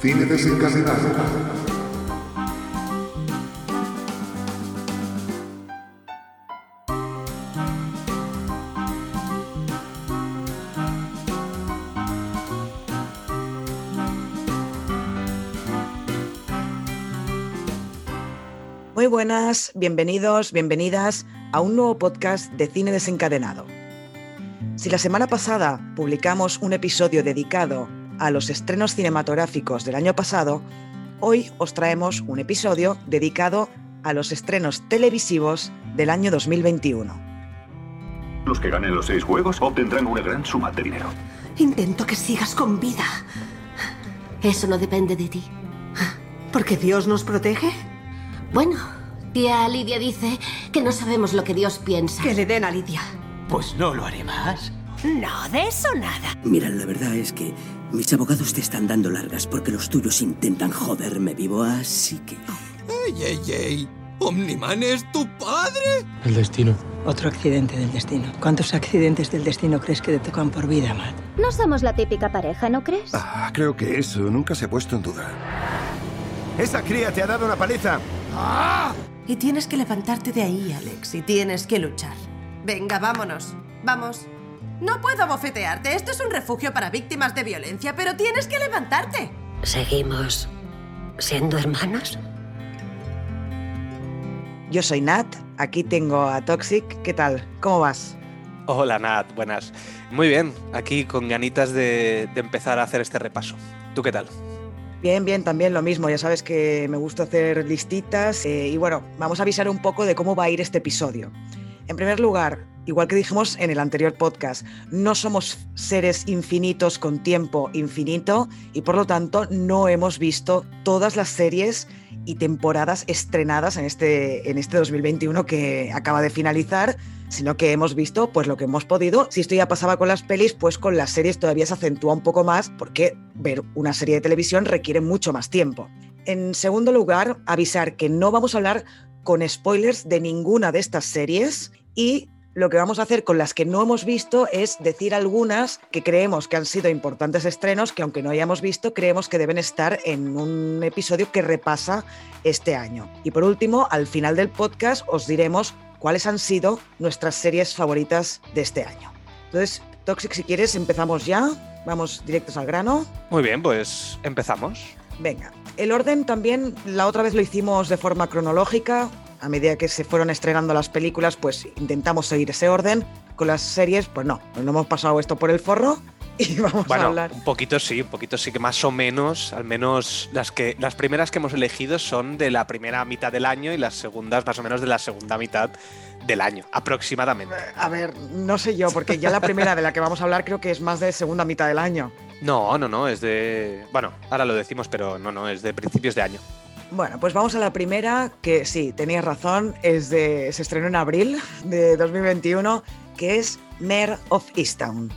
Cine desencadenado. Muy buenas, bienvenidos, bienvenidas a un nuevo podcast de Cine Desencadenado. Si la semana pasada publicamos un episodio dedicado a los estrenos cinematográficos del año pasado, hoy os traemos un episodio dedicado a los estrenos televisivos del año 2021. Los que ganen los seis juegos obtendrán una gran suma de dinero. Intento que sigas con vida. Eso no depende de ti. ¿Porque Dios nos protege? Bueno, tía Lidia dice que no sabemos lo que Dios piensa. Que le den a Lidia. Pues no lo haré más. No, de eso nada. Mira, la verdad es que mis abogados te están dando largas porque los tuyos intentan joderme vivo, así que... ¡Ey, ey, ey! ¿Omniman es tu padre? El destino. Otro accidente del destino. ¿Cuántos accidentes del destino crees que te tocan por vida, Matt? No somos la típica pareja, ¿no crees? Ah, creo que eso nunca se ha puesto en duda. ¡Esa cría te ha dado una paliza! ¡Ah! Y tienes que levantarte de ahí, Alex, y tienes que luchar. Venga, vámonos. Vamos. No puedo bofetearte. Esto es un refugio para víctimas de violencia, pero tienes que levantarte. ¿Seguimos siendo hermanos? Yo soy Nat, aquí tengo a Toxic. ¿Qué tal? ¿Cómo vas? Hola Nat, buenas. Muy bien, aquí con ganitas de, de empezar a hacer este repaso. ¿Tú qué tal? Bien, bien, también lo mismo. Ya sabes que me gusta hacer listitas eh, y bueno, vamos a avisar un poco de cómo va a ir este episodio. En primer lugar, igual que dijimos en el anterior podcast, no somos seres infinitos con tiempo infinito y por lo tanto no hemos visto todas las series y temporadas estrenadas en este, en este 2021 que acaba de finalizar, sino que hemos visto pues lo que hemos podido. Si esto ya pasaba con las pelis, pues con las series todavía se acentúa un poco más porque ver una serie de televisión requiere mucho más tiempo. En segundo lugar, avisar que no vamos a hablar con spoilers de ninguna de estas series y lo que vamos a hacer con las que no hemos visto es decir algunas que creemos que han sido importantes estrenos, que aunque no hayamos visto, creemos que deben estar en un episodio que repasa este año. Y por último, al final del podcast os diremos cuáles han sido nuestras series favoritas de este año. Entonces, Toxic, si quieres, empezamos ya. Vamos directos al grano. Muy bien, pues empezamos. Venga, el orden también, la otra vez lo hicimos de forma cronológica, a medida que se fueron estrenando las películas, pues intentamos seguir ese orden. Con las series, pues no, no hemos pasado esto por el forro y vamos bueno, a hablar. Un poquito sí, un poquito sí que más o menos, al menos las que las primeras que hemos elegido son de la primera mitad del año y las segundas más o menos de la segunda mitad del año, aproximadamente. A ver, no sé yo, porque ya la primera de la que vamos a hablar creo que es más de segunda mitad del año. No, no, no, es de. Bueno, ahora lo decimos, pero no, no, es de principios de año. Bueno, pues vamos a la primera, que sí, tenías razón, es de, se estrenó en abril de 2021, que es Mare of Easttown.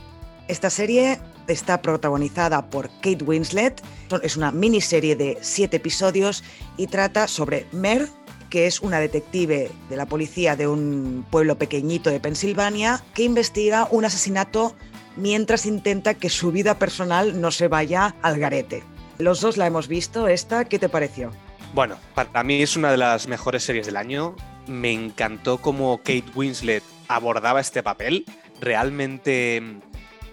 Esta serie está protagonizada por Kate Winslet, es una miniserie de siete episodios y trata sobre Mare, que es una detective de la policía de un pueblo pequeñito de Pensilvania, que investiga un asesinato mientras intenta que su vida personal no se vaya al garete. Los dos la hemos visto, esta, ¿qué te pareció? Bueno, para mí es una de las mejores series del año. Me encantó cómo Kate Winslet abordaba este papel. Realmente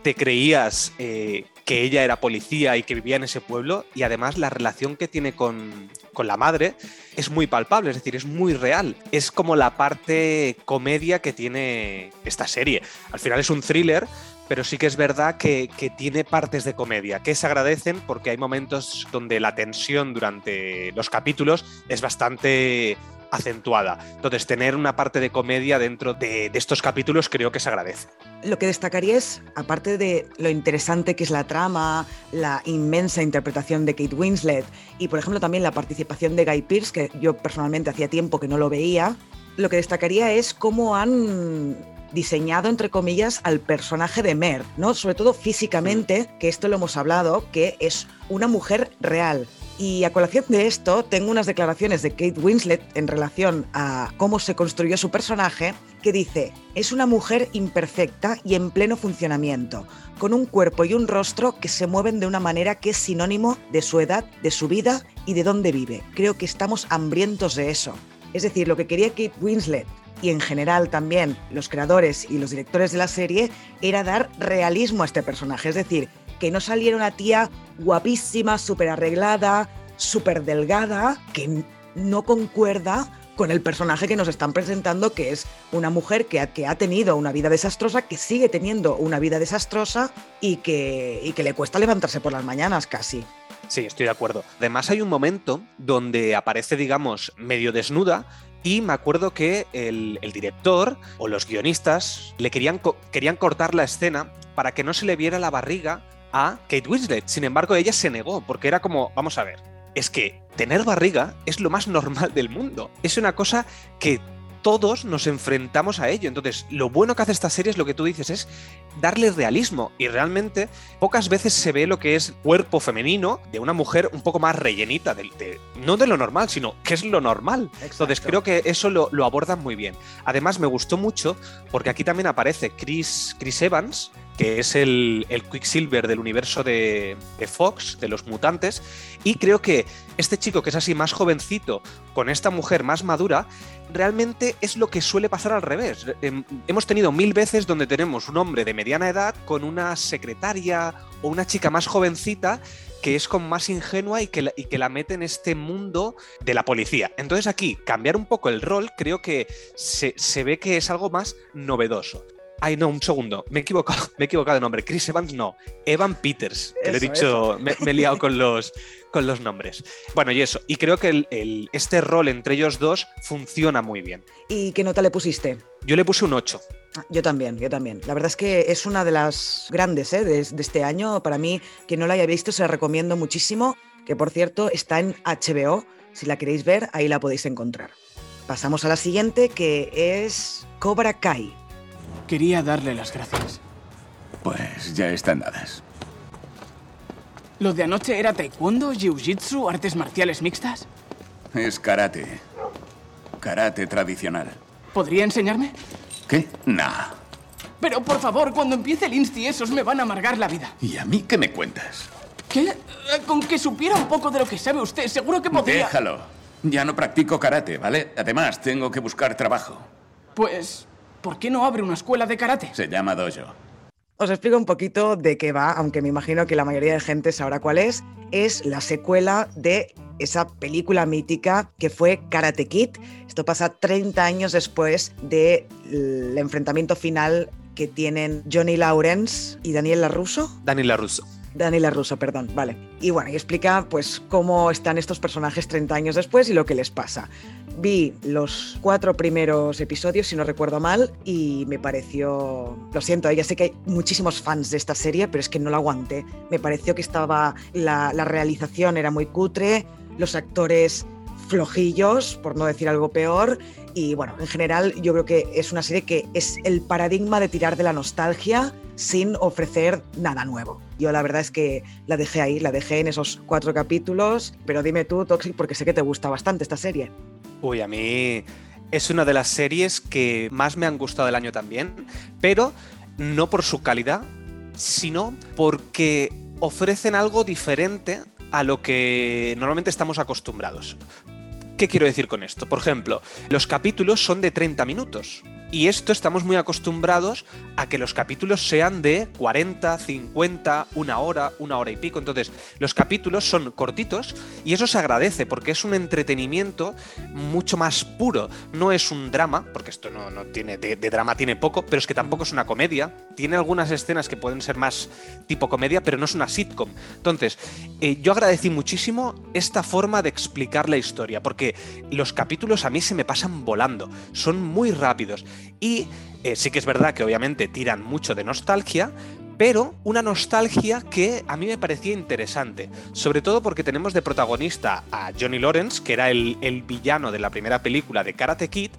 te creías eh, que ella era policía y que vivía en ese pueblo y además la relación que tiene con, con, la madre es muy palpable, es decir, es muy real. Es como la parte comedia que tiene esta serie. Al final es un thriller, pero sí que es verdad que, tiene partes de comedia que se agradecen porque hay momentos donde la tensión durante los capítulos es bastante acentuada. Entonces, tener una parte de comedia dentro de, de, estos capítulos creo que se agradece. Lo que destacaría es, aparte de lo interesante que es la trama, la inmensa interpretación de Kate Winslet y, por ejemplo, también la participación de Guy Pearce, que yo personalmente hacía tiempo que no lo veía, lo que destacaría es cómo han diseñado, entre comillas, al personaje de Mer, ¿no? Sobre todo físicamente, que esto lo hemos hablado, que es una mujer real. Y a colación de esto, tengo unas declaraciones de Kate Winslet en relación a cómo se construyó su personaje, que dice, es una mujer imperfecta y en pleno funcionamiento, con un cuerpo y un rostro que se mueven de una manera que es sinónimo de su edad, de su vida y de dónde vive. Creo que estamos hambrientos de eso. Es decir, lo que quería Kate Winslet y en general también los creadores y los directores de la serie era dar realismo a este personaje. Es decir, que no saliera una tía guapísima, súper arreglada, súper delgada, que no concuerda con el personaje que nos están presentando, que es una mujer que ha, que ha tenido una vida desastrosa, que sigue teniendo una vida desastrosa y que, y que le cuesta levantarse por las mañanas casi. Sí, estoy de acuerdo. Además hay un momento donde aparece, digamos, medio desnuda y me acuerdo que el, el, director o los guionistas le querían, querían cortar la escena para que no se le viera la barriga a Kate Winslet. Sin embargo, ella se negó porque era como, vamos a ver, es que tener barriga es lo más normal del mundo. Es una cosa que todos nos enfrentamos a ello. Entonces, lo bueno que hace esta serie es lo que tú dices, es darle realismo. Y realmente pocas veces se ve lo que es cuerpo femenino de una mujer un poco más rellenita, de, de, no de lo normal, sino que es lo normal. Exacto. Entonces, creo que eso lo, lo, abordan muy bien. Además, me gustó mucho porque aquí también aparece Chris, Chris Evans, que es el, el Quicksilver del universo de, de, Fox, de los mutantes, y creo que este chico que es así más jovencito, con esta mujer más madura, realmente es lo que suele pasar al revés. Hemos tenido mil veces donde tenemos un hombre de mediana edad con una secretaria o una chica más jovencita que es como más ingenua y que, la, mete en este mundo de la policía. Entonces aquí, cambiar un poco el rol, creo que se ve que es algo más novedoso. Ay, no, un segundo. Me he equivocado, me he equivocado de nombre. Chris Evans no. Evan Peters. Que eso, le he dicho, me, me, he liado con los, con los nombres. Bueno, y eso. Y creo que el, el, este rol entre ellos dos funciona muy bien. ¿Y qué nota le pusiste? Yo le puse un 8. Yo también, yo también. La verdad es que es una de las grandes ¿eh? de, de este año. Para mí, quien no la haya visto, se la recomiendo muchísimo. Que por cierto, está en HBO. Si la queréis ver, ahí la podéis encontrar. Pasamos a la siguiente, que es Cobra Kai. Quería darle las gracias. Pues ya están dadas. ¿Lo de anoche era taekwondo, jiu-jitsu, artes marciales mixtas? Es karate. Karate tradicional. ¿Podría enseñarme? ¿Qué? Nah. Pero por favor, cuando empiece el insti esos me van a amargar la vida. ¿Y a mí qué me cuentas? ¿Qué? Con que supiera un poco de lo que sabe usted, seguro que podría... Déjalo. Ya no practico karate, ¿vale? Además, tengo que buscar trabajo. Pues, ¿por qué no abre una escuela de karate? Se llama dojo. Os explico un poquito de qué va, aunque me imagino que la mayoría de gente sabrá cuál es. Es la secuela de esa película mítica que fue Karate Kid. Esto pasa 30 años después del enfrentamiento final que tienen Johnny Lawrence y Daniel LaRusso. Daniel LaRusso. Daniel LaRusso, perdón, vale. Y bueno, y explica pues cómo están estos personajes 30 años después y lo que les pasa. Vi los cuatro primeros episodios, si no recuerdo mal, y me pareció... Lo siento, ya sé que hay muchísimos fans de esta serie, pero es que no la aguanté. Me pareció que estaba... La realización era muy cutre, los actores flojillos, por no decir algo peor, y bueno, en general yo creo que es una serie que es el paradigma de tirar de la nostalgia sin ofrecer nada nuevo. Yo la verdad es que la dejé ahí, la dejé en esos cuatro capítulos, pero dime tú, Toxic, porque sé que te gusta bastante esta serie. Uy, a mí es una de las series que más me han gustado del año también, pero no por su calidad, sino porque ofrecen algo diferente a lo que normalmente estamos acostumbrados. ¿Qué quiero decir con esto? Por ejemplo, los capítulos son de 30 minutos. Y esto estamos muy acostumbrados a que los capítulos sean de 40, 50, una hora, una hora y pico. Entonces, los capítulos son cortitos y eso se agradece porque es un entretenimiento mucho más puro. No es un drama, porque esto no, no tiene, de, drama tiene poco, pero es que tampoco es una comedia. Tiene algunas escenas que pueden ser más tipo comedia, pero no es una sitcom. Entonces, eh, yo agradecí muchísimo esta forma de explicar la historia, porque los capítulos a mí se me pasan volando, son muy rápidos. Y eh, sí que es verdad que obviamente tiran mucho de nostalgia, pero una nostalgia que a mí me parecía interesante, sobre todo porque tenemos de protagonista a Johnny Lawrence, que era el, el villano de la primera película de Karate Kid,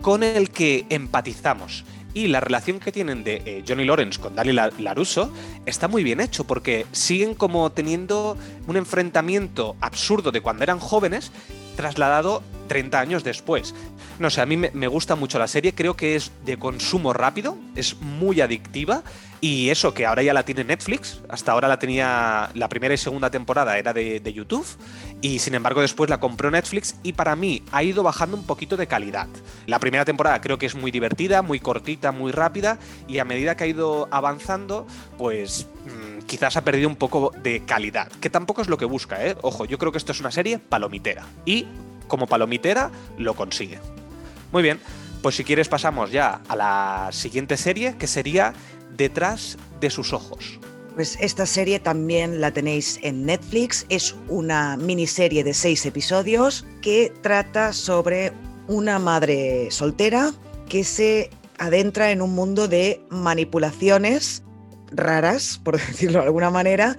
con el que empatizamos. Y la relación que tienen de eh, Johnny Lawrence con Dali Laruso está muy bien hecho porque siguen como teniendo un enfrentamiento absurdo de cuando eran jóvenes trasladado 30 años después. No sé, a mí me, gusta mucho la serie, creo que es de consumo rápido, es muy adictiva y eso que ahora ya la tiene Netflix, hasta ahora la tenía la primera y segunda temporada era de, de, YouTube y sin embargo después la compró Netflix y para mí ha ido bajando un poquito de calidad. La primera temporada creo que es muy divertida, muy cortita, muy rápida y a medida que ha ido avanzando pues mmm, quizás ha perdido un poco de calidad, que tampoco es lo que busca, ¿eh? Ojo, yo creo que esto es una serie palomitera y como palomitera lo consigue. Muy bien, pues si quieres pasamos ya a la siguiente serie que sería Detrás de sus ojos. Pues esta serie también la tenéis en Netflix. Es una miniserie de seis episodios que trata sobre una madre soltera que se adentra en un mundo de manipulaciones raras, por decirlo de alguna manera.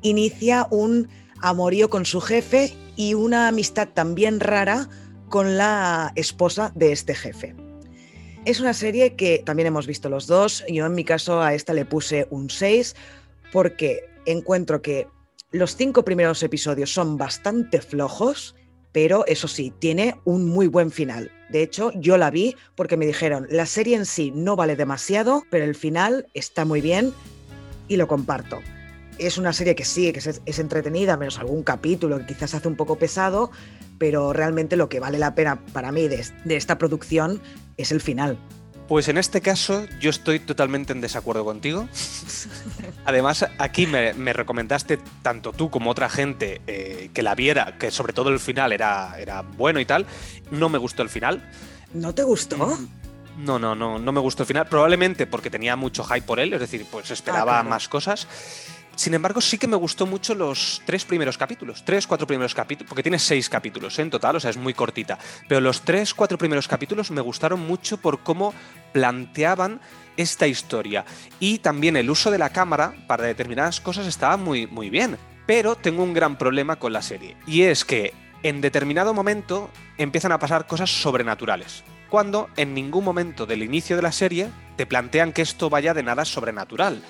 Inicia un amorío con su jefe y una amistad también rara con la esposa de este jefe. Es una serie que también hemos visto los dos. Yo en mi caso a esta le puse un 6 porque encuentro que los cinco primeros episodios son bastante flojos, pero eso sí, tiene un muy buen final. De hecho, yo la vi porque me dijeron, la serie en sí no vale demasiado, pero el final está muy bien y lo comparto. Es una serie que sí, que es, entretenida, menos algún capítulo que quizás hace un poco pesado, pero realmente lo que vale la pena para mí de, de esta producción es el final. Pues en este caso yo estoy totalmente en desacuerdo contigo. Además, aquí me, me, recomendaste tanto tú como otra gente eh, que la viera, que sobre todo el final era, era bueno y tal. No me gustó el final. ¿No te gustó? No, no, no, no me gustó el final. Probablemente porque tenía mucho hype por él, es decir, pues esperaba ah, claro. más cosas. Sin embargo, sí que me gustó mucho los tres primeros capítulos, tres, cuatro primeros capítulos, porque tiene seis capítulos ¿eh? en total, o sea, es muy cortita. Pero los tres, cuatro primeros capítulos me gustaron mucho por cómo planteaban esta historia. Y también el uso de la cámara para determinadas cosas estaba muy, muy bien. Pero tengo un gran problema con la serie, y es que en determinado momento empiezan a pasar cosas sobrenaturales cuando en ningún momento del inicio de la serie te plantean que esto vaya de nada sobrenatural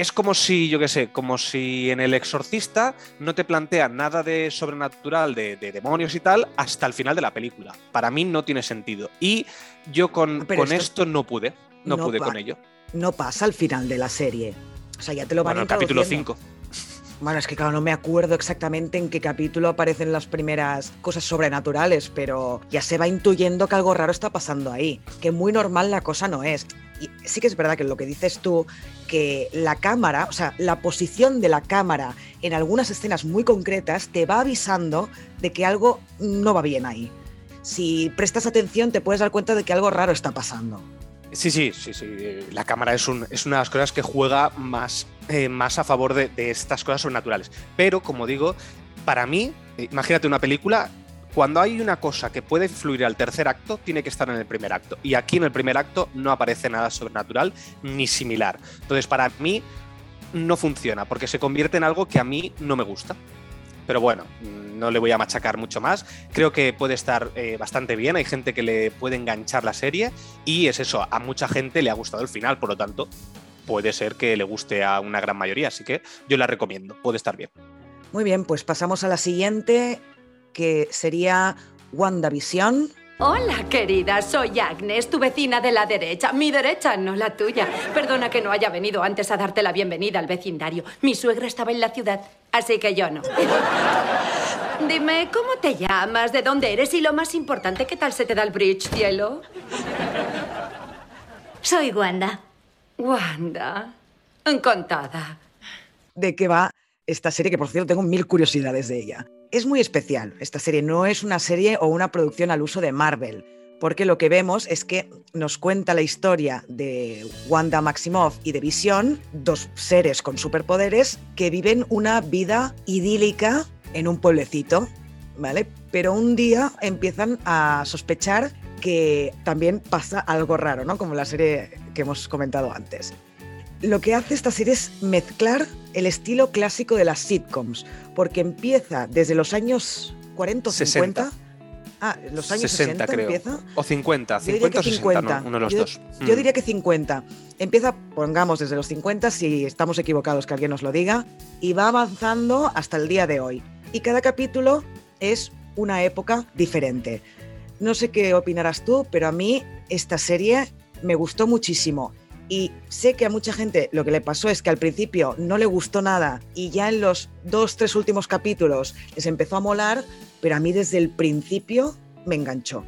es como si, yo qué sé, como si en El Exorcista no te plantean nada de sobrenatural, de, de, demonios y tal, hasta el final de la película. Para mí no tiene sentido. Y yo con, con esto, esto, no pude, no, no pude con ello. No pasa al final de la serie. O sea, ya te lo van bueno, el capítulo 5. Bueno, es que claro, no me acuerdo exactamente en qué capítulo aparecen las primeras cosas sobrenaturales, pero ya se va intuyendo que algo raro está pasando ahí, que muy normal la cosa no es. Y sí que es verdad que lo que dices tú, que la cámara, o sea, la posición de la cámara en algunas escenas muy concretas te va avisando de que algo no va bien ahí. Si prestas atención te puedes dar cuenta de que algo raro está pasando. Sí, sí, sí, sí. La cámara es, un, es una de las cosas que juega más, eh, más a favor de, de, estas cosas sobrenaturales. Pero, como digo, para mí, imagínate una película, cuando hay una cosa que puede influir al tercer acto, tiene que estar en el primer acto. Y aquí en el primer acto no aparece nada sobrenatural ni similar. Entonces, para mí, no funciona, porque se convierte en algo que a mí no me gusta. Pero bueno, no le voy a machacar mucho más. Creo que puede estar eh, bastante bien. Hay gente que le puede enganchar la serie. Y es eso, a mucha gente le ha gustado el final, por lo tanto, puede ser que le guste a una gran mayoría. Así que yo la recomiendo, puede estar bien. Muy bien, pues pasamos a la siguiente, que sería WandaVision. Hola, querida, soy Agnes, tu vecina de la derecha. Mi derecha, no la tuya. Perdona que no haya venido antes a darte la bienvenida al vecindario. Mi suegra estaba en la ciudad, así que yo no. Dime, ¿cómo te llamas? ¿De dónde eres? Y lo más importante, ¿qué tal se te da el bridge, cielo? Soy Wanda. Wanda. Encantada. ¿De qué va esta serie? Que por cierto tengo mil curiosidades de ella. Es muy especial esta serie, no es una serie o una producción al uso de Marvel, porque lo que vemos es que nos cuenta la historia de Wanda Maximoff y de Visión, dos seres con superpoderes que viven una vida idílica en un pueblecito, ¿vale? Pero un día empiezan a sospechar que también pasa algo raro, ¿no? Como la serie que hemos comentado antes lo que hace esta serie es mezclar el estilo clásico de las sitcoms, porque empieza desde los años 40 o 50. 60. Ah, los años 60, creo. empieza. O 50, Yo diría 50 o que 60, 50. ¿no? uno de los yo, dos. yo Mm. diría que 50. Empieza, pongamos, desde los 50, si estamos equivocados, que alguien nos lo diga, y va avanzando hasta el día de hoy. Y cada capítulo es una época diferente. No sé qué opinarás tú, pero a mí esta serie me gustó muchísimo. Y sé que a mucha gente lo que le pasó es que al principio no le gustó nada y ya en los dos, tres últimos capítulos les empezó a molar, pero a mí desde el principio me enganchó.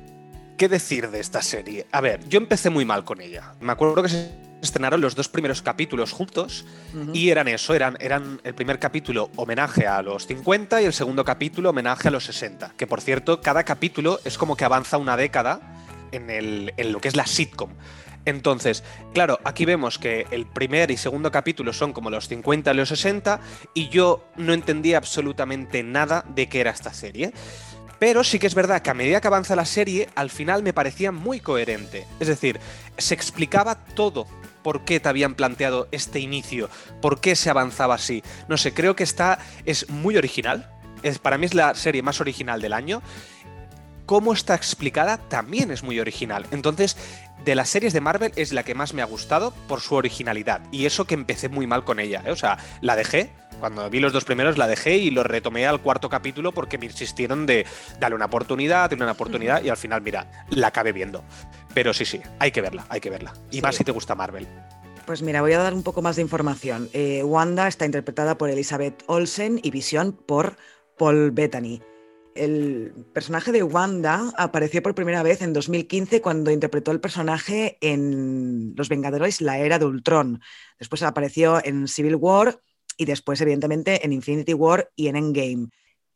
¿Qué decir de esta serie? A ver, yo empecé muy mal con ella. Me acuerdo que se estrenaron los dos primeros capítulos juntos y eran eso, eran, eran el primer capítulo homenaje a los 50 y el segundo capítulo homenaje a los 60. Que por cierto, cada capítulo es como que avanza una década en, el, en lo que es la sitcom. Entonces, claro, aquí vemos que el primer y segundo capítulo son como los 50 y los 60 y yo no entendía absolutamente nada de qué era esta serie. Pero sí que es verdad que a medida que avanza la serie, al final me parecía muy coherente. Es decir, se explicaba todo por qué te habían planteado este inicio, por qué se avanzaba así. No sé, creo que esta es muy original. Es, para mí es la serie más original del año. Cómo está explicada también es muy original. Entonces, de las series de Marvel es la que más me ha gustado por su originalidad. Y eso que empecé muy mal con ella. ¿eh? O sea, la dejé. Cuando vi los dos primeros la dejé y lo retomé al cuarto capítulo porque me insistieron de darle una oportunidad, darle una oportunidad y al final, mira, la acabé viendo. Pero sí, sí, hay que verla, hay que verla. Y Sí. más si te gusta Marvel. Pues mira, voy a dar un poco más de información. Eh, Wanda está interpretada por Elizabeth Olsen y Visión por Paul Bettany. El personaje de Wanda apareció por primera vez en 2015 cuando interpretó el personaje en Los Vengadores, la era de Ultron. Después apareció en Civil War y después, evidentemente, en Infinity War y en Endgame.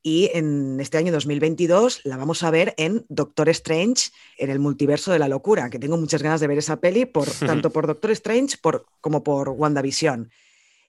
Y en este año 2022 la vamos a ver en Doctor Strange, en el multiverso de la locura, que tengo muchas ganas de ver esa peli, por, tanto por Doctor Strange por, como por WandaVision.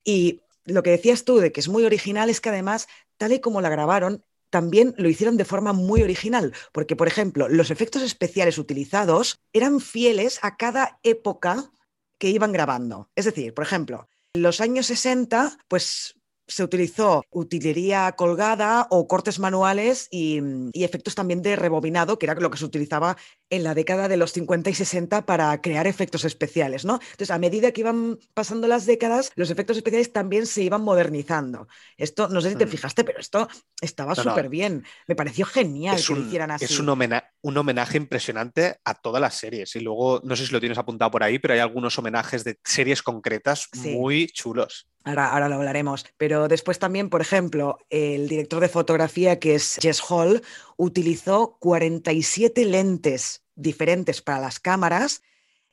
Y lo que decías tú de que es muy original es que además, tal y como la grabaron, también lo hicieron de forma muy original, porque por ejemplo, los efectos especiales utilizados eran fieles a cada época que iban grabando. Es decir, por ejemplo, en los años 60, pues se utilizó utilería colgada o cortes manuales y, y, efectos también de rebobinado, que era lo que se utilizaba en la década de los 50 y 60 para crear efectos especiales, ¿no? Entonces, a medida que iban pasando las décadas, los efectos especiales también se iban modernizando. Esto, no sé si te fijaste, pero esto estaba No, no. súper bien. Me pareció genial Es que un, lo hicieran así. es un, homena- un homenaje impresionante a todas las series. Y luego, no sé si lo tienes apuntado por ahí, pero hay algunos homenajes de series concretas Sí. muy chulos. Ahora, ahora lo hablaremos. Pero después también, por ejemplo, el director de fotografía, que es Jess Hall, utilizó 47 lentes diferentes para las cámaras,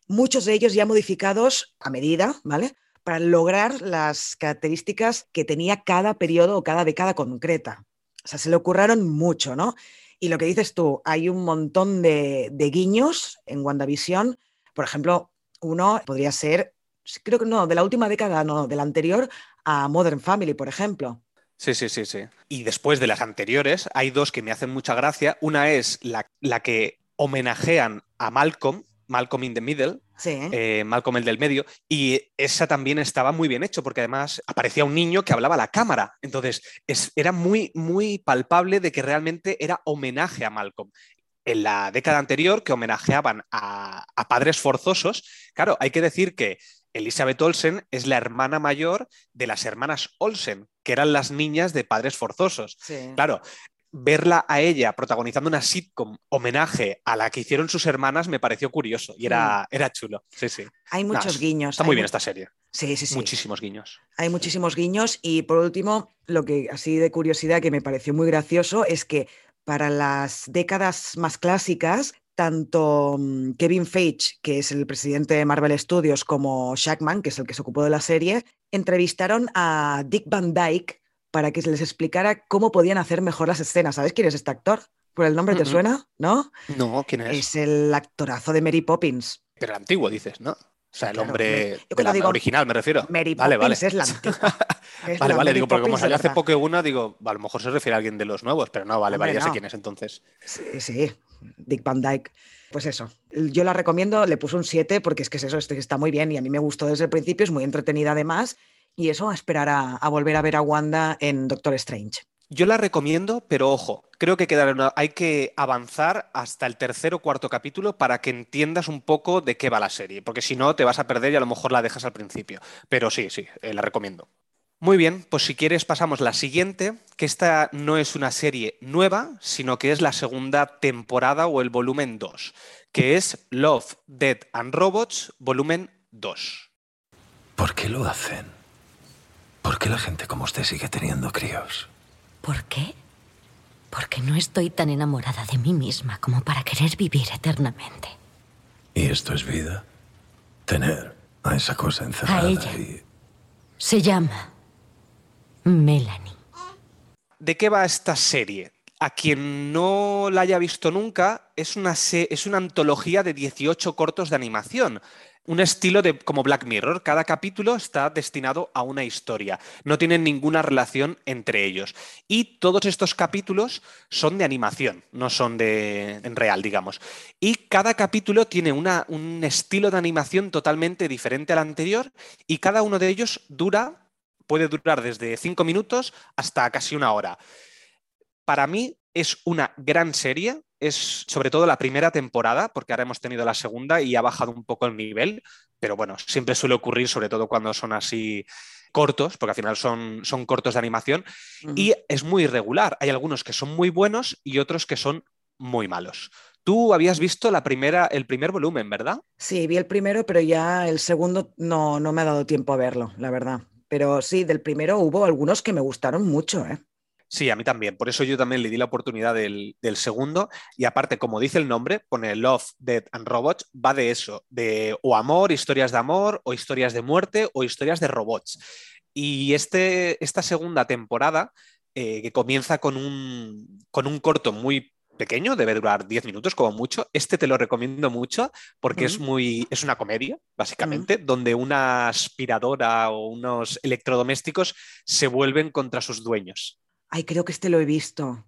muchos de ellos ya modificados a medida, ¿vale? Para lograr las características que tenía cada periodo o cada década concreta. O sea, se le ocurraron mucho, ¿no? Y lo que dices tú, hay un montón de, guiños en WandaVision. Por ejemplo, uno podría ser, creo que no, de la última década, no, de la anterior, a Modern Family, por ejemplo. Sí, sí, sí, sí. Y después de las anteriores, hay dos que me hacen mucha gracia. Una es la que homenajean a Malcolm, Malcolm in the Middle, Sí. eh, Malcolm el del medio, y esa también estaba muy bien hecho, porque además aparecía un niño que hablaba a la cámara. Entonces, es- era muy, muy palpable de que realmente era homenaje a Malcolm. En la década anterior, que homenajeaban a, a padres forzosos, claro, hay que decir que Elizabeth Olsen es la hermana mayor de las hermanas Olsen, que eran las niñas de padres forzosos. Sí. Claro, verla a ella protagonizando una sitcom homenaje a la que hicieron sus hermanas me pareció curioso y era, era chulo. Sí, sí. Mm. Hay muchos guiños. Está muy bien esta serie. Sí, sí, sí. Muchísimos guiños. Hay muchísimos guiños y por último, lo que así de curiosidad que me pareció muy gracioso es que para las décadas más clásicas, tanto mm, Kevin Feige, que es el presidente de Marvel Studios, como Shackman, que es el que se ocupó de la serie, entrevistaron a Dick Van Dyke para que se les explicara cómo podían hacer mejor las escenas. ¿Sabes quién es este actor? ¿Por el nombre te suena? ¿No? No, ¿quién es? Es el actorazo de Mary Poppins. Pero el antiguo, dices, ¿no? O sea, el Claro, hombre. Yo de la digo original, me refiero. Mary vale, vale. Poppins es la antigua. Es Vale, la vale, Mary digo, porque como Poppins de salió hace poco una, digo, a lo mejor se refiere a alguien de los nuevos, pero no, vale, Hombre, vale, ya sé quién es entonces. Sí, sí, Dick Van Dyke. Pues eso, yo la recomiendo, le puse un 7 porque es que es eso, este está muy bien y a mí me gustó desde el principio, es muy entretenida además y eso a esperar a, a volver a ver a Wanda en Doctor Strange. Yo la recomiendo, pero ojo, creo que hay que avanzar hasta el tercer o cuarto capítulo para que entiendas un poco de qué va la serie, porque si no te vas a perder y a lo mejor la dejas al principio. Pero sí, sí, eh, la recomiendo. Muy bien, pues si quieres pasamos la siguiente, que esta no es una serie nueva, sino que es la segunda temporada o el volumen 2, que es Love, Dead and Robots, volumen 2. ¿Por qué lo hacen? ¿Por qué la gente como usted sigue teniendo críos? ¿Por qué? Porque no estoy tan enamorada de mí misma como para querer vivir eternamente. ¿Y esto es vida? Tener a esa cosa encerrada a ella. Se llama Melanie. ¿De qué va esta serie? A quien no la haya visto nunca, es una, es una antología de 18 cortos de animación un estilo de como Black Mirror. Cada capítulo está destinado a una historia. No tienen ninguna relación entre ellos. Y todos estos capítulos son de animación, no son de en real, digamos. Y cada capítulo tiene una, un estilo de animación totalmente diferente al anterior y cada uno de ellos dura, puede durar desde cinco minutos hasta casi una hora. Para mí es una gran serie, es sobre todo la primera temporada, porque ahora hemos tenido la segunda y ha bajado un poco el nivel, pero bueno, siempre suele ocurrir, sobre todo cuando son así cortos, porque al final son, son cortos de animación, y es muy irregular. Hay algunos que son muy buenos y otros que son muy malos. Tú habías visto la primera, el primer volumen, ¿verdad? Sí, vi el primero, pero ya el segundo no, no me ha dado tiempo a verlo, la verdad. Pero sí, del primero hubo algunos que me gustaron mucho, ¿eh? Sí, a mí también. Por eso yo también le di la oportunidad del, segundo. Y aparte, como dice el nombre, pone Love, Dead and Robots, va de eso, de o amor, historias de amor, o historias de muerte, o historias de robots. Y este, esta segunda temporada, eh, que comienza con un, con un corto muy pequeño, debe durar 10 minutos como mucho. Este te lo recomiendo mucho porque es muy es una comedia, básicamente, donde una aspiradora o unos electrodomésticos se vuelven contra sus dueños. Ay, creo que este lo he visto.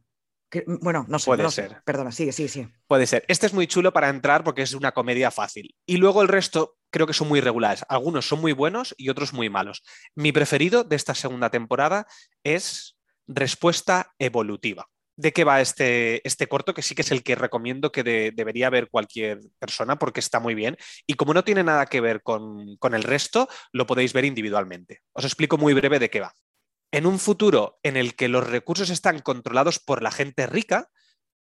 Mm, bueno, no sé. Puede ser. Perdona, sigue, sigue, sí. Puede ser. Este es muy chulo para entrar porque es una comedia fácil. Y luego el resto creo que son muy regulares. Algunos son muy buenos y otros muy malos. Mi preferido de esta segunda temporada es Respuesta Evolutiva. ¿De qué va este, este corto? Que sí que es el que recomiendo que debería ver cualquier persona porque está muy bien. Y como no tiene nada que ver con, con el resto, lo podéis ver individualmente. Os explico muy breve de qué va. En un futuro en el que los recursos están controlados por la gente rica,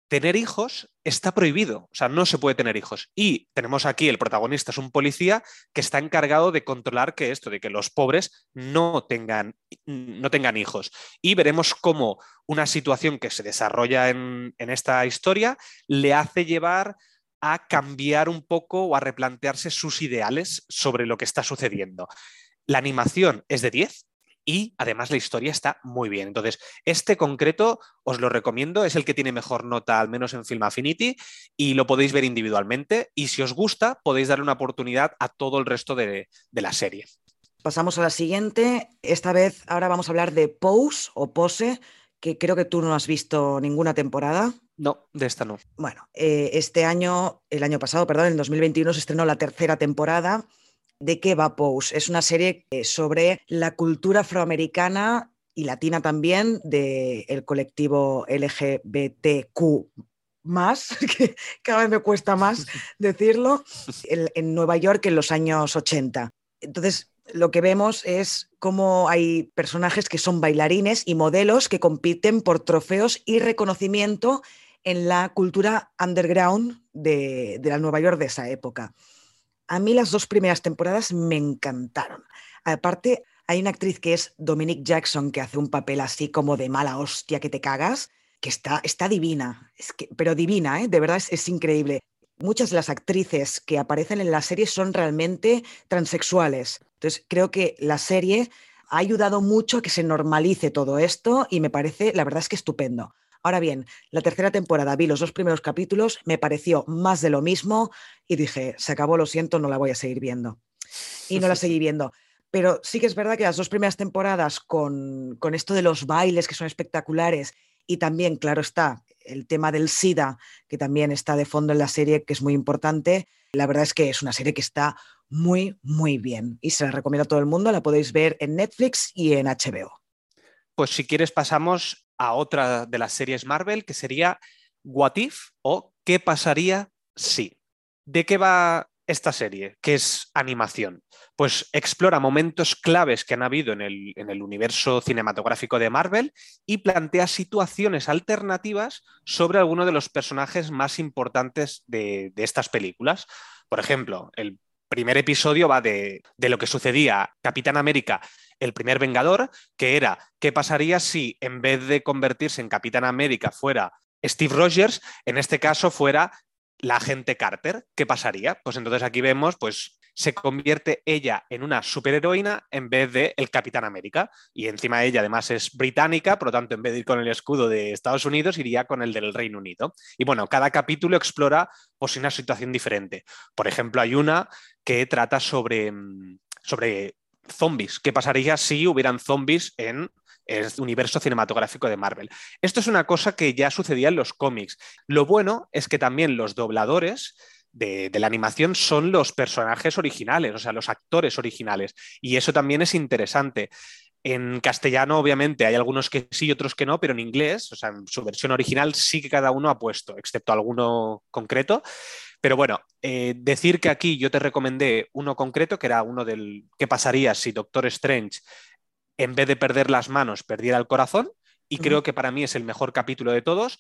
tener hijos está prohibido, o sea, no se puede tener hijos. Y tenemos aquí, el protagonista es un policía que está encargado de controlar que esto, de que los pobres no tengan, no tengan hijos. Y veremos cómo una situación que se desarrolla en, en esta historia le hace llevar a cambiar un poco o a replantearse sus ideales sobre lo que está sucediendo. La animación es de 10, y además la historia está muy bien. Entonces, este concreto os lo recomiendo, es el que tiene mejor nota, al menos en Film Affinity, y lo podéis ver individualmente. Y si os gusta, podéis darle una oportunidad a todo el resto de, la serie. Pasamos a la siguiente. Esta vez, ahora vamos a hablar de Pose o Pose, que creo que tú no has visto ninguna temporada. No, de esta no. Bueno, eh, este año, el año pasado, perdón, en 2021 se estrenó la tercera temporada ¿De qué va Pose? Es una serie eh, sobre la cultura afroamericana y latina también del colectivo LGBTQ más, que cada vez me cuesta más decirlo, en, Nueva York en los años 80. Entonces, lo que vemos es cómo hay personajes que son bailarines y modelos que compiten por trofeos y reconocimiento en la cultura underground de, de la Nueva York de esa época. A mí las dos primeras temporadas me encantaron. Aparte, hay una actriz que es Dominique Jackson que hace un papel así como de mala hostia que te cagas, que está, está divina, es que, pero divina, ¿eh? de verdad es, es increíble. Muchas de las actrices que aparecen en la serie son realmente transexuales. Entonces, creo que la serie ha ayudado mucho a que se normalice todo esto y me parece, la verdad es que estupendo. Ahora bien, la tercera temporada vi los dos primeros capítulos, me pareció más de lo mismo y dije, se acabó, lo siento, no la voy a seguir viendo. Y no la seguí viendo. Pero sí que es verdad que las dos primeras temporadas con, con esto de los bailes que son espectaculares y también, claro está, el tema del SIDA, que también está de fondo en la serie, que es muy importante. La verdad es que es una serie que está muy, muy bien y se la recomiendo a todo el mundo. La podéis ver en Netflix y en HBO. Pues si quieres pasamos a otra de las series Marvel que sería What If o ¿Qué pasaría si? ¿De qué va esta serie, que es animación? Pues explora momentos claves que han habido en el, en el, universo cinematográfico de Marvel y plantea situaciones alternativas sobre algunos de los personajes más importantes de, de estas películas. Por ejemplo, el primer episodio va de, de, lo que sucedía Capitán América, el primer Vengador, que era qué pasaría si en vez de convertirse en Capitán América fuera Steve Rogers, en este caso fuera la agente Carter, ¿qué pasaría? Pues entonces aquí vemos, pues se convierte ella en una superheroína en vez de el Capitán América. Y encima ella además es británica, por lo tanto, en vez de ir con el escudo de Estados Unidos, iría con el del Reino Unido. Y bueno, cada capítulo explora pues, una situación diferente. Por ejemplo, hay una que trata sobre, mm, sobre zombies. ¿Qué pasaría si hubieran zombies en el universo cinematográfico de Marvel. Esto es una cosa que ya sucedía en los cómics. Lo bueno es que también los dobladores de, la animación son los personajes originales, o sea, los actores originales. Y eso también es interesante. En castellano, obviamente, hay algunos que sí y otros que no, pero en inglés, o sea, en su versión original sí que cada uno ha puesto, excepto alguno concreto. Pero bueno, eh, decir que aquí yo te recomendé uno concreto, que era uno del qué pasaría si Doctor Strange en vez de perder las manos, perdiera el corazón. Y uh -huh. creo que para mí es el mejor capítulo de todos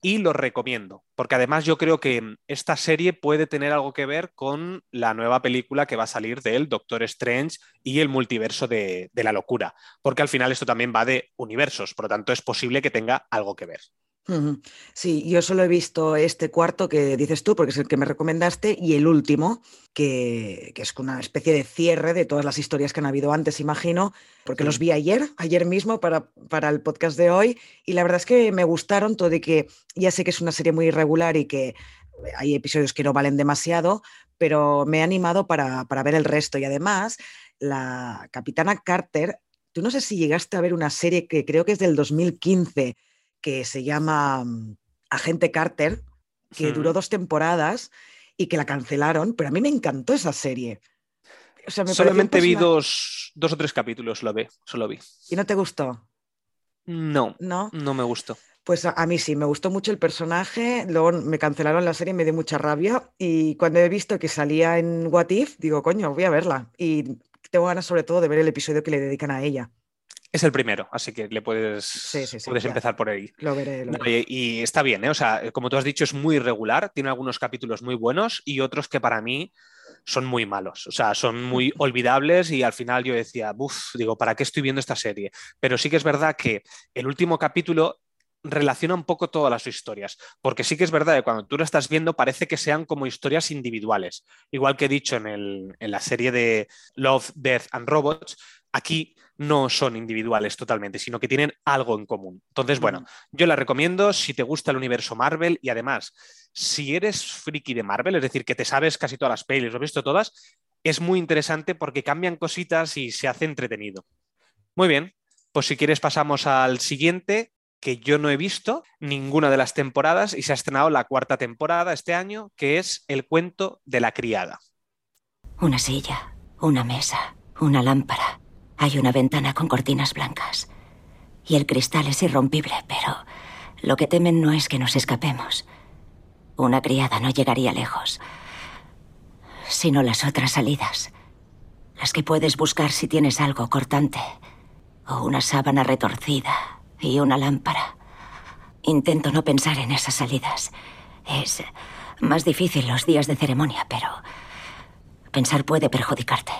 y lo recomiendo, porque además yo creo que esta serie puede tener algo que ver con la nueva película que va a salir del Doctor Strange y el multiverso de, de la locura, porque al final esto también va de universos, por lo tanto es posible que tenga algo que ver. Sí, yo solo he visto este cuarto que dices tú, porque es el que me recomendaste, y el último, que, que, es una especie de cierre de todas las historias que han habido antes, imagino, porque los vi ayer, ayer mismo para, para el podcast de hoy, y la verdad es que me gustaron todo y que ya sé que es una serie muy irregular y que hay episodios que no valen demasiado, pero me he animado para, para ver el resto. Y además, la capitana Carter, tú no sé si llegaste a ver una serie que creo que es del 2015 que se llama mm, Agente Carter, que duró dos temporadas y que la cancelaron, pero a mí me encantó esa serie. O sea, me Solamente vi dos, dos, o tres capítulos, lo vi, solo vi. ¿Y no te gustó? No, no, no me gustó. Pues a, a, mí sí, me gustó mucho el personaje, luego me cancelaron la serie, me dio mucha rabia y cuando he visto que salía en What If, digo, coño, voy a verla. Y tengo ganas sobre todo de ver el episodio que le dedican a ella. Es el primero, así que le puedes, sí, sí, sí, puedes empezar por ahí. Lo veré, lo veré. Y, y, está bien, ¿eh? O sea, como tú has dicho, es muy irregular, tiene algunos capítulos muy buenos y otros que para mí son muy malos, o sea, son muy olvidables y al final yo decía, uff, digo, ¿para qué estoy viendo esta serie? Pero sí que es verdad que el último capítulo relaciona un poco todas las historias, porque sí que es verdad que cuando tú lo estás viendo parece que sean como historias individuales, igual que he dicho en, el, en la serie de Love, Death and Robots, aquí no son individuales totalmente, sino que tienen algo en común. Entonces, bueno, yo la recomiendo si te gusta el universo Marvel y además, si eres friki de Marvel, es decir, que te sabes casi todas las pelis, lo he visto todas, es muy interesante porque cambian cositas y se hace entretenido. Muy bien, pues si quieres pasamos al siguiente, que yo no he visto ninguna de las temporadas y se ha estrenado la cuarta temporada este año, que es El cuento de la criada. Una silla, una mesa, una lámpara hay una ventana con cortinas blancas. Y el cristal es irrompible, pero lo que temen no es que nos escapemos. Una criada no llegaría lejos, sino las otras salidas. Las que puedes buscar si tienes algo cortante, o una sábana retorcida y una lámpara. Intento no pensar en esas salidas. Es más difícil los días de ceremonia, pero pensar puede perjudicarte.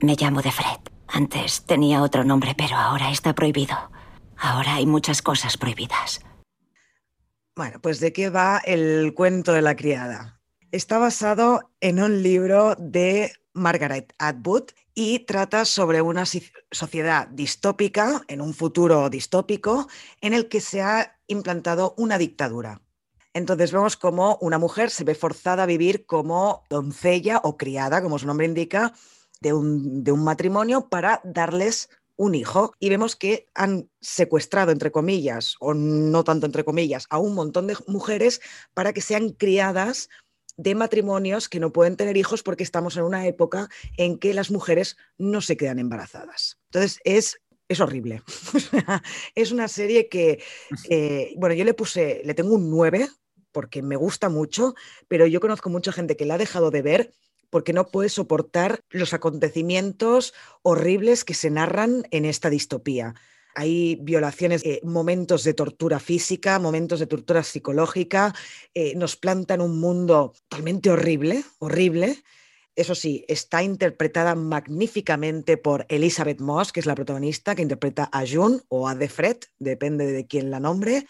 Me llamo de Fred. Antes tenía otro nombre, pero ahora está prohibido. Ahora hay muchas cosas prohibidas. Bueno, pues ¿de qué va el cuento de la criada? Está basado en un libro de Margaret Atwood y trata sobre una sociedad distópica, en un futuro distópico, en el que se ha implantado una dictadura. Entonces vemos cómo una mujer se ve forzada a vivir como doncella o criada, como su nombre indica, de un, de un matrimonio para darles un hijo y vemos que han secuestrado, entre comillas, o no tanto entre comillas, a un montón de mujeres para que sean criadas de matrimonios que no pueden tener hijos porque estamos en una época en que las mujeres no se quedan embarazadas. Entonces es es horrible. es una serie que, bueno, yo le puse, le tengo un 9 porque me gusta mucho, pero yo conozco mucha gente que la ha dejado de ver porque no puede soportar los acontecimientos horribles que se narran en esta distopía. Hay violaciones, eh, momentos de tortura física, momentos de tortura psicológica, eh, nos plantan un mundo totalmente horrible, horrible. Eso sí, está interpretada magníficamente por Elizabeth Moss, que es la protagonista, que interpreta a June o a Defred, depende de quién la nombre,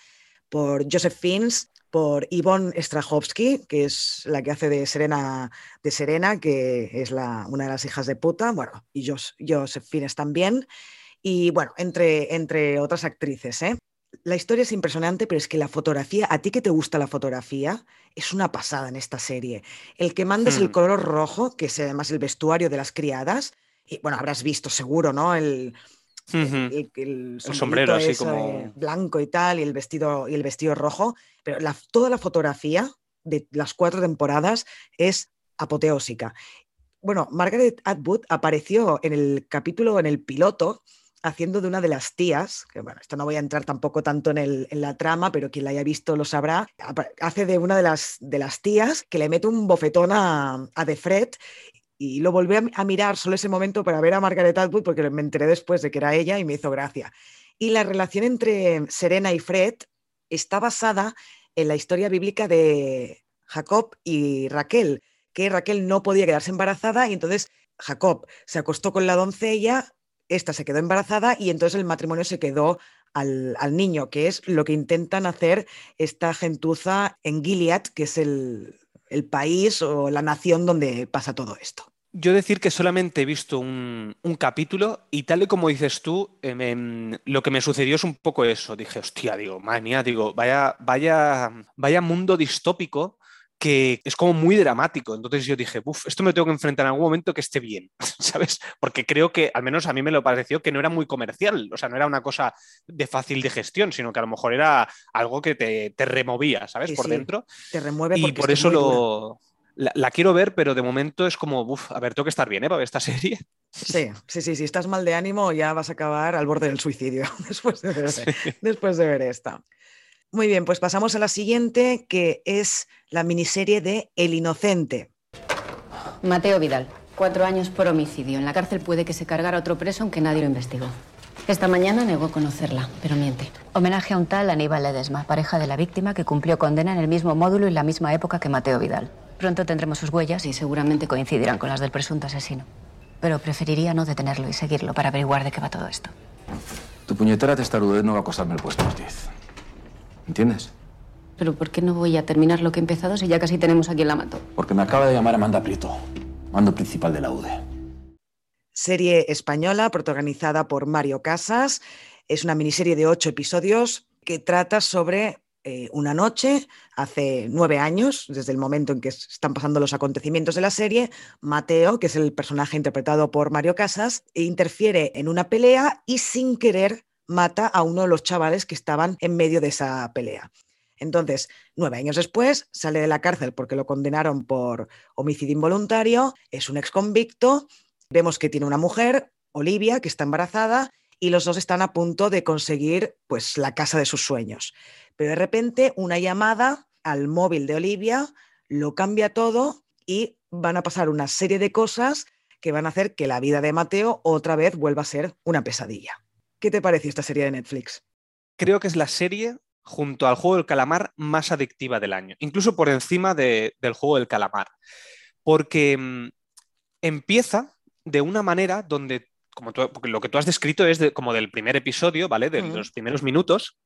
por Joseph Fiennes, por Yvonne Strahovski, que es la que hace de Serena, de Serena que es la, una de las hijas de puta, bueno, y Joseph Fiennes también, y bueno, entre, entre otras actrices. ¿eh? La historia es impresionante, pero es que la fotografía, a ti que te gusta la fotografía, es una pasada en esta serie. El que manda es el mm. color rojo, que es además el vestuario de las criadas, y bueno, habrás visto seguro, ¿no? El, el, sombrero así como blanco y tal, y el vestido, y el vestido rojo, pero toda la fotografía de las cuatro temporadas es apoteósica. Bueno, Margaret Atwood apareció en el capítulo, en el piloto, haciendo de una de las tías, que bueno, esto no voy a entrar tampoco tanto en, el, en, la trama, pero quien la haya visto lo sabrá, hace de una de las, de las tías que le mete un bofetón a, a De Fred y lo volví a, mirar solo ese momento para ver a Margaret Atwood porque me enteré después de que era ella y me hizo gracia. Y la relación entre Serena y Fred está basada en la historia bíblica de Jacob y Raquel, que Raquel no podía quedarse embarazada y entonces Jacob se acostó con la doncella, esta se quedó embarazada y entonces el matrimonio se quedó al, al niño, que es lo que intentan hacer esta gentuza en Gilead, que es el, el país o la nación donde pasa todo esto. Yo decir que solamente he visto un, capítulo y tal y como dices tú, em, lo que me sucedió es un poco eso. Dije, hostia, digo, madre mía, digo, vaya, vaya, vaya mundo distópico que es como muy dramático. Entonces yo dije, uff, esto me tengo que enfrentar en algún momento que esté bien, ¿sabes? Porque creo que, al menos a mí me lo pareció, que no era muy comercial, o sea, no era una cosa de fácil digestión, sino que a lo mejor era algo que te, removía, ¿sabes? por dentro. Te remueve. Y por eso lo la, quiero ver, pero de momento es como, uff, a ver, tengo que estar bien, ¿eh? Para ver esta serie. Sí, sí, sí, si estás mal de ánimo ya vas a acabar al borde del suicidio después de ver, después de ver esta. Muy bien, pues pasamos a la siguiente, que es la miniserie de El Inocente. Mateo Vidal, cuatro años por homicidio. En la cárcel puede que se cargara otro preso aunque nadie lo investigó. Esta mañana negó conocerla, pero miente. Homenaje a un tal Aníbal Ledesma, pareja de la víctima que cumplió condena en el mismo módulo y la misma época que Mateo Vidal. Pronto tendremos sus huellas y seguramente coincidirán con las del presunto asesino. Pero preferiría no detenerlo y seguirlo para averiguar de qué va todo esto. Tu puñetera testarudez no va a costarme el puesto, Ortiz. ¿Entiendes? Pero ¿por qué no voy a terminar lo que he empezado si ya casi tenemos a quien la mató? Porque me acaba de llamar Amanda Prieto, mando principal de la UDE. Serie española protagonizada por Mario Casas. Es una miniserie de ocho episodios que trata sobre eh, una noche, hace nueve años, desde el momento en que están pasando los acontecimientos de la serie, Mateo, que es el personaje interpretado por Mario Casas, interfiere en una pelea y sin querer mata a uno de los chavales que estaban en medio de esa pelea. Entonces, nueve años después, sale de la cárcel porque lo condenaron por homicidio involuntario, es un ex convicto, vemos que tiene una mujer, Olivia, que está embarazada, y los dos están a punto de conseguir pues, la casa de sus sueños. Pero de repente una llamada al móvil de Olivia lo cambia todo y van a pasar una serie de cosas que van a hacer que la vida de Mateo otra vez vuelva a ser una pesadilla. ¿Qué te parece esta serie de Netflix? Creo que es la serie junto al juego del calamar más adictiva del año, incluso por encima del juego del calamar, porque mm, empieza de una manera donde, como lo que tú has descrito es como del primer episodio, ¿vale? De los primeros minutos,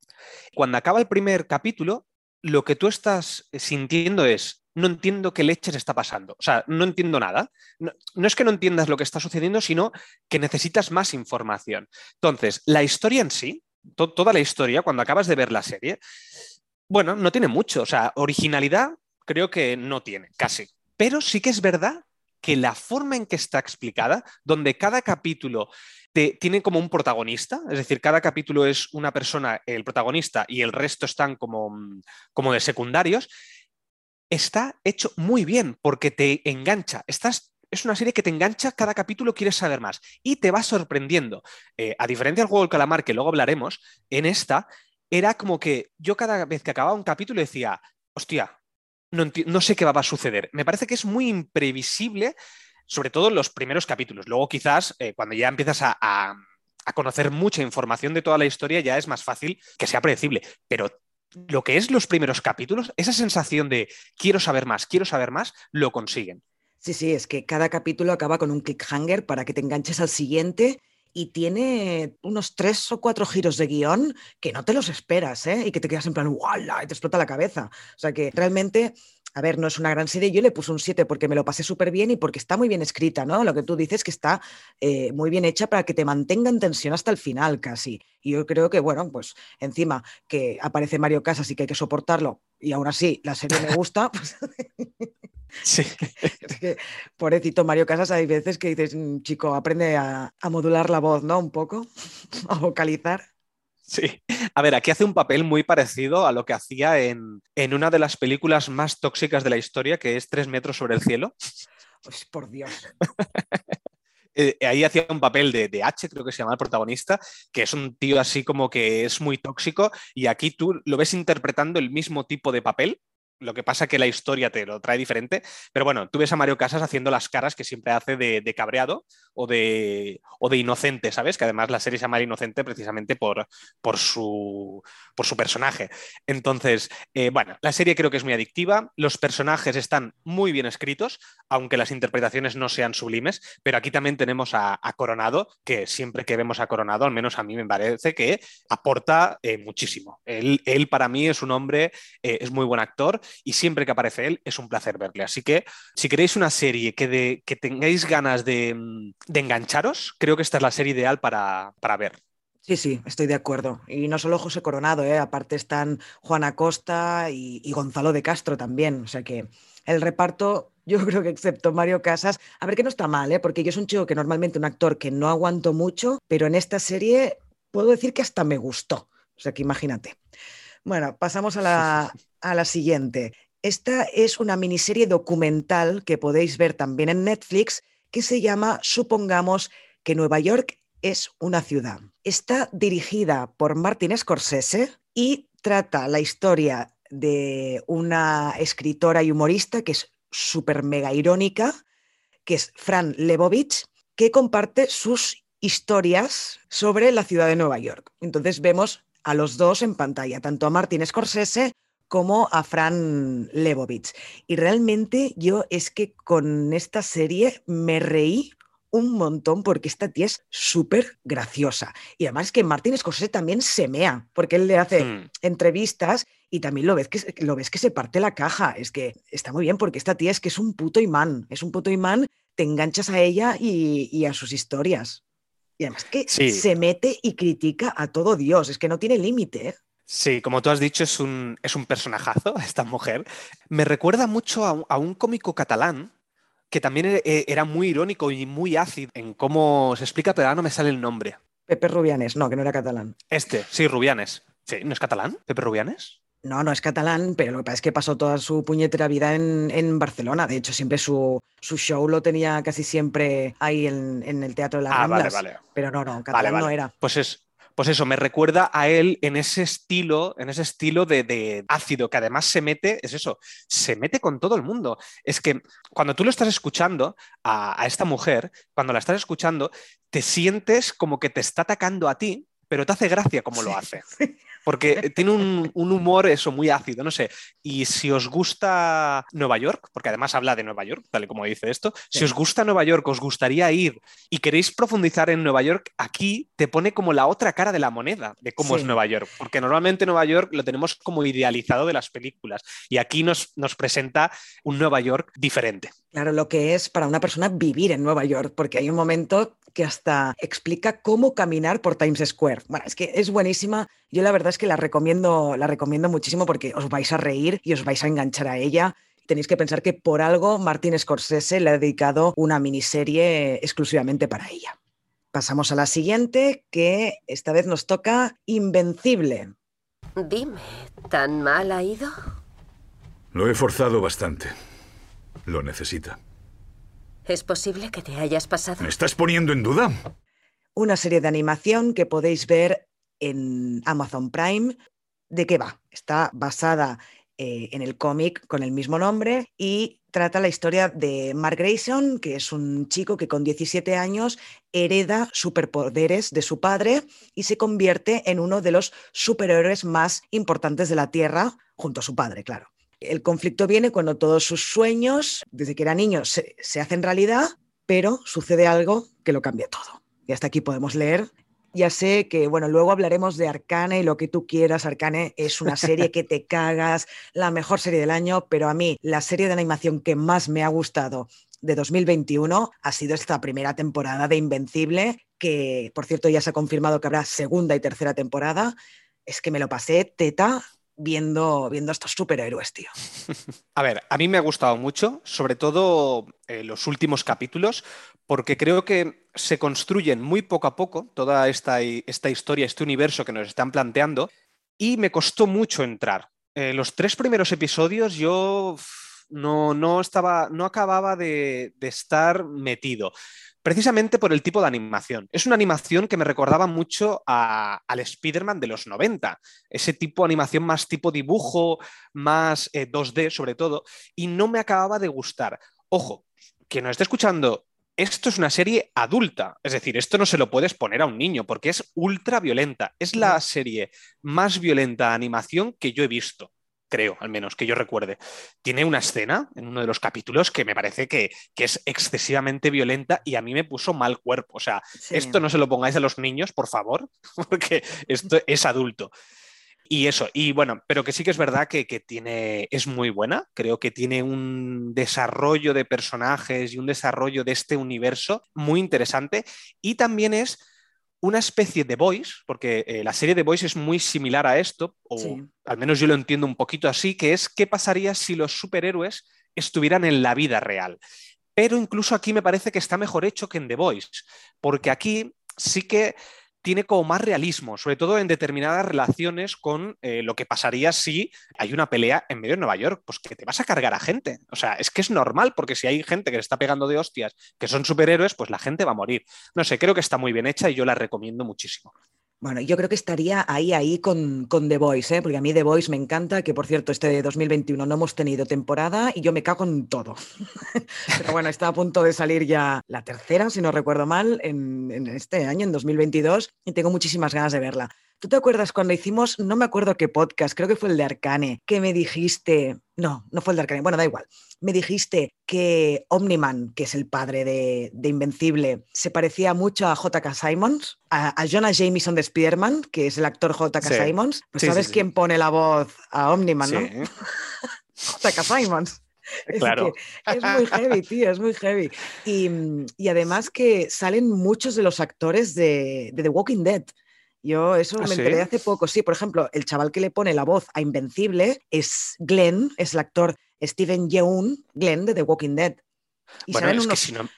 cuando acaba el primer capítulo, lo que tú estás sintiendo es, no entiendo qué leches está pasando. O sea, no entiendo nada. No, es que no entiendas lo que está sucediendo, sino que necesitas más información. Entonces, la historia en sí, toda la historia, cuando acabas de ver la serie, bueno, no tiene mucho. O sea, originalidad creo que no tiene, casi. Pero sí que es verdad que la forma en que está explicada, donde cada capítulo tiene como un protagonista, es decir, cada capítulo es una persona, el protagonista, y el resto están como, mm, como de secundarios, está hecho muy bien porque te engancha. Estás es una serie que te engancha, cada capítulo quieres saber más y te va sorprendiendo. Eh, a diferencia del juego del calamar, que luego hablaremos, en esta era como que yo cada vez que acababa un capítulo decía, hostia, no, no sé qué va a suceder. Me parece que es muy imprevisible, sobre todo los primeros capítulos. Luego quizás eh, cuando ya empiezas a, a, a conocer mucha información de toda la historia ya es más fácil que sea predecible. Pero lo que es los primeros capítulos, esa sensación de quiero saber más, quiero saber más, lo consiguen. Sí, sí, es que cada capítulo acaba con un cliffhanger para que te enganches al siguiente y tiene unos tres o cuatro giros de guion que no te los esperas, ¿eh? Y que te quedas en plan, ¡wala! Y te explota la cabeza. O sea que realmente a ver, no es una gran serie, yo le puse un 7 porque me lo pasé súper bien y porque está muy bien escrita, ¿no? Lo que tú dices que está eh, muy bien hecha para que te mantenga en tensión hasta el final casi. Y yo creo que, bueno, pues encima que aparece Mario Casas y que hay que soportarlo y aún así la serie me gusta, pues... Sí. es que, pobrecito Mario Casas, hay veces que dices, "Mm, chico, aprende a, a modular la voz, ¿no? Un poco, a vocalizar. Sí. A ver, aquí hace un papel muy parecido a lo que hacía en, en una de las películas más tóxicas de la historia, que es Tres metros sobre el cielo. Pues por Dios. Eh, ahí hacía un papel de, de, H, creo que se llama el protagonista, que es un tío así como que es muy tóxico y aquí tú lo ves interpretando el mismo tipo de papel. Lo que pasa que la historia te lo trae diferente. Pero bueno, tú ves a Mario Casas haciendo las caras que siempre hace de, de cabreado o de, o de inocente, ¿sabes? Que además la serie se llama Inocente precisamente por, por, su, por su personaje. Entonces, eh, bueno, la serie creo que es muy adictiva. Los personajes están muy bien escritos, aunque las interpretaciones no sean sublimes. Pero aquí también tenemos a, Coronado, que siempre que vemos a Coronado, al menos a mí me parece que aporta eh, muchísimo. Él, él, para mí es un hombre, eh, es muy buen actor y siempre que aparece él es un placer verle. Así que si queréis una serie que, de, que tengáis ganas de, de, engancharos, creo que esta es la serie ideal para, para, ver. Sí, sí, estoy de acuerdo. Y no solo José Coronado, ¿eh? aparte están Juana Costa y, y Gonzalo de Castro también. O sea que el reparto yo creo que excepto Mario Casas, a ver que no está mal, ¿eh? porque yo soy un chico que normalmente un actor que no aguanto mucho, pero en esta serie puedo decir que hasta me gustó. O sea que imagínate. Bueno, pasamos a la, a la siguiente. Esta es una miniserie documental que podéis ver también en Netflix que se llama Supongamos que Nueva York es una ciudad. Está dirigida por Martin Scorsese y trata la historia de una escritora y humorista que es súper mega irónica, que es Fran Lebovich, que comparte sus historias sobre la ciudad de Nueva York. Entonces vemos a los dos en pantalla, tanto a Martin Scorsese como a Fran Lebovich. Y realmente yo es que con esta serie me reí un montón porque esta tía es súper graciosa. Y además que Martin Scorsese también se mea, porque él le hace mm. entrevistas y también lo ves, que, lo ves que se parte la caja. Es que está muy bien porque esta tía es que es un puto imán, es un puto imán, te enganchas a ella y, y a sus historias. Y además que sí. se mete y critica a todo Dios, es que no tiene límite. ¿eh? Sí, como tú has dicho, es un, es un personajazo esta mujer. Me recuerda mucho a, a un cómico catalán que también e, era muy irónico y muy ácido en cómo se explica, pero ahora no me sale el nombre. Pepe Rubianes, no, que no era catalán. Este, sí, Rubianes. Sí, ¿No es catalán? ¿Pepe Rubianes? No, no es catalán, pero lo que pasa es que pasó toda su puñetera vida en, en Barcelona. De hecho, siempre su, su, show lo tenía casi siempre ahí en, en el Teatro de las ah. Vale, vale. Pero no, no, catalán vale, no era. Pues es, pues eso, me recuerda a él en ese estilo, en ese estilo de, de, ácido, que además se mete, es eso, se mete con todo el mundo. Es que cuando tú lo estás escuchando a, a esta mujer, cuando la estás escuchando, te sientes como que te está atacando a ti, pero te hace gracia como lo hace. Porque tiene un, un, humor eso muy ácido, no sé. Y si os gusta Nueva York, porque además habla de Nueva York, tal y como dice esto, sí. si os gusta Nueva York, os gustaría ir y queréis profundizar en Nueva York, aquí te pone como la otra cara de la moneda de cómo sí. es Nueva York. Porque normalmente Nueva York lo tenemos como idealizado de las películas y aquí nos, nos presenta un Nueva York diferente. Claro, lo que es para una persona vivir en Nueva York, porque hay un momento que hasta explica cómo caminar por Times Square. Bueno, es que es buenísima. Yo la verdad es que la recomiendo, la recomiendo muchísimo porque os vais a reír y os vais a enganchar a ella. Tenéis que pensar que por algo Martin Scorsese le ha dedicado una miniserie exclusivamente para ella. Pasamos a la siguiente, que esta vez nos toca Invencible. Dime, ¿tan mal ha ido? Lo he forzado bastante. Lo necesita. ¿Es posible que te hayas pasado? ¿Me estás poniendo en duda? Una serie de animación que podéis ver en Amazon Prime. ¿De qué va? Está basada eh, en el cómic con el mismo nombre y trata la historia de Mark Grayson, que es un chico que con 17 años hereda superpoderes de su padre y se convierte en uno de los superhéroes más importantes de la Tierra, junto a su padre, claro. El conflicto viene cuando todos sus sueños, desde que era niño, se, hacen realidad, pero sucede algo que lo cambia todo. Y hasta aquí podemos leer ya sé que, bueno, luego hablaremos de Arcane y lo que tú quieras. Arcane es una serie que te cagas, la mejor serie del año, pero a mí la serie de animación que más me ha gustado de 2021 ha sido esta primera temporada de Invencible, que por cierto ya se ha confirmado que habrá segunda y tercera temporada. Es que me lo pasé teta viendo, viendo estos superhéroes, tío. A ver, a mí me ha gustado mucho, sobre todo eh, los últimos capítulos, porque creo que se construyen muy poco a poco toda esta, esta historia, este universo que nos están planteando, y me costó mucho entrar. Eh, los tres primeros episodios yo no, no, estaba, no acababa de, de estar metido precisamente por el tipo de animación. Es una animación que me recordaba mucho a, al Spider-Man de los 90, ese tipo de animación más tipo dibujo, más 2D eh, sobre todo, y no me acababa de gustar. Ojo, que nos esté escuchando, esto es una serie adulta, es decir, esto no se lo puedes poner a un niño porque es ultra violenta, es la serie más violenta de animación que yo he visto creo, al menos que yo recuerde. Tiene una escena en uno de los capítulos que me parece que, es excesivamente violenta y a mí me puso mal cuerpo. O sea, esto no se lo pongáis a los niños, por favor, porque esto es adulto. Y eso, y bueno, pero que sí que es verdad que, que, tiene, es muy buena, creo que tiene un desarrollo de personajes y un desarrollo de este universo muy interesante y también es una especie de voice, porque eh, la serie de voice es muy similar a esto, o al menos yo lo entiendo un poquito así, que es qué pasaría si los superhéroes estuvieran en la vida real. Pero incluso aquí me parece que está mejor hecho que en The Voice, porque aquí sí que tiene como más realismo, sobre todo en determinadas relaciones con eh, lo que pasaría si hay una pelea en medio de Nueva York, pues que te vas a cargar a gente. O sea, es que es normal, porque si hay gente que le está pegando de hostias, que son superhéroes, pues la gente va a morir. No sé, creo que está muy bien hecha y yo la recomiendo muchísimo. Bueno, yo creo que estaría ahí, ahí con, con The Voice, ¿eh? porque a mí The Voice me encanta, que por cierto, este de 2021 no hemos tenido temporada y yo me cago en todo. Pero bueno, está a punto de salir ya la tercera, si no recuerdo mal, en, en este año, en 2022, y tengo muchísimas ganas de verla. ¿Tú te acuerdas cuando hicimos, no me acuerdo qué podcast, creo que fue el de Arcane, que me dijiste, no, no fue el de Arcane, bueno, da igual, me dijiste que Omniman, que es el padre de, Invencible, se parecía mucho a J.K. Simons, a, Jonah Jameson de Spider-Man, que es el actor J.K. Simons. Pues ¿Sabes quién pone la voz a Omniman, no? J.K. Simons. Claro. Es, muy heavy, tío, es muy heavy. Y, además que salen muchos de los actores de The Walking Dead. Yo eso ¿Ah, me enteré hace poco. Sí, por ejemplo, el chaval que le pone la voz a Invencible es Glenn, es el actor Steven Yeun, Glenn de The Walking Dead. Y bueno, es que si no...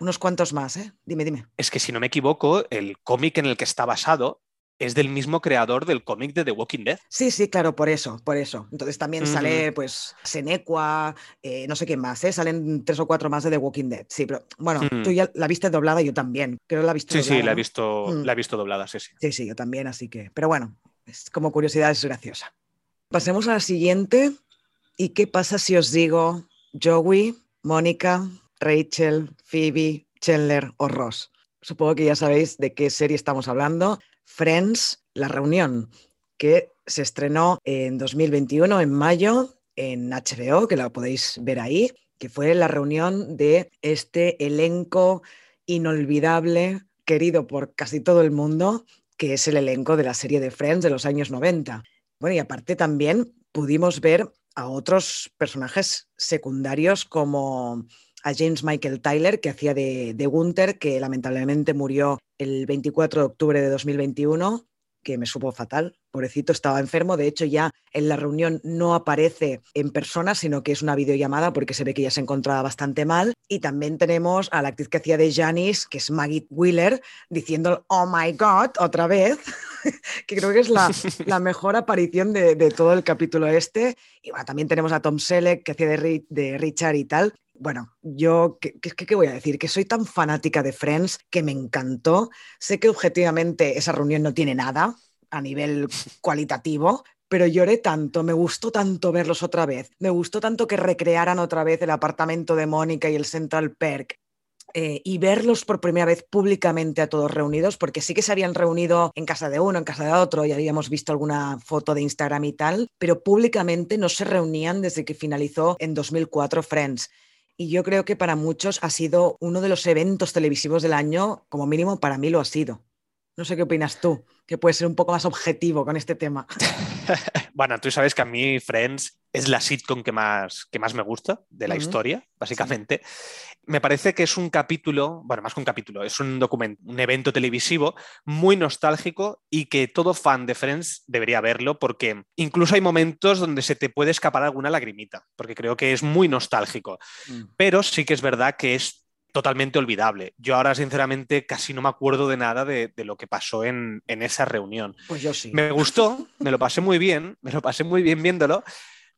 unos cuantos más, ¿eh? Dime, dime. Es que si no me equivoco, el cómic en el que está basado es del mismo creador del cómic de The Walking Dead. Sí, sí, claro, por eso, por eso. Entonces también sale, pues, Senequa, eh, no sé quién más, ¿eh? Salen tres o cuatro más de The Walking Dead. Sí, pero bueno, tú ya la viste doblada, yo también. Creo que la viste sí, doblada. Sí, la he, visto, la he visto doblada, sí, sí. Sí, sí, yo también, así que. Pero bueno, es como curiosidad, es graciosa. Pasemos a la siguiente. ¿Y qué pasa si os digo Joey, Mónica, Rachel, Phoebe, Chandler o Ross? Supongo que ya sabéis de qué serie estamos hablando. Friends, La Reunión, que se estrenó en 2021, en mayo, en HBO, que la podéis ver ahí, que fue la reunión de este elenco inolvidable, querido por casi todo el mundo, que es el elenco de la serie de Friends de los años 90. Bueno, y aparte también pudimos ver a otros personajes secundarios como a James Michael Tyler, que hacía de, de Gunther, que lamentablemente murió el 24 de octubre de 2021, que me supo fatal. Pobrecito, estaba enfermo. De hecho, ya en la reunión no aparece en persona, sino que es una videollamada porque se ve que ya se encontraba bastante mal. Y también tenemos a la actriz que hacía de Janice, que es Maggie Wheeler, diciendo, oh my God, otra vez, que creo que es la, la mejor aparición de, de, todo el capítulo este. Y bueno, también tenemos a Tom Selleck, que hacía de, de Richard y tal. Bueno, yo, ¿qué, qué, qué voy a decir? Que soy tan fanática de Friends que me encantó. Sé que objetivamente esa reunión no tiene nada a nivel cualitativo, pero lloré tanto, me gustó tanto verlos otra vez, me gustó tanto que recrearan otra vez el apartamento de Mónica y el Central Perk. eh, y verlos por primera vez públicamente a todos reunidos, porque sí que se habían reunido en casa de uno, en casa de otro, y habíamos visto alguna foto de Instagram y tal, pero públicamente no se reunían desde que finalizó en 2004 Friends. Y yo creo que para muchos ha sido uno de los eventos televisivos del año, como mínimo para mí lo ha sido. No sé qué opinas tú, que puedes ser un poco más objetivo con este tema. Bueno, tú sabes que a mí Friends es la sitcom que más, que más me gusta de la historia, básicamente. Me parece que es un capítulo, bueno, más que un capítulo, es un documento, un evento televisivo muy nostálgico y que todo fan de Friends debería verlo porque incluso hay momentos donde se te puede escapar alguna lagrimita, porque creo que es muy nostálgico. Pero sí que es verdad que es totalmente olvidable. Yo ahora, sinceramente, casi no me acuerdo de nada de, de lo que pasó en, en esa reunión. Pues yo sí. Me gustó, me lo pasé muy bien, me lo pasé muy bien viéndolo,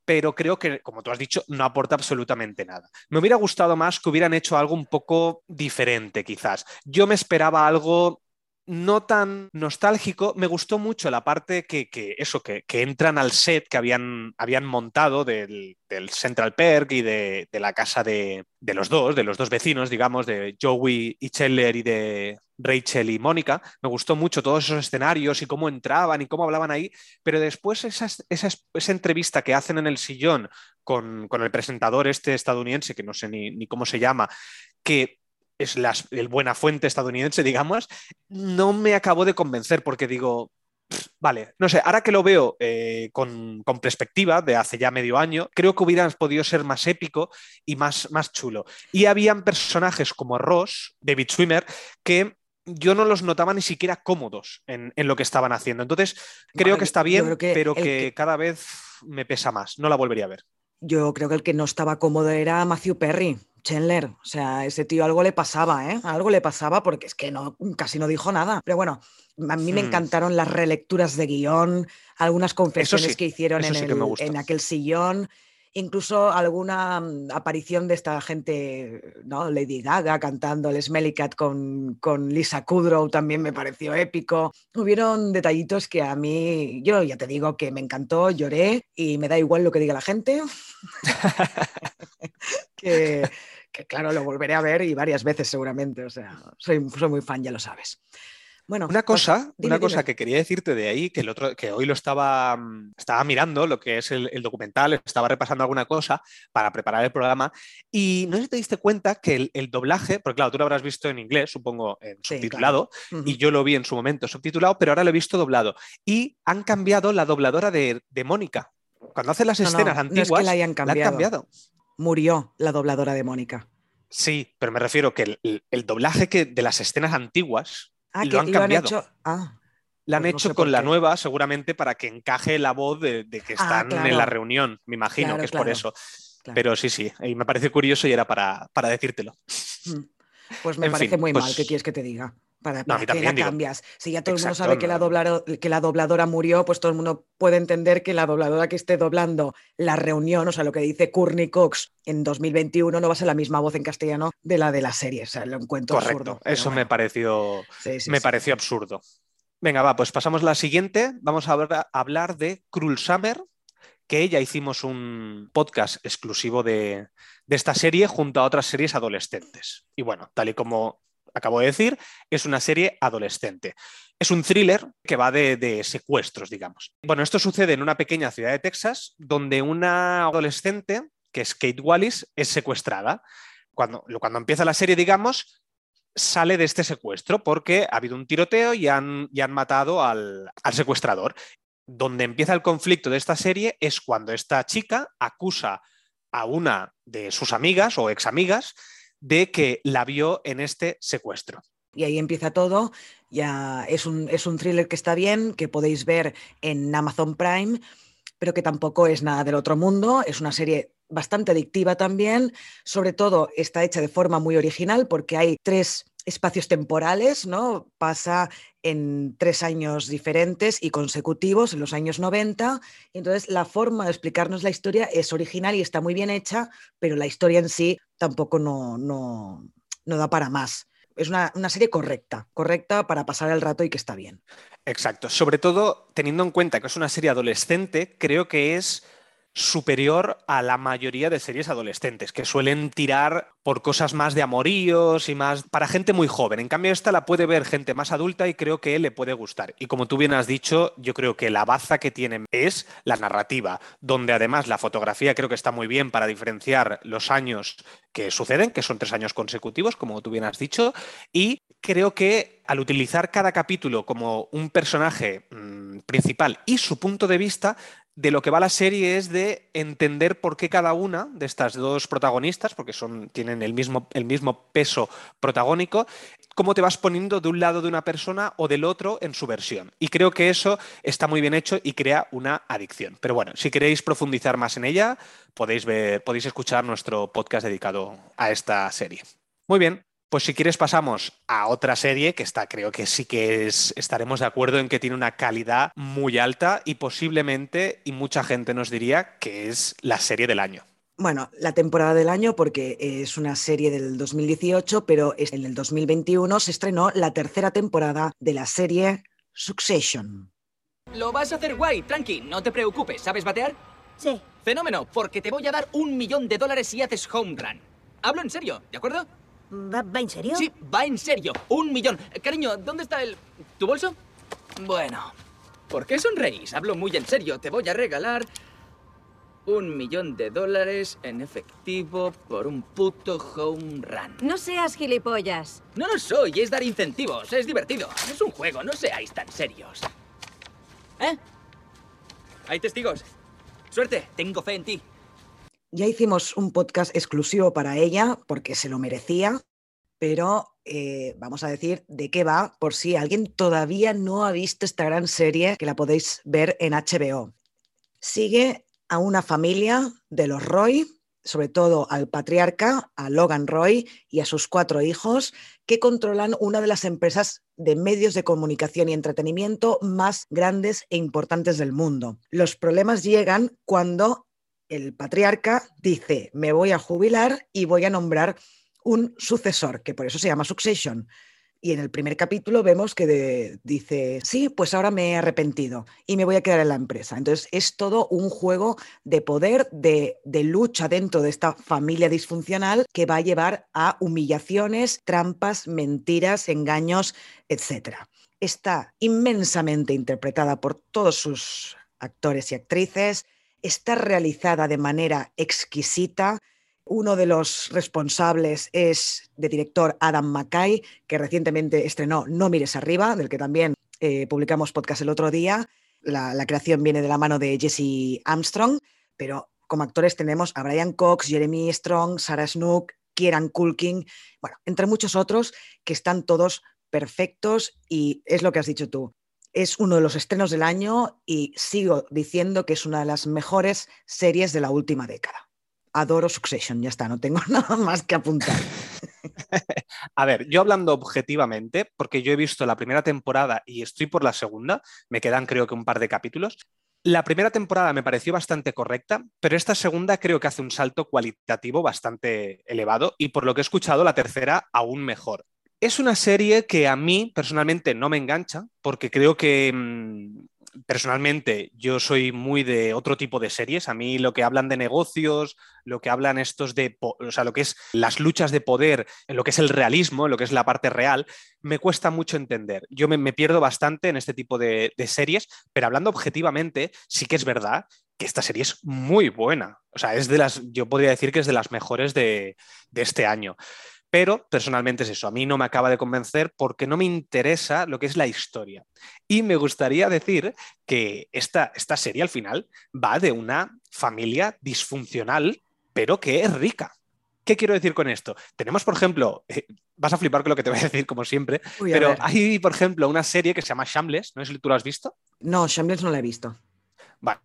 pero creo que, como tú has dicho, no aporta absolutamente nada. Me hubiera gustado más que hubieran hecho algo un poco diferente, quizás. Yo me esperaba algo no tan nostálgico. Me gustó mucho la parte que, que eso, que, que entran al set que habían, habían montado del, del Central Perk y de, de la casa de, de los dos, de los dos vecinos, digamos, de Joey y Chandler y de Rachel y Mónica. Me gustó mucho todos esos escenarios y cómo entraban y cómo hablaban ahí, pero después esa, esa, esa entrevista que hacen en el sillón con, con el presentador este estadounidense, que no sé ni, ni cómo se llama, que es la, el buena fuente estadounidense, digamos, no me acabó de convencer porque digo, pff, vale, no sé, ahora que lo veo eh, con, con, perspectiva de hace ya medio año, creo que hubieran podido ser más épico y más, más chulo. Y habían personajes como Ross, David Swimmer, que yo no los notaba ni siquiera cómodos en, en lo que estaban haciendo. Entonces, creo Vale, que está bien, que pero que- cada vez me pesa más. No la volvería a ver. Yo creo que el que no estaba cómodo era Matthew Perry, Chandler. O sea, ese tío algo le pasaba, ¿eh? Algo le pasaba porque es que no, casi no dijo nada. Pero bueno, a mí me Hmm. encantaron las relecturas de guion, algunas confesiones sí, que hicieron en, sí el- en aquel sillón. Incluso alguna mm, aparición de esta gente, ¿no? Lady Gaga cantando el Smelly Cat con, con Lisa Kudrow también me pareció épico. Hubieron detallitos que a mí, yo ya te digo que me encantó, lloré y me da igual lo que diga la gente. que, que, claro, lo volveré a ver y varias veces seguramente. O sea, soy, soy muy fan, ya lo sabes. Bueno, Una pues, cosa, dime, una cosa dime. que quería decirte de ahí, que el otro, que hoy lo estaba, mm, estaba mirando, lo que es el, el documental, estaba repasando alguna cosa para preparar el programa, y no sé si te diste cuenta que el, el doblaje, porque claro, tú lo habrás visto en inglés, supongo, en Sí, subtitulado, claro. Y yo lo vi en su momento subtitulado, pero ahora lo he visto doblado. Y han cambiado la dobladora de, de Mónica. Cuando hace las No, no, escenas no es antiguas, que la hayan han cambiado. cambiado. Murió la dobladora de Mónica. Sí, pero me refiero que el, el- el doblaje que de las escenas antiguas Ah, lo que han lo han cambiado. hecho. Ah, La han Pues no hecho sé con la nueva, seguramente para que encaje la voz de, de que Ah, están en la reunión. Me imagino Claro, que es por eso. Pero sí, sí, y me parece curioso y era para, para decírtelo. Mm. Pues me En parece fin, muy mal, pues- ¿qué quieres que te diga? ¿Para, también, la digo. cambias? Si ya todo el mundo sabe que, la no. doblaro- que la dobladora murió, pues todo el mundo puede entender que la dobladora que esté doblando la reunión, o sea, lo que dice Courtney Cox en 2021 no va a ser la misma voz en castellano de la de la serie. O sea, lo encuentro Correcto, absurdo. eso me pareció, Sí, sí, me sí. pareció absurdo. Venga, va, pues pasamos a la siguiente. Vamos a hablar, a hablar de Cruel Summer, que ya hicimos un podcast exclusivo de, de esta serie junto a otras series adolescentes. Y bueno, tal y como acabo de decir, es una serie adolescente. Es un thriller que va de, secuestros, digamos. Bueno, esto sucede en una pequeña ciudad de Texas donde una adolescente, que es Kate Wallis, es secuestrada. Cuando, cuando empieza la serie, digamos, sale de este secuestro porque ha habido un tiroteo y han, y han matado al, al secuestrador. Donde empieza el conflicto de esta serie es cuando esta chica acusa a una de sus amigas o examigas de que la vio en este secuestro. Y ahí empieza todo. Ya es un, es un thriller que está bien, que podéis ver en Amazon Prime, pero que tampoco es nada del otro mundo. Es una serie bastante adictiva también. Sobre todo está hecha de forma muy original porque hay tres espacios temporales, ¿no? Pasa en tres años diferentes y consecutivos, en los años 90. Y entonces la forma de explicarnos la historia es original y está muy bien hecha, pero la historia en sí tampoco no, no, no da para más. Es una, una serie correcta, correcta para pasar el rato y que está bien. Exacto. Sobre todo teniendo en cuenta que es una serie adolescente, creo que es superior a la mayoría de series adolescentes, que suelen tirar por cosas más de amoríos y más para gente muy joven. En cambio, esta la puede ver gente más adulta y creo que le puede gustar. Y como tú bien has dicho, yo creo que la baza que tienen es la narrativa, donde además la fotografía creo que está muy bien para diferenciar los años que suceden, que son tres años consecutivos, como tú bien has dicho, y creo que al utilizar cada capítulo como un personaje mmm, principal y su punto de vista, de lo que va la serie es de entender por qué cada una de estas dos protagonistas, porque son, tienen el mismo, el mismo peso protagónico, cómo te vas poniendo de un lado de una persona o del otro en su versión. Y creo que eso está muy bien hecho y crea una adicción. Pero bueno, si queréis profundizar más en ella, podéis, ver, podéis escuchar nuestro podcast dedicado a esta serie. Muy bien, pues si quieres pasamos a otra serie que está, creo que sí que es, estaremos de acuerdo en que tiene una calidad muy alta y posiblemente, y mucha gente nos diría, que es la serie del año. Bueno, la temporada del año porque es una serie del 2018, pero en el 2021 se estrenó la tercera temporada de la serie Succession. Lo vas a hacer guay, tranqui, no te preocupes. ¿Sabes batear? Sí. Fenómeno, porque te voy a dar un millón de dólares si haces home run. Hablo en serio, ¿de acuerdo? ¿Va, ¿Va, en serio? Sí, va en serio. Un millón. Cariño, ¿dónde está el... tu bolso? Bueno, ¿por qué sonreís? Hablo muy en serio. Te voy a regalar un millón de dólares en efectivo por un puto home run. No seas gilipollas. No lo soy, es dar incentivos. Es divertido. Es un juego, no seáis tan serios. ¿Eh? Hay testigos. Suerte, tengo fe en ti. Ya hicimos un podcast exclusivo para ella porque se lo merecía, pero eh, vamos a decir de qué va por si alguien todavía no ha visto esta gran serie que la podéis ver en HBO. Sigue a una familia de los Roy, sobre todo al patriarca, a Logan Roy y a sus cuatro hijos, que controlan una de las empresas de medios de comunicación y entretenimiento más grandes e importantes del mundo. Los problemas llegan cuando el patriarca dice, me voy a jubilar y voy a nombrar un sucesor, que por eso se llama Succession. Y en el primer capítulo vemos que dice, sí, pues ahora me he arrepentido y me voy a quedar en la empresa. Entonces es todo un juego de poder, de, de lucha dentro de esta familia disfuncional que va a llevar a humillaciones, trampas, mentiras, engaños, etc. Está inmensamente interpretada por todos sus actores y actrices está realizada de manera exquisita. Uno de los responsables es de director Adam McKay, que recientemente estrenó No mires arriba, del que también eh, publicamos podcast el otro día. La, la, creación viene de la mano de Jesse Armstrong, pero como actores tenemos a Brian Cox, Jeremy Strong, Sarah Snook, Kieran Culkin, bueno, entre muchos otros que están todos perfectos y es lo que has dicho tú es uno de los estrenos del año y sigo diciendo que es una de las mejores series de la última década. Adoro Succession, ya está, no tengo nada más que apuntar. A ver, yo hablando objetivamente, porque yo he visto la primera temporada y estoy por la segunda, me quedan creo que un par de capítulos. La primera temporada me pareció bastante correcta, pero esta segunda creo que hace un salto cualitativo bastante elevado y por lo que he escuchado la tercera aún mejor. Es una serie que a mí personalmente no me engancha porque creo que mmm, personalmente yo soy muy de otro tipo de series. A mí lo que hablan de negocios, lo que hablan estos de, o sea, lo que es las luchas de poder, lo que es el realismo, lo que es la parte real, me cuesta mucho entender. Yo me, pierdo bastante en este tipo de, series, pero hablando objetivamente, sí que es verdad que esta serie es muy buena. O sea, es de las, yo podría decir que es de las mejores de este año. Pero personalmente es eso, a mí no me acaba de convencer porque no me interesa lo que es la historia. Y me gustaría decir que esta, esta serie al final va de una familia disfuncional, pero que es rica. ¿Qué quiero decir con esto? Tenemos, por ejemplo, eh, vas a flipar con lo que te voy a decir, como siempre, Uy, pero ver. hay, por ejemplo, una serie que se llama Shambles, no si tú lo has visto. No, Shameless no la he visto. Vale.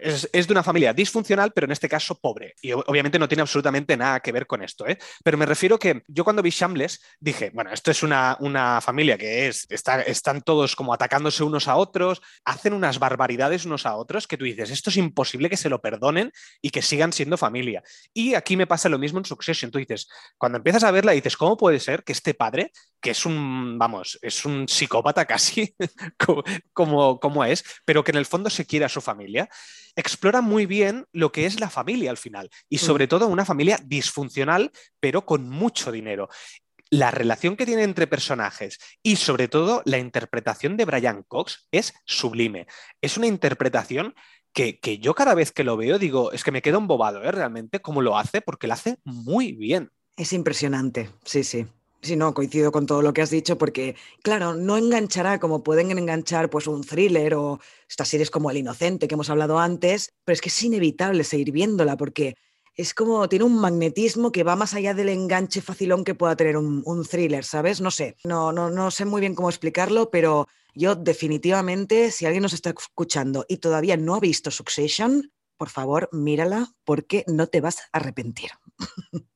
Es, es, de una familia disfuncional, pero en este caso pobre. Y obviamente no tiene absolutamente nada que ver con esto. ¿eh? Pero me refiero que yo cuando vi Shambles dije, bueno, esto es una, una familia que es, está, están todos como atacándose unos a otros, hacen unas barbaridades unos a otros que tú dices, esto es imposible que se lo perdonen y que sigan siendo familia. Y aquí me pasa lo mismo en Succession. Tú dices, cuando empiezas a verla, dices, ¿cómo puede ser que este padre, que es un, vamos, es un psicópata casi, como, como es, pero que en el fondo se quiere a su familia? Explora muy bien lo que es la familia al final y sobre todo una familia disfuncional pero con mucho dinero. La relación que tiene entre personajes y sobre todo la interpretación de Brian Cox es sublime. Es una interpretación que, que yo cada vez que lo veo digo, es que me quedo embobado ¿eh? realmente cómo lo hace porque lo hace muy bien. Es impresionante, sí, sí. Sí, no, coincido con todo lo que has dicho porque, claro, no enganchará como pueden enganchar pues un thriller o estas series como El Inocente que hemos hablado antes, pero es que es inevitable seguir viéndola porque es como, tiene un magnetismo que va más allá del enganche facilón que pueda tener un, un thriller, ¿sabes? No sé, no, no, no sé muy bien cómo explicarlo, pero yo definitivamente, si alguien nos está escuchando y todavía no ha visto Succession, por favor, mírala porque no te vas a arrepentir.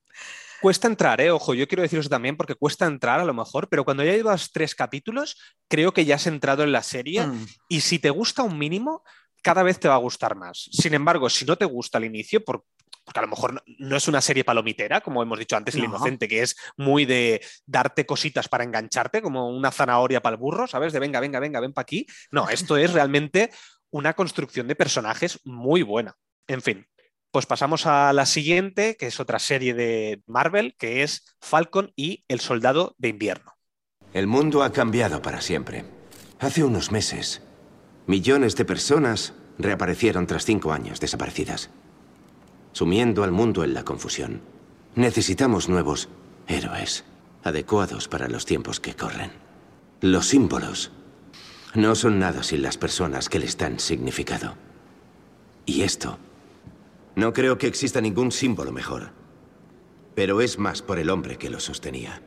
Cuesta entrar, ¿eh? ojo, yo quiero deciros también porque cuesta entrar a lo mejor, pero cuando ya llevas tres capítulos, creo que ya has entrado en la serie mm. y si te gusta un mínimo, cada vez te va a gustar más. Sin embargo, si no te gusta al inicio, por, porque a lo mejor no, es una serie palomitera, como hemos dicho antes, El Inocente, que es muy de darte cositas para engancharte, como una zanahoria para el burro, ¿sabes? De venga, venga, venga, ven para aquí. No, esto es realmente una construcción de personajes muy buena. En fin, pues pasamos a la siguiente, que es otra serie de Marvel, que es Falcon y El Soldado de Invierno. El mundo ha cambiado para siempre. Hace unos meses, millones de personas reaparecieron tras cinco años desaparecidas, sumiendo al mundo en la confusión. Necesitamos nuevos héroes, adecuados para los tiempos que corren. Los símbolos no son nada sin las personas que les dan significado. Y esto no creo que exista ningún símbolo mejor. Pero es más por el hombre que lo sostenía.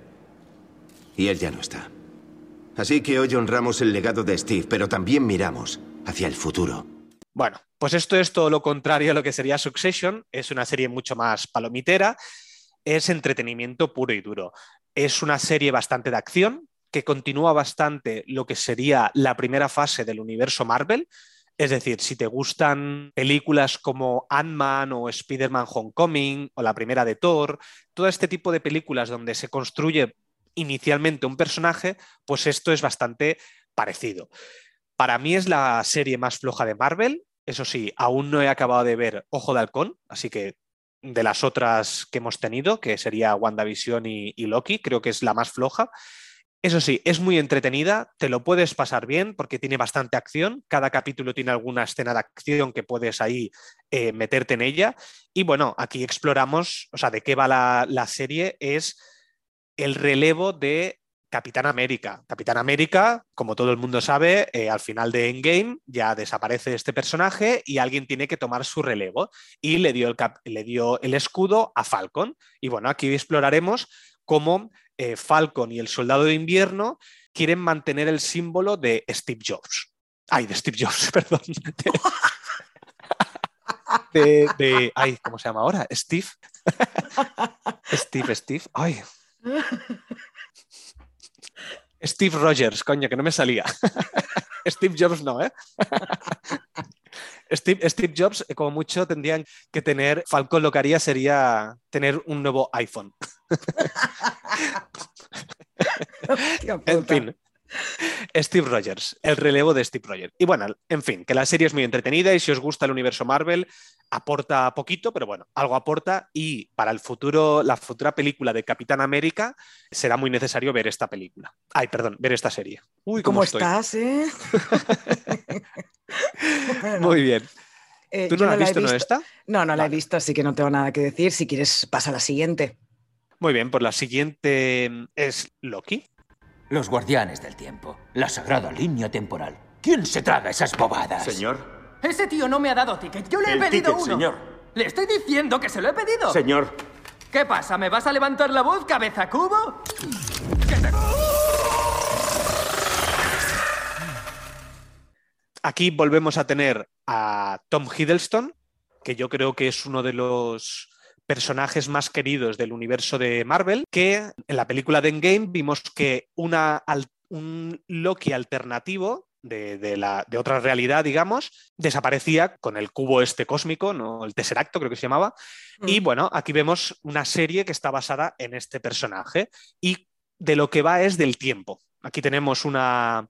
Y él ya no está. Así que hoy honramos el legado de Steve, pero también miramos hacia el futuro. Bueno, pues esto es todo lo contrario a lo que sería Succession. Es una serie mucho más palomitera. Es entretenimiento puro y duro. Es una serie bastante de acción, que continúa bastante lo que sería la primera fase del universo Marvel, es decir, si te gustan películas como Ant-Man o Spider-Man Homecoming o la primera de Thor, todo este tipo de películas donde se construye inicialmente un personaje, pues esto es bastante parecido. Para mí es la serie más floja de Marvel. Eso sí, aún no he acabado de ver Ojo de Halcón, así que de las otras que hemos tenido, que sería WandaVision y, y Loki, creo que es la más floja. Eso sí, es muy entretenida, te lo puedes pasar bien porque tiene bastante acción, cada capítulo tiene alguna escena de acción que puedes ahí eh, meterte en ella. Y bueno, aquí exploramos, o sea, de qué va la, serie, es el relevo de Capitán América. Capitán América, como todo el mundo sabe, eh, al final de Endgame ya desaparece este personaje y alguien tiene que tomar su relevo. Y le dio el, le dio el escudo a Falcon. Y bueno, aquí exploraremos cómo eh, Falcon y el Soldado de Invierno quieren mantener el símbolo de Steve Jobs. Ay, de Steve Jobs, perdón. De, ay, ¿cómo se llama ahora? Steve. Steve, Steve. Ay. Steve Rogers, coño, que no me salía. Steve Jobs no, ¿eh? Steve, Steve, Jobs, eh, como mucho, tendrían que tener, Falcon lo que haría sería tener un nuevo iPhone. en fin. Steve Rogers, el relevo de Steve Rogers. Y bueno, en fin, que la serie es muy entretenida y si os gusta el universo Marvel, aporta poquito, pero bueno, algo aporta y para el futuro, la futura película de Capitán América, será muy necesario ver esta película. Ay, perdón, ver esta serie. Uy, ¿cómo, estás, eh? Muy bien. Eh, ¿Tú no, la has visto, no esta? No, no la he visto, así que no tengo nada que decir. Si quieres, pasa a la siguiente. Muy bien, pues la siguiente es Loki. Los guardianes del tiempo. La sagrada línea temporal. ¿Quién se traga esas bobadas? Señor. Ese tío no me ha dado ticket. Yo le he pedido ticket, uno. señor. Le estoy diciendo que se lo he pedido. Señor. ¿Qué pasa? ¿Me vas a levantar la voz, cabeza cubo? Aquí volvemos a tener a Tom Hiddleston, que yo creo que es uno de los personajes más queridos del universo de Marvel, que en la película de Endgame vimos que una, un Loki alternativo de, la, de, otra realidad, digamos, desaparecía con el cubo este cósmico, ¿no? el Tesseracto creo que se llamaba. Y mm. bueno, aquí vemos una serie que está basada en este personaje y de lo que va es del tiempo. Aquí tenemos una,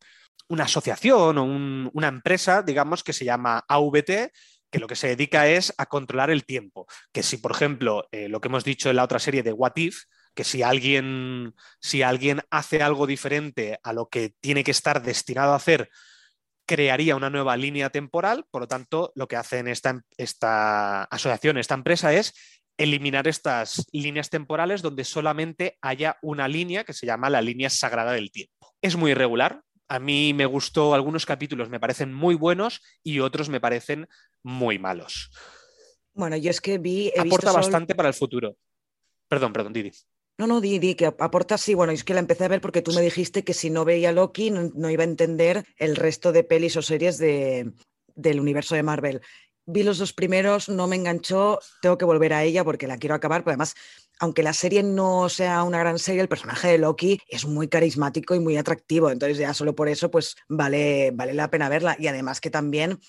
una asociación o una empresa, digamos, que se llama AVT, que lo que se dedica es a controlar el tiempo. Que si, por ejemplo, eh, lo que hemos dicho en la otra serie de What If, que si alguien, si alguien hace algo diferente a lo que tiene que estar destinado a hacer, crearía una nueva línea temporal. Por lo tanto, lo que hace esta, esta asociación, esta empresa, es eliminar estas líneas temporales donde solamente haya una línea que se llama la línea sagrada del tiempo. Es muy irregular, a mí me gustó, algunos capítulos me parecen muy buenos y otros me parecen muy malos. Bueno, yo es que vi... Aporta bastante para el futuro. Perdón, perdón, Didi. No, no, Didi, que aporta sí. Bueno, es que la empecé a ver porque tú me dijiste que si no veía Loki no, iba a entender el resto de pelis o series de, del universo de Marvel. Vi los dos primeros, no me enganchó, tengo que volver a ella porque la quiero acabar, pero además aunque la serie no sea una gran serie, el personaje de Loki es muy carismático y muy atractivo. Entonces, ya solo por eso, pues vale, vale la pena verla. Y además que también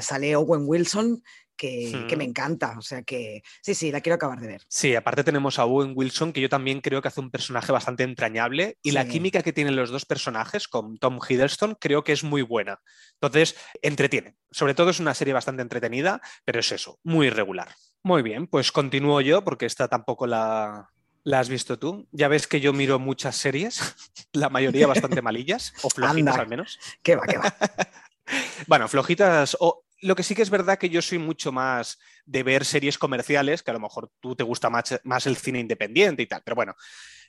sale Owen Wilson, que, me encanta. O sea que sí, sí, la quiero acabar de ver. Sí, aparte tenemos a Owen Wilson, que yo también creo que hace un personaje bastante entrañable. Y la química que tienen los dos personajes con Tom Hiddleston creo que es muy buena. Entonces, entretiene. Sobre todo es una serie bastante entretenida, pero es eso, muy regular. Muy bien, pues continúo yo porque esta tampoco la, has visto tú. Ya ves que yo miro muchas series, la mayoría bastante malillas, o flojitas al menos. ¿Qué va, qué va? bueno, flojitas, o lo que sí que es verdad que yo soy mucho más de ver series comerciales, que a lo mejor tú te gusta más, más el cine independiente y tal, pero bueno,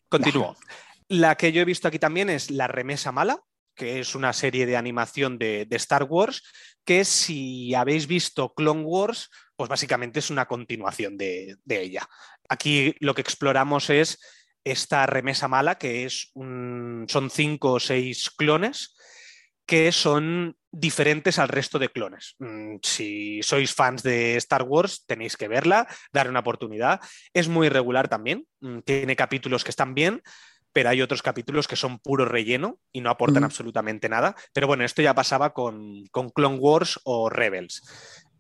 continúo. La que yo he visto aquí también es La Remesa Mala, que es una serie de animación de, Star Wars, que si habéis visto Clone Wars, pues básicamente es una continuación de, ella. Aquí lo que exploramos es esta remesa mala, que es son cinco o seis clones que son diferentes al resto de clones. Mm, si sois fans de Star Wars, tenéis que verla, dar una oportunidad. Es muy regular también, mm, tiene capítulos que están bien, pero hay otros capítulos que son puro relleno y no aportan absolutamente nada. Pero bueno, esto ya pasaba con, con Clone Wars o Rebels.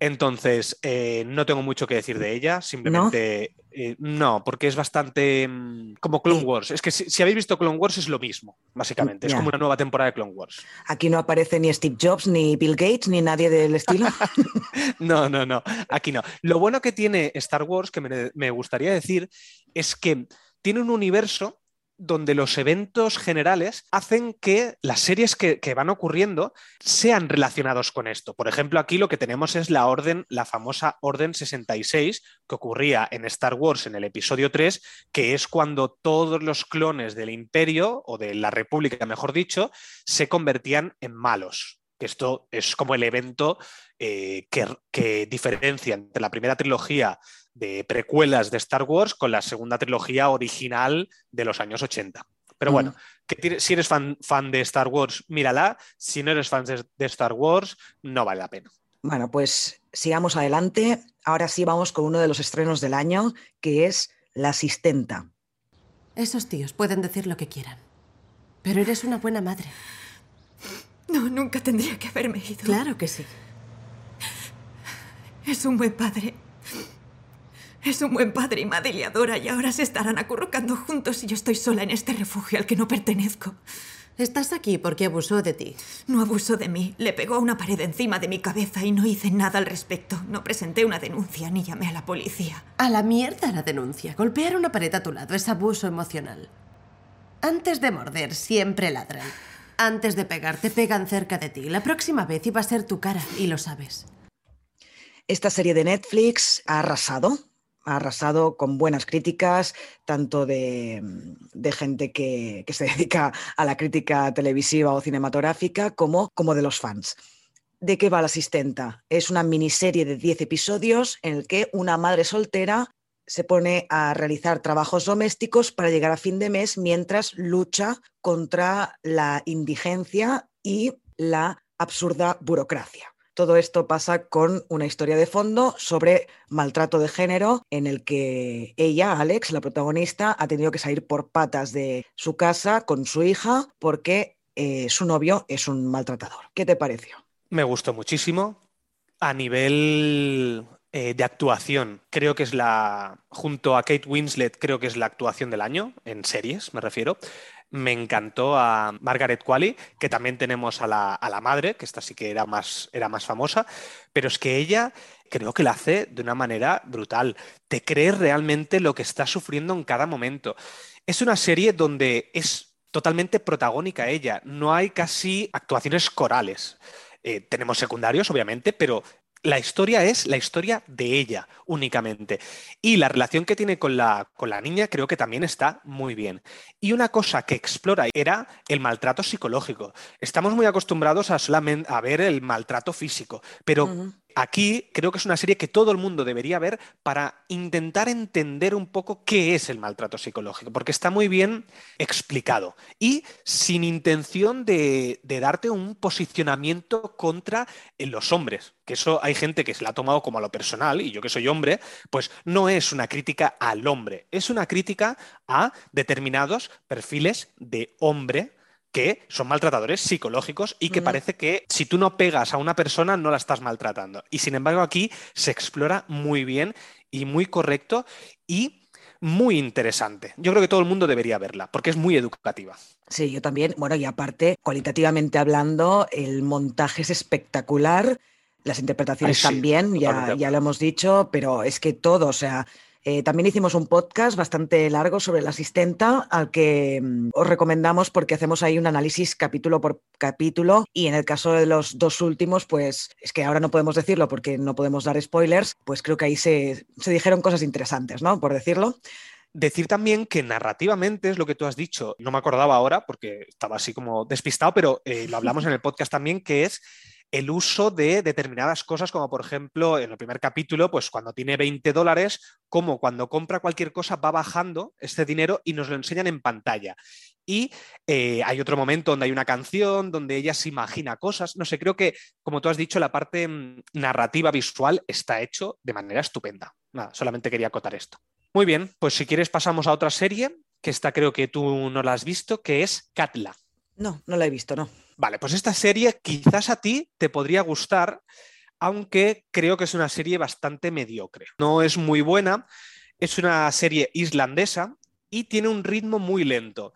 Entonces, eh, no tengo mucho que decir de ella, simplemente eh, ¿No? porque es bastante mm, como Clone Wars. Es que si, habéis visto Clone Wars es lo mismo, básicamente. Es como una nueva temporada de Clone Wars. Aquí no aparece ni Steve Jobs, ni Bill Gates, ni nadie del estilo. no, no, no, aquí no. Lo bueno que tiene Star Wars, que me gustaría decir, es que tiene un universo donde los eventos generales hacen que las series que, van ocurriendo sean relacionados con esto. Por ejemplo, aquí lo que tenemos es la orden, la famosa Orden 66, que ocurría en Star Wars en el episodio 3, que es cuando todos los clones del Imperio, o de la República, mejor dicho, se convertían en malos. Esto es como el evento eh, que, que diferencia entre la primera trilogía de precuelas de Star Wars con la segunda trilogía original de los años 80. Pero bueno, que si eres fan, fan, de Star Wars, mírala. Si no eres fan de, Star Wars, no vale la pena. Bueno, pues sigamos adelante. Ahora sí vamos con uno de los estrenos del año, que es La Asistenta. Esos tíos pueden decir lo que quieran. Pero eres una buena madre. No, nunca tendría que haberme ido. Claro que sí. Es un buen padre. Es un buen padre y madre y adora y ahora se estarán acurrucando juntos y yo estoy sola en este refugio al que no pertenezco. Estás aquí porque abusó de ti. No abusó de mí. Le pegó a una pared encima de mi cabeza y no hice nada al respecto. No presenté una denuncia ni llamé a la policía. A la mierda la denuncia. Golpear una pared a tu lado es abuso emocional. Antes de morder, siempre ladran. Antes de pegarte, pegan cerca de ti. La próxima vez iba a ser tu cara y lo sabes. Esta serie de Netflix ha arrasado ha arrasado con buenas críticas, tanto de, gente que, se dedica a la crítica televisiva o cinematográfica como, como de los fans. ¿De qué va la asistenta? Es una miniserie de 10 episodios en el que una madre soltera se pone a realizar trabajos domésticos para llegar a fin de mes mientras lucha contra la indigencia y la absurda burocracia. Todo esto pasa con una historia de fondo sobre maltrato de género en el que ella, Alex, la protagonista, ha tenido que salir por patas de su casa con su hija porque eh, su novio es un maltratador. ¿Qué te pareció? Me gustó muchísimo. A nivel eh, de actuación, creo que es la, junto a Kate Winslet, creo que es la actuación del año, en series me refiero. Me encantó a Margaret Qualley, que también tenemos a la, a la madre, que esta sí que era más, era más famosa, pero es que ella creo que la hace de una manera brutal. Te crees realmente lo que está sufriendo en cada momento. Es una serie donde es totalmente protagónica ella, no hay casi actuaciones corales. Eh, tenemos secundarios, obviamente, pero la historia es la historia de ella únicamente. Y la relación que tiene con la, con la niña creo que también está muy bien. Y una cosa que explora era el maltrato psicológico. Estamos muy acostumbrados a solamente a ver el maltrato físico, pero aquí creo que es una serie que todo el mundo debería ver para intentar entender un poco qué es el maltrato psicológico, porque está muy bien explicado y sin intención de, darte un posicionamiento contra eh, los hombres, que eso hay gente que se la ha tomado como a lo personal, y yo que soy hombre, pues no es una crítica al hombre, es una crítica a determinados perfiles de hombre que son maltratadores psicológicos y que parece que si tú no pegas a una persona no la estás maltratando. Y sin embargo aquí se explora muy bien y muy correcto y muy interesante. Yo creo que todo el mundo debería verla porque es muy educativa. Sí, yo también. Bueno, y aparte, cualitativamente hablando, el montaje es espectacular. Las interpretaciones también, ya, ya lo hemos dicho, pero es que todo, o sea, eh, también hicimos un podcast bastante largo sobre la asistenta, al que mm, os recomendamos porque hacemos ahí un análisis capítulo por capítulo y en el caso de los dos últimos, pues es que ahora no podemos decirlo porque no podemos dar spoilers, pues creo que ahí se, dijeron cosas interesantes, ¿no? Por decirlo. Decir también que narrativamente es lo que tú has dicho, no me acordaba ahora porque estaba así como despistado, pero eh, lo hablamos en el podcast también, que es el uso de determinadas cosas, como por ejemplo en el primer capítulo, pues cuando tiene 20 dólares, como cuando compra cualquier cosa va bajando este dinero y nos lo enseñan en pantalla. Y eh, hay otro momento donde hay una canción, donde ella se imagina cosas. No sé, creo que, como tú has dicho, la parte mm, narrativa visual está hecho de manera estupenda. Nada, solamente quería acotar esto. Muy bien, pues si quieres pasamos a otra serie, que esta creo que tú no la has visto, que es Katla. No, no la he visto, no. Vale, pues esta serie quizás a ti te podría gustar, aunque creo que es una serie bastante mediocre. No es muy buena, es una serie islandesa y tiene un ritmo muy lento.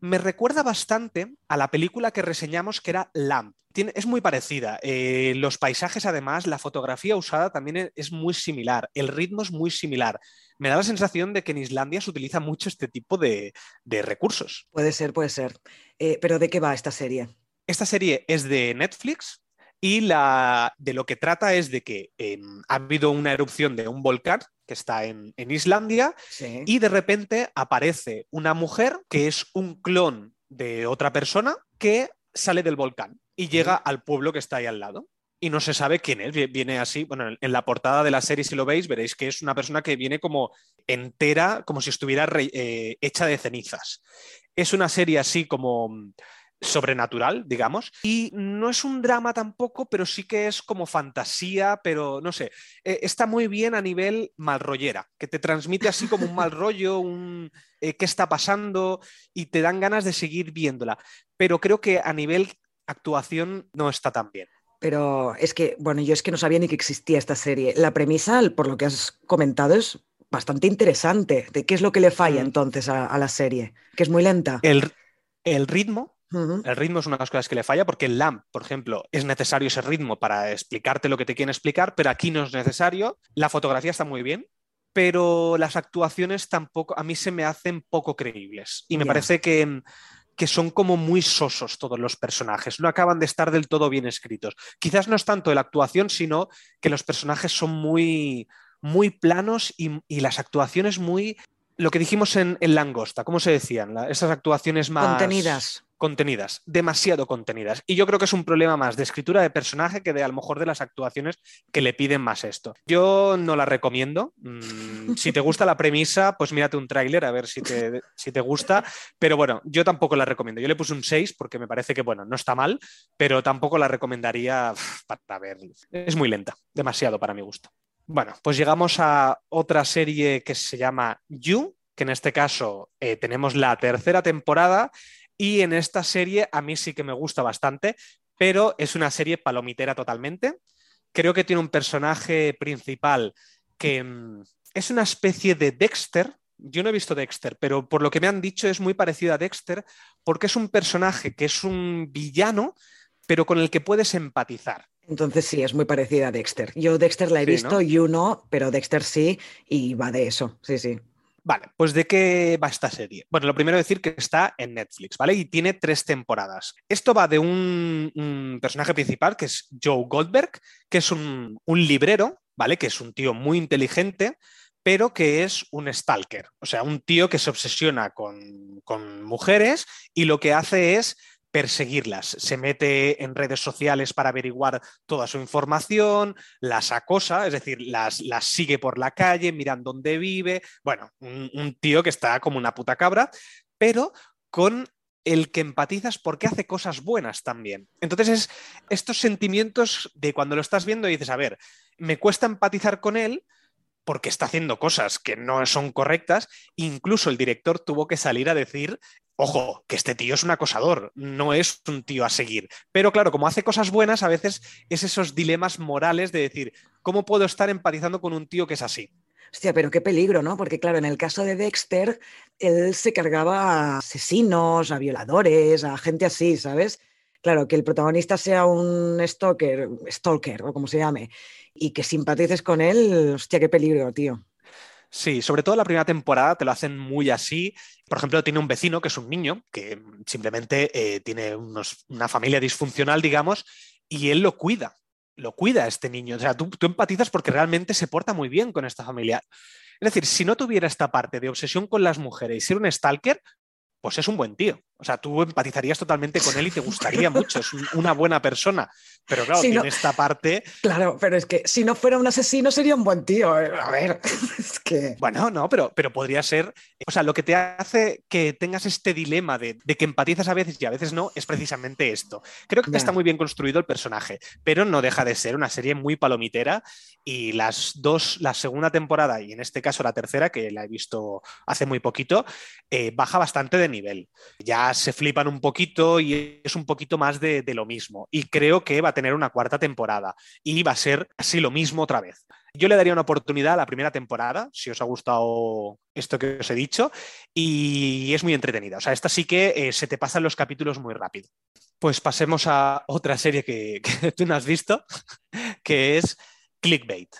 Me recuerda bastante a la película que reseñamos que era Lamp. es muy parecida. Eh, los paisajes, además, la fotografía usada también e, es muy similar. El ritmo es muy similar. Me da la sensación de que en Islandia se utiliza mucho este tipo de, recursos. Puede ser, puede ser. Eh, pero ¿de qué va esta serie? Esta serie es de Netflix y la, de lo que trata es de que em, ha habido una erupción de un volcán que está en, Islandia y de repente aparece una mujer que es un clon de otra persona que sale del volcán y llega al pueblo que está ahí al lado. Y no se sabe quién es, viene así, bueno, en la portada de la serie si lo veis veréis que es una persona que viene como entera, como si estuviera eh, hecha de cenizas. Es una serie así como sobrenatural, digamos. Y no es un drama tampoco, pero sí que es como fantasía, pero no sé, eh, está muy bien a nivel malrollera, que te transmite así como un mal rollo, un eh, qué está pasando y te dan ganas de seguir viéndola. Pero creo que a nivel actuación no está tan bien. Pero es que, bueno, yo es que no sabía ni que existía esta serie. La premisa, por lo que has comentado, es bastante interesante. ¿De qué es lo que le falla mm. entonces a, la serie? Que es muy lenta. El, el ritmo el ritmo es una de las cosas que le falla porque el LAMP, por ejemplo, es necesario ese ritmo para explicarte lo que te quieren explicar, pero aquí no es necesario. La fotografía está muy bien, pero las actuaciones tampoco, a mí se me hacen poco creíbles. Y me parece que, que son como muy sosos todos los personajes, no acaban de estar del todo bien escritos. Quizás no es tanto la actuación, sino que los personajes son muy, muy planos y, y las actuaciones muy... Lo que dijimos en, en Langosta, ¿cómo se decían? esas actuaciones más... Contenidas contenidas, demasiado contenidas. Y yo creo que es un problema más de escritura de personaje que de a lo mejor de las actuaciones que le piden más esto. Yo no la recomiendo. Mm, si te gusta la premisa, pues mírate un tráiler a ver si te, si te gusta. Pero bueno, yo tampoco la recomiendo. Yo le puse un 6 porque me parece que, bueno, no está mal, pero tampoco la recomendaría para ver. Es muy lenta, demasiado para mi gusto. Bueno, pues llegamos a otra serie que se llama You, que en este caso eh, tenemos la tercera temporada y en esta serie a mí sí que me gusta bastante, pero es una serie palomitera totalmente. Creo que tiene un personaje principal que mm, es una especie de Dexter. Yo no he visto Dexter, pero por lo que me han dicho es muy parecido a Dexter porque es un personaje que es un villano, pero con el que puedes empatizar. Entonces sí, es muy parecida a Dexter. Yo Dexter la he Sí, visto, ¿no? You no, pero Dexter sí, y va de eso, sí, sí. Vale, pues ¿de qué va esta serie? Bueno, lo primero decir que está en Netflix, ¿vale? Y tiene tres temporadas. Esto va de un, personaje principal que es Joe Goldberg, que es un, un librero, ¿vale? Que es un tío muy inteligente, pero que es un stalker, o sea, un tío que se obsesiona con, con mujeres y lo que hace es perseguirlas. Se mete en redes sociales para averiguar toda su información, las acosa, es decir, las, las sigue por la calle, miran dónde vive. Bueno, un, un tío que está como una puta cabra, pero con el que empatizas porque hace cosas buenas también. Entonces es estos sentimientos de cuando lo estás viendo y dices, a ver, me cuesta empatizar con él, porque está haciendo cosas que no son correctas. Incluso el director tuvo que salir a decir, ojo, que este tío es un acosador, no es un tío a seguir. Pero claro, como hace cosas buenas, a veces es esos dilemas morales de decir, ¿cómo puedo estar empatizando con un tío que es así? Hostia, pero qué peligro, ¿no? Porque claro, en el caso de Dexter, él se cargaba a asesinos, a violadores, a gente así, ¿sabes? Claro, que el protagonista sea un stalker, stalker o como se llame, y que simpatices con él, hostia, qué peligro, tío. Sí, sobre todo la primera temporada te lo hacen muy así. Por ejemplo, tiene un vecino que es un niño, que simplemente eh, tiene unos- una familia disfuncional, digamos, y él lo cuida. Lo cuida a este niño. O sea, tú, tú empatizas porque realmente se porta muy bien con esta familia. Es decir, si no tuviera esta parte de obsesión con las mujeres y ser un stalker, pues es un buen tío. O sea, tú empatizarías totalmente con él y te gustaría mucho. Es un- una buena persona. Pero claro, Si no- tiene esta parte. Claro, pero es que si no fuera un asesino sería un buen tío. eh, A ver, es que... Bueno, no, pero, pero podría ser. O sea, lo que te hace que tengas este dilema de, de que empatizas a veces y a veces no es precisamente esto. Creo que está muy bien construido el personaje, pero no deja de ser una serie muy palomitera. Y las dos, la segunda temporada y en este caso la tercera, que la he visto hace muy poquito, eh, baja bastante de nivel. Ya se flipan un poquito y es un poquito más de, lo mismo. Y creo que va a tener una cuarta temporada y va a ser así lo mismo otra vez. Yo le daría una oportunidad a la primera temporada, si os ha gustado esto que os he dicho, y es muy entretenida. O sea, esta sí que eh, se te pasan los capítulos muy rápido. Pues pasemos a otra serie que, que tú no has visto, que es Clickbait.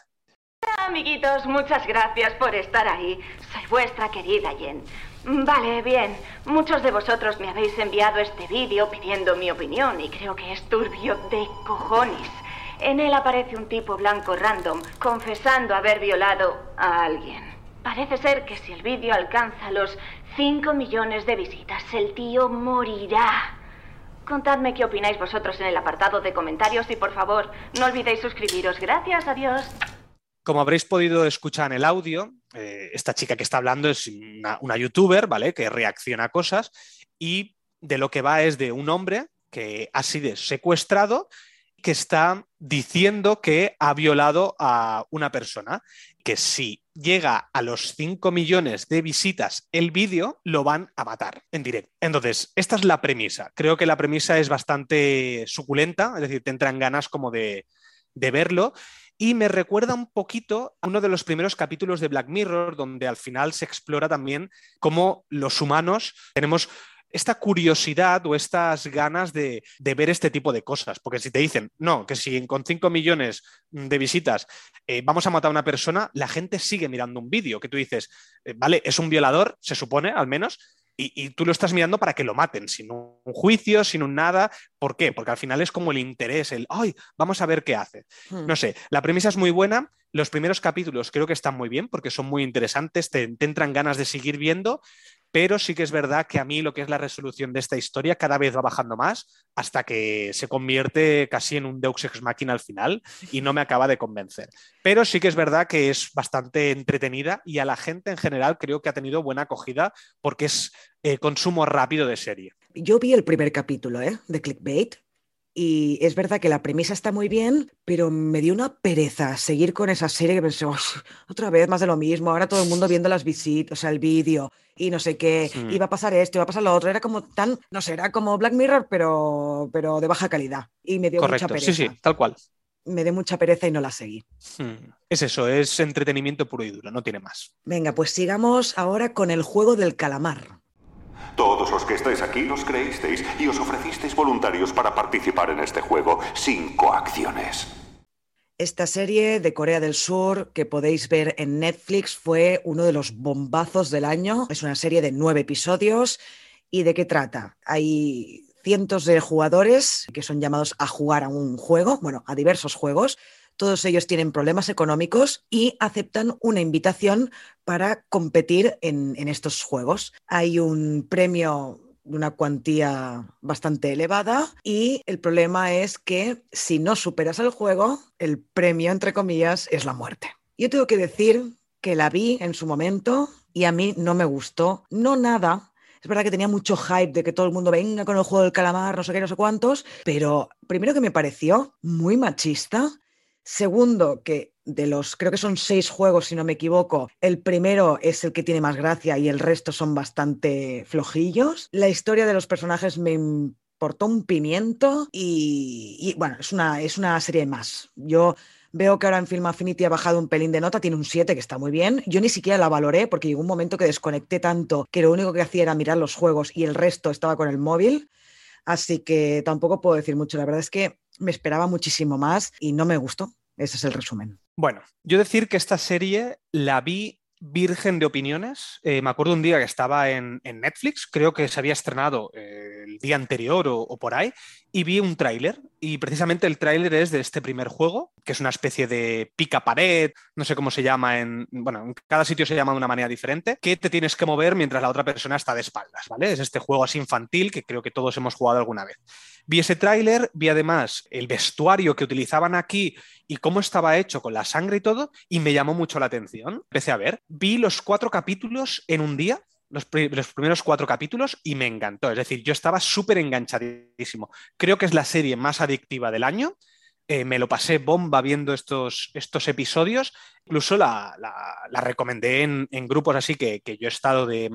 Amiguitos, muchas gracias por estar ahí. Soy vuestra querida Jen. Vale, bien. Muchos de vosotros me habéis enviado este vídeo pidiendo mi opinión y creo que es turbio de cojones. En él aparece un tipo blanco random confesando haber violado a alguien. Parece ser que si el vídeo alcanza los 5 millones de visitas, el tío morirá. Contadme qué opináis vosotros en el apartado de comentarios y por favor, no olvidéis suscribiros. Gracias, adiós. Como habréis podido escuchar en el audio, eh, esta chica que está hablando es una, youtuber, ¿vale? Que reacciona a cosas y de lo que va es de un hombre que ha sido secuestrado que está diciendo que ha violado a una persona, que si llega a los 5 millones de visitas el vídeo, lo van a matar en directo. Entonces, esta es la premisa. Creo que la premisa es bastante suculenta, es decir, te entran ganas como de, de verlo. Y me recuerda un poquito a uno de los primeros capítulos de Black Mirror, donde al final se explora también cómo los humanos tenemos esta curiosidad o estas ganas de, de, ver este tipo de cosas. Porque si te dicen, no, que si con 5 millones de visitas eh, vamos a matar a una persona, la gente sigue mirando un vídeo que tú dices, eh, vale, es un violador, se supone al menos, y, y, tú lo estás mirando para que lo maten, sin un juicio, sin un nada. ¿Por qué? Porque al final es como el interés, el, ay, vamos a ver qué hace. Hmm. No sé, la premisa es muy buena. Los primeros capítulos creo que están muy bien porque son muy interesantes, te, te entran ganas de seguir viendo. Pero sí que es verdad que a mí lo que es la resolución de esta historia cada vez va bajando más hasta que se convierte casi en un Deux Ex Machina al final y no me acaba de convencer. Pero sí que es verdad que es bastante entretenida y a la gente en general creo que ha tenido buena acogida porque es eh, consumo rápido de serie. Yo vi el primer capítulo ¿eh? de Clickbait y es verdad que la premisa está muy bien, pero me dio una pereza seguir con esa serie que pensé, otra vez más de lo mismo, ahora todo el mundo viendo las visitas, o sea, el vídeo y no sé qué, iba a pasar esto, iba a pasar lo otro, era como tan, no sé, era como Black Mirror, pero, pero de baja calidad. Y me dio mucha Correcto, pereza. sí, sí, tal cual. Me dio mucha pereza y no la seguí. Hmm. Es eso, es entretenimiento puro y duro, no tiene más. Venga, pues sigamos ahora con el juego del calamar. Todos los que estáis aquí los creísteis y os ofrecisteis voluntarios para participar en este juego sin coacciones. Esta serie de Corea del Sur que podéis ver en Netflix fue uno de los bombazos del año. Es una serie de nueve episodios. ¿Y de qué trata? Hay cientos de jugadores que son llamados a jugar a un juego, bueno, a diversos juegos. Todos ellos tienen problemas económicos y aceptan una invitación para competir en, estos juegos. Hay un premio de una cuantía bastante elevada y el problema es que si no superas el juego, el premio, entre comillas, es la muerte. Yo tengo que decir que la vi en su momento y a mí no me gustó, no nada. Es verdad que tenía mucho hype de que todo el mundo venga con el juego del calamar, no sé qué, no sé cuántos, pero primero que me pareció muy machista. Segundo, que de los, creo que son seis juegos, si no me equivoco, el primero es el que tiene más gracia y el resto son bastante flojillos. La historia de los personajes me importó un pimiento y, bueno, es una, es una serie más. Yo veo que ahora en Film Affinity ha bajado un pelín de nota, tiene un 7 que está muy bien. Yo ni siquiera la valoré porque llegó un momento que desconecté tanto que lo único que hacía era mirar los juegos y el resto estaba con el móvil. Así que tampoco puedo decir mucho. La verdad es que me esperaba muchísimo más y no me gustó. Ese es el resumen. Bueno, yo decir que esta serie la vi virgen de opiniones. Eh, me acuerdo un día que estaba en, en Netflix, creo que se había estrenado eh, el día anterior o, o, por ahí, y vi un tráiler. Y precisamente el tráiler es de este primer juego, que es una especie de pica pared, no sé cómo se llama en. Bueno, en cada sitio se llama de una manera diferente, que te tienes que mover mientras la otra persona está de espaldas, ¿vale? Es este juego así infantil que creo que todos hemos jugado alguna vez. Vi ese tráiler, vi además el vestuario que utilizaban aquí y cómo estaba hecho con la sangre y todo, y me llamó mucho la atención. Empecé a ver, vi los cuatro capítulos en un día, los, pr los, primeros cuatro capítulos, y me encantó. Es decir, yo estaba súper enganchadísimo. Creo que es la serie más adictiva del año. Eh, me lo pasé bomba viendo estos, estos episodios. Incluso la, la, la recomendé en, en, grupos así que, que yo he estado de,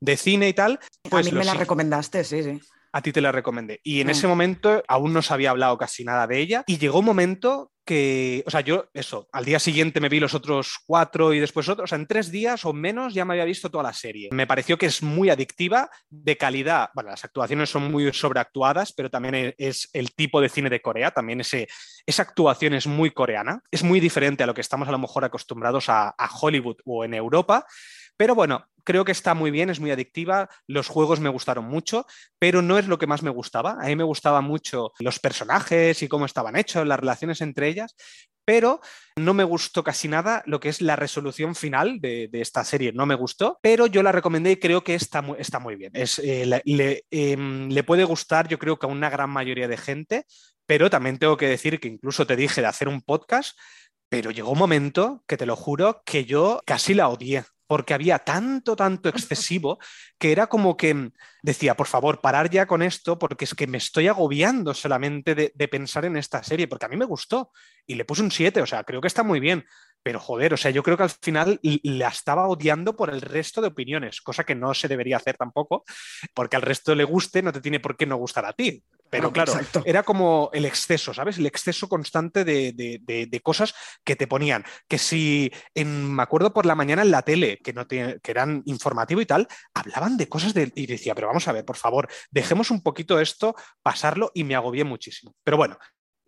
de, cine y tal. Pues a mí me la recomendaste, sí, sí a ti te la recomendé. Y en mm. ese momento aún no se había hablado casi nada de ella. Y llegó un momento que, o sea, yo, eso, al día siguiente me vi los otros cuatro y después otros, o sea, en tres días o menos ya me había visto toda la serie. Me pareció que es muy adictiva, de calidad. Bueno, las actuaciones son muy sobreactuadas, pero también es el tipo de cine de Corea, también ese, esa actuación es muy coreana. Es muy diferente a lo que estamos a lo mejor acostumbrados a, a Hollywood o en Europa. Pero bueno, creo que está muy bien, es muy adictiva, los juegos me gustaron mucho, pero no es lo que más me gustaba. A mí me gustaba mucho los personajes y cómo estaban hechos, las relaciones entre ellas, pero no me gustó casi nada lo que es la resolución final de, esta serie. No me gustó, pero yo la recomendé y creo que está muy, está muy bien. Es, eh, le, eh, le puede gustar, yo creo que a una gran mayoría de gente, pero también tengo que decir que incluso te dije de hacer un podcast, pero llegó un momento que te lo juro que yo casi la odié porque había tanto, tanto excesivo que era como que decía, por favor, parar ya con esto, porque es que me estoy agobiando solamente de, de pensar en esta serie, porque a mí me gustó y le puse un 7, o sea, creo que está muy bien. Pero joder, o sea, yo creo que al final la estaba odiando por el resto de opiniones, cosa que no se debería hacer tampoco, porque al resto le guste, no te tiene por qué no gustar a ti. Pero claro, Exacto. era como el exceso, ¿sabes? El exceso constante de, de, de, de, cosas que te ponían. Que si, en, me acuerdo por la mañana en la tele, que, no te, que eran informativo y tal, hablaban de cosas de, y decía, pero vamos a ver, por favor, dejemos un poquito esto, pasarlo y me agobié muchísimo. Pero bueno,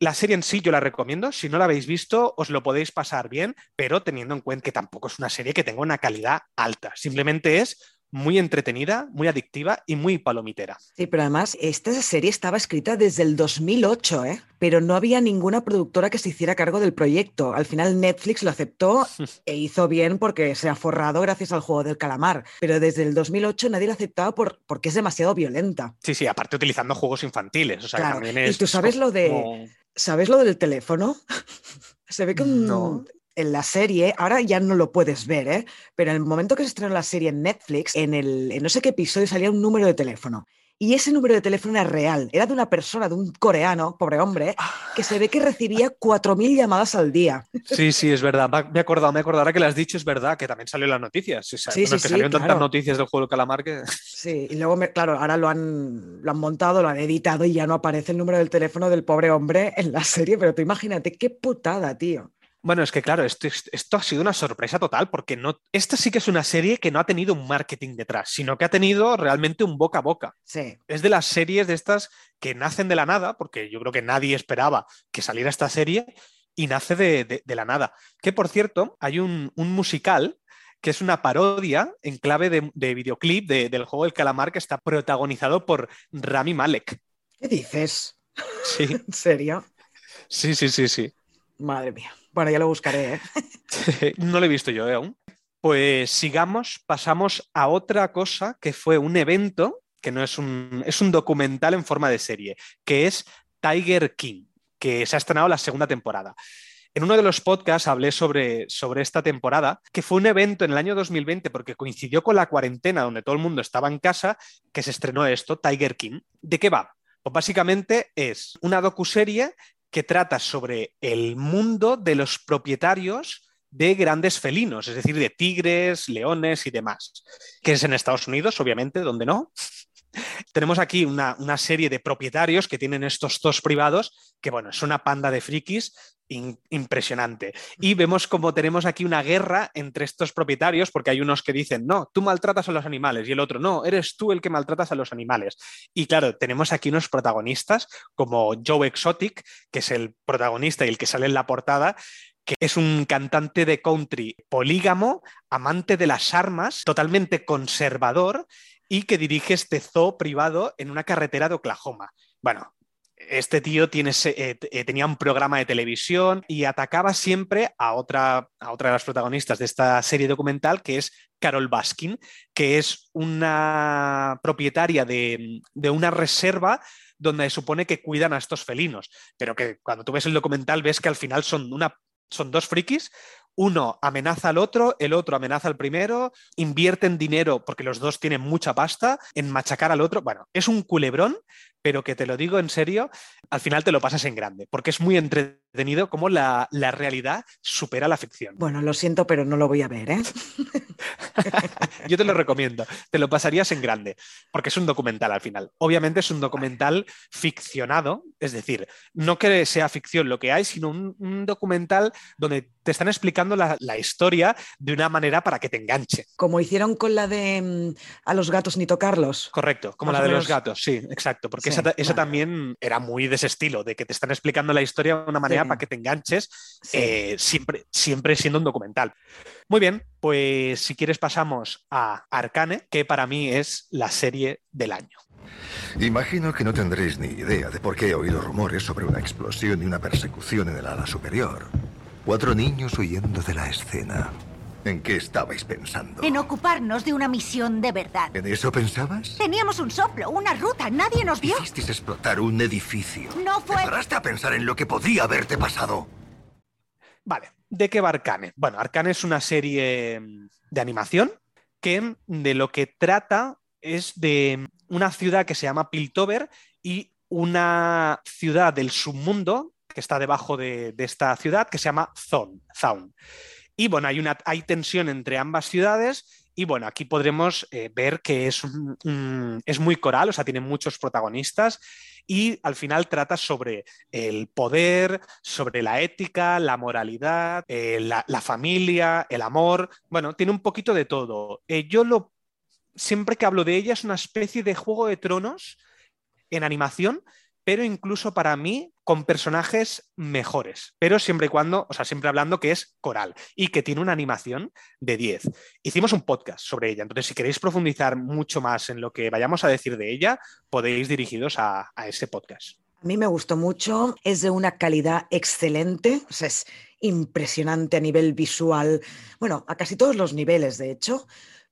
la serie en sí yo la recomiendo, si no la habéis visto os lo podéis pasar bien, pero teniendo en cuenta que tampoco es una serie que tenga una calidad alta, simplemente es muy entretenida, muy adictiva y muy palomitera. Sí, pero además esta serie estaba escrita desde el 2008, ¿eh? pero no había ninguna productora que se hiciera cargo del proyecto. Al final Netflix lo aceptó e hizo bien porque se ha forrado gracias al juego del calamar, pero desde el 2008 nadie lo aceptaba por, porque es demasiado violenta. Sí, sí, aparte utilizando juegos infantiles. O sea, Claro, también es Y tú sabes lo de... como- ¿Sabes lo del teléfono? Se ve que No. en la serie, ahora ya no lo puedes ver, ¿eh? pero en el momento que se estrenó la serie en Netflix, en, el, en no sé qué episodio salía un número de teléfono. Y ese número de teléfono era real, era de una persona, de un coreano, pobre hombre, que se ve que recibía 4.000 llamadas al día. Sí, sí, es verdad. Me he acordado, me he acordado. Ahora que lo has dicho, es verdad que también salió en las noticias. Sí, Sí, bueno, sí, que sí, salieron tantas claro. noticias del juego del calamar que. Sí, y luego, me- claro, ahora lo han, lo han montado, lo han editado y ya no aparece el número del teléfono del pobre hombre en la serie, pero tú imagínate qué putada, tío. Bueno, es que claro, esto, esto ha sido una sorpresa total porque no, esta sí que es una serie que no ha tenido un marketing detrás, sino que ha tenido realmente un boca a boca. Sí. Es de las series de estas que nacen de la nada, porque yo creo que nadie esperaba que saliera esta serie y nace de, de- de la nada. Que por cierto, hay un, un musical que es una parodia en clave de, de videoclip de- del juego del calamar que está protagonizado por Rami Malek. ¿Qué dices? Sí, ¿En serio? sí, sí, sí, sí. Madre mía. Bueno, ya lo buscaré, ¿eh? no lo he visto yo ¿eh, aún. Pues sigamos, pasamos a otra cosa que fue un evento, que no es un, es un documental en forma de serie, que es Tiger King, que se ha estrenado la segunda temporada. En uno de los podcasts hablé sobre, sobre esta temporada, que fue un evento en el año 2020 porque coincidió con la cuarentena donde todo el mundo estaba en casa, que se estrenó esto, Tiger King. ¿De qué va? Pues básicamente es una docuserie que trata sobre el mundo de los propietarios de grandes felinos, es decir, de tigres, leones y demás, que es en Estados Unidos, obviamente, donde no. Tenemos aquí una, una serie de propietarios que tienen estos dos privados, que bueno, es una panda de frikis impresionante. Y vemos como tenemos aquí una guerra entre estos propietarios, porque hay unos que dicen, no, tú maltratas a los animales, y el otro, no, eres tú el que maltratas a los animales. Y claro, tenemos aquí unos protagonistas como Joe Exotic, que es el protagonista y el que sale en la portada, que es un cantante de country polígamo, amante de las armas, totalmente conservador y que dirige este zoo privado en una carretera de Oklahoma. Bueno, este tío eh, eh, tenía un programa de televisión y atacaba siempre a otra, a otra de las protagonistas de esta serie documental, que es Carol Baskin, que es una propietaria de, de una reserva donde se supone que cuidan a estos felinos, pero que cuando tú ves el documental ves que al final son, una, son dos frikis, uno amenaza al otro, el otro amenaza al primero, invierten dinero, porque los dos tienen mucha pasta, en machacar al otro. Bueno, es un culebrón, pero que te lo digo en serio, al final te lo pasas en grande, porque es muy entretenido cómo la, la realidad supera la ficción. Bueno, lo siento, pero no lo voy a ver, ¿eh? Yo te lo recomiendo, te lo pasarías en grande, porque es un documental al final. Obviamente es un documental ficcionado, es decir, no que sea ficción lo que hay, sino un, un documental donde te están explicando la, la historia de una manera para que te enganche. Como hicieron con la de mm, a los gatos ni tocarlos. Correcto, como Más la de los gatos, sí, exacto, porque Sí, esa, ta- esa vale. también era muy de ese estilo, de que te están explicando la historia de una manera Sí. para que te enganches, eh, siempre, siempre siendo un documental. Muy bien, pues si quieres pasamos a Arcane, que para mí es la serie del año. Imagino que no tendréis ni idea de por qué he oído rumores sobre una explosión y una persecución en el ala superior. Cuatro niños huyendo de la escena. ¿En qué estabais pensando? En ocuparnos de una misión de verdad. ¿En eso pensabas? Teníamos un soplo, una ruta, nadie nos vio. Hicisteis explotar un edificio. No fue... ¿Te paraste a pensar en lo que podía haberte pasado? Vale, ¿de qué va Arcane? Bueno, Arcane es una serie de animación que de lo que trata es de una ciudad que se llama Piltover y una ciudad del submundo que está debajo de, de esta ciudad que se llama Zaun. Y bueno, hay, una, hay tensión entre ambas ciudades y bueno, aquí podremos eh, ver que es, es muy coral, o sea, tiene muchos protagonistas y al final trata sobre el poder, sobre la ética, la moralidad, eh, la, la familia, el amor. Bueno, tiene un poquito de todo. Eh, yo lo, siempre que hablo de ella es una especie de juego de tronos en animación, pero incluso para mí con personajes mejores, pero siempre y cuando, o sea, siempre hablando que es coral y que tiene una animación de 10. Hicimos un podcast sobre ella, entonces si queréis profundizar mucho más en lo que vayamos a decir de ella, podéis dirigiros a, a ese podcast. A mí me gustó mucho, es de una calidad excelente, es impresionante a nivel visual, bueno, a casi todos los niveles, de hecho,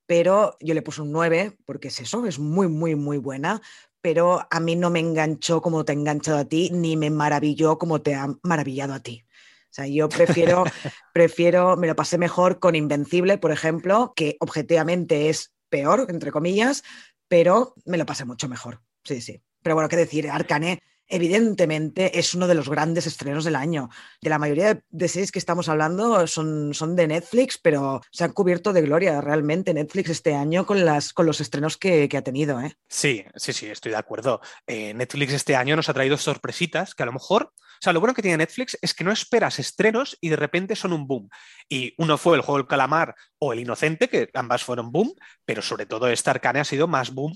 pero yo le puse un 9 porque es eso, es muy, muy, muy buena, pero a mí no me enganchó como te ha enganchado a ti, ni me maravilló como te ha maravillado a ti. O sea, yo prefiero, prefiero, me lo pasé mejor con Invencible, por ejemplo, que objetivamente es peor, entre comillas, pero me lo pasé mucho mejor. Sí, sí. Pero bueno, qué decir, Arcane evidentemente es uno de los grandes estrenos del año. De la mayoría de series que estamos hablando son, son de Netflix, pero se han cubierto de gloria realmente Netflix este año con, las, con los estrenos que, que ha tenido. ¿eh? Sí, sí, sí, estoy de acuerdo. Eh, Netflix este año nos ha traído sorpresitas que a lo mejor, o sea, lo bueno que tiene Netflix es que no esperas estrenos y de repente son un boom. Y uno fue el juego del calamar o el inocente, que ambas fueron boom, pero sobre todo esta Arcane ha sido más boom,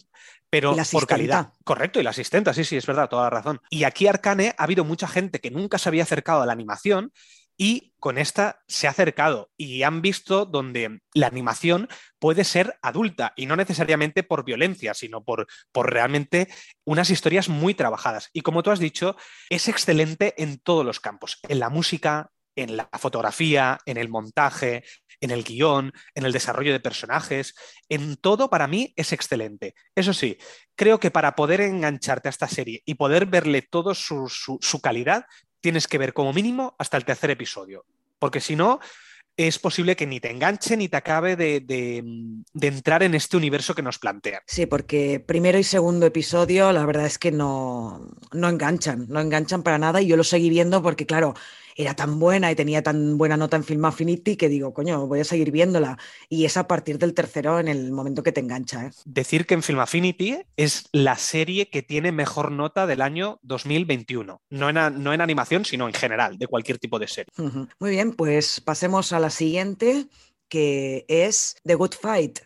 pero por calidad. Correcto, y la asistenta, sí, sí, es verdad, toda la razón. Y aquí Arcane ha habido mucha gente que nunca se había acercado a la animación y con esta se ha acercado y han visto donde la animación puede ser adulta y no necesariamente por violencia, sino por, por realmente unas historias muy trabajadas. Y como tú has dicho, es excelente en todos los campos, en la música, en la fotografía, en el montaje, en el guion, en el desarrollo de personajes, en todo para mí es excelente. Eso sí, creo que para poder engancharte a esta serie y poder verle todo su, calidad, tienes que ver como mínimo hasta el tercer episodio, porque si no, es posible que ni te enganche ni te acabe de, entrar en este universo que nos plantea. Sí, porque primero y segundo episodio, la verdad es que no, no enganchan, no enganchan para nada y yo lo seguí viendo porque, claro, era tan buena y tenía tan buena nota en Film Affinity que digo, coño, voy a seguir viéndola. Y es a partir del tercero en el momento que te engancha. ¿eh? Decir que en Film Affinity es la serie que tiene mejor nota del año 2021. No en, no en animación, sino en general, de cualquier tipo de serie. Uh -huh. Muy bien, pues pasemos a la siguiente, que es The Good Fight.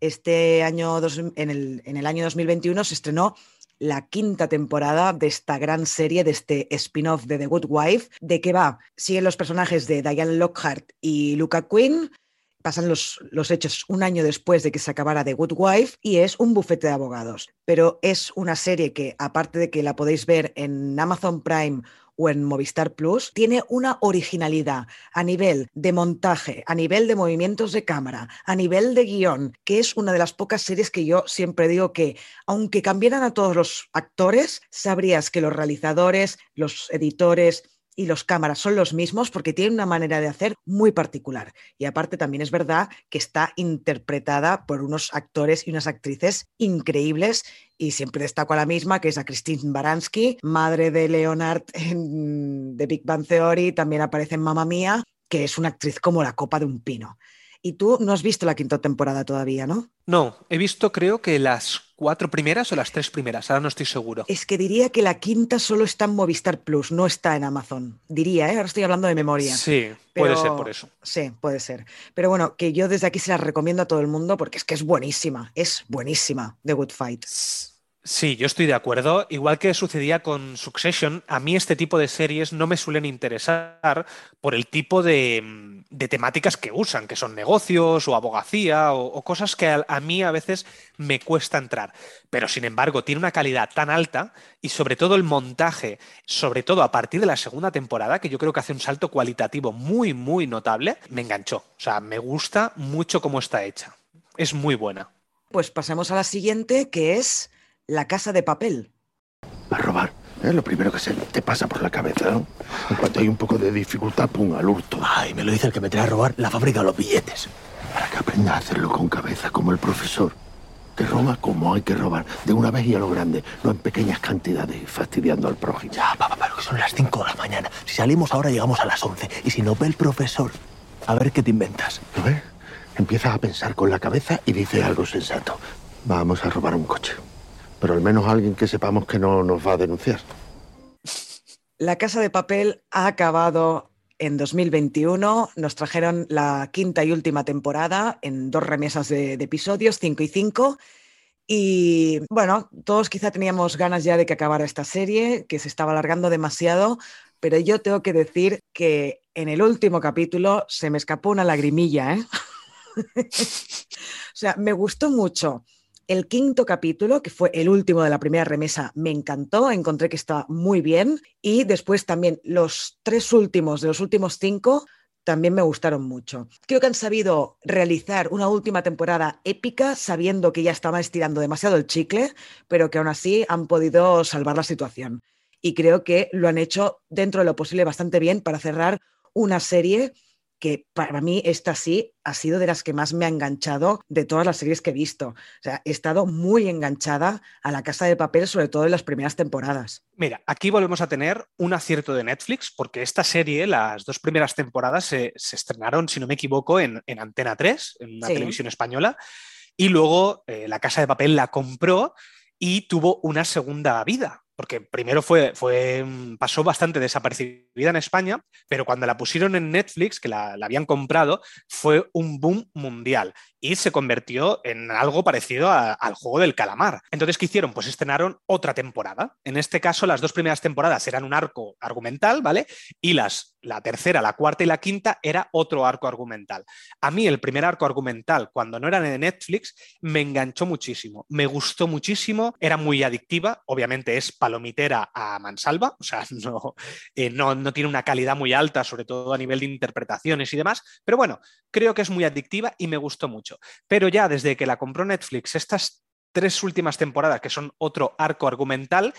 Este año, dos, en, el, en el año 2021 se estrenó la quinta temporada de esta gran serie, de este spin-off de The Good Wife. ¿De qué va? Siguen los personajes de Diane Lockhart y Luca Quinn. Pasan los, los, hechos un año después de que se acabara The Good Wife y es un bufete de abogados. Pero es una serie que, aparte de que la podéis ver en Amazon Prime o en Movistar Plus, tiene una originalidad a nivel de montaje, a nivel de movimientos de cámara, a nivel de guion, que es una de las pocas series que yo siempre digo que, aunque cambiaran a todos los actores, sabrías que los realizadores, los editores, y los cámaras son los mismos porque tienen una manera de hacer muy particular. Y aparte también es verdad que está interpretada por unos actores y unas actrices increíbles y siempre destaco a la misma, que es a Christine Baranski, madre de Leonard The Big Bang Theory, también aparece en Mamma Mía, que es una actriz como la copa de un pino. Y tú no has visto la quinta temporada todavía, ¿no? No, he visto creo que las cuatro primeras o las tres primeras, ahora no estoy seguro. Es que diría que la quinta solo está en Movistar Plus, no está en Amazon. Diría, ¿eh? ahora estoy hablando de memoria. Sí, Pero... puede ser por eso. Sí, puede ser. Pero bueno, que yo desde aquí se la recomiendo a todo el mundo porque es que es buenísima, es buenísima The Good Fight. Sí, yo estoy de acuerdo. Igual que sucedía con Succession, a mí este tipo de series no me suelen interesar por el tipo de, de temáticas que usan, que son negocios o abogacía o, o cosas que a, a, mí a veces me cuesta entrar. Pero sin embargo, tiene una calidad tan alta y sobre todo el montaje, sobre todo a partir de la segunda temporada, que yo creo que hace un salto cualitativo muy, muy notable, me enganchó. O sea, me gusta mucho cómo está hecha. Es muy buena. Pues pasemos a la siguiente, que es la casa de papel. A robar. Es lo primero que se te pasa por la cabeza, ¿no? En cuanto hay un poco de dificultad, pum, al hurto. Ay, me lo dice el que me trae a robar la fábrica de los billetes. Para que aprenda a hacerlo con cabeza, como el profesor. Que roba como hay que robar, de una vez y a lo grande, no en pequeñas cantidades, fastidiando al prójimo. Ya, papá, pero que son las 5 de la mañana. Si salimos ahora, llegamos a las 11. Y si nos ve el profesor, a ver qué te inventas. ¿Lo ves? Empiezas a pensar con la cabeza y dices algo sensato. Vamos a robar un coche pero al menos alguien que sepamos que no nos va a denunciar. La Casa de Papel ha acabado en 2021. Nos trajeron la quinta y última temporada en dos remesas de, episodios, cinco y cinco. Y bueno, todos quizá teníamos ganas ya de que acabara esta serie, que se estaba alargando demasiado, pero yo tengo que decir que en el último capítulo se me escapó una lagrimilla, ¿eh? o sea, me gustó mucho. El quinto capítulo, que fue el último de la primera remesa, me encantó, encontré que estaba muy bien. Y después también los tres últimos de los últimos cinco también me gustaron mucho. Creo que han sabido realizar una última temporada épica sabiendo que ya estaban estirando demasiado el chicle, pero que aún así han podido salvar la situación. Y creo que lo han hecho dentro de lo posible bastante bien para cerrar una serie que para mí esta sí ha sido de las que más me ha enganchado de todas las series que he visto. O sea, he estado muy enganchada a la Casa de Papel, sobre todo en las primeras temporadas. Mira, aquí volvemos a tener un acierto de Netflix, porque esta serie, las dos primeras temporadas, se, estrenaron, si no me equivoco, en, Antena 3, en una televisión española, y luego eh, la Casa de Papel la compró y tuvo una segunda vida porque primero fue, fue, mm, pasó bastante desaparecida en España, pero cuando la pusieron en Netflix, que la, habían comprado, fue un boom mundial y se convirtió en algo parecido al juego del calamar. Entonces, ¿qué hicieron? Pues estrenaron otra temporada. En este caso, las dos primeras temporadas eran un arco argumental, ¿vale? Y las, la tercera, la cuarta y la quinta era otro arco argumental. A mí el primer arco argumental, cuando no era de Netflix, me enganchó muchísimo, me gustó muchísimo, era muy adictiva, obviamente es palomitera a mansalva, o sea, no, eh, no, no tiene una calidad muy alta, sobre todo a nivel de interpretaciones y demás, pero bueno, creo que es muy adictiva y me gustó mucho. Pero ya desde que la compró Netflix, estas tres últimas temporadas, que son otro arco argumental,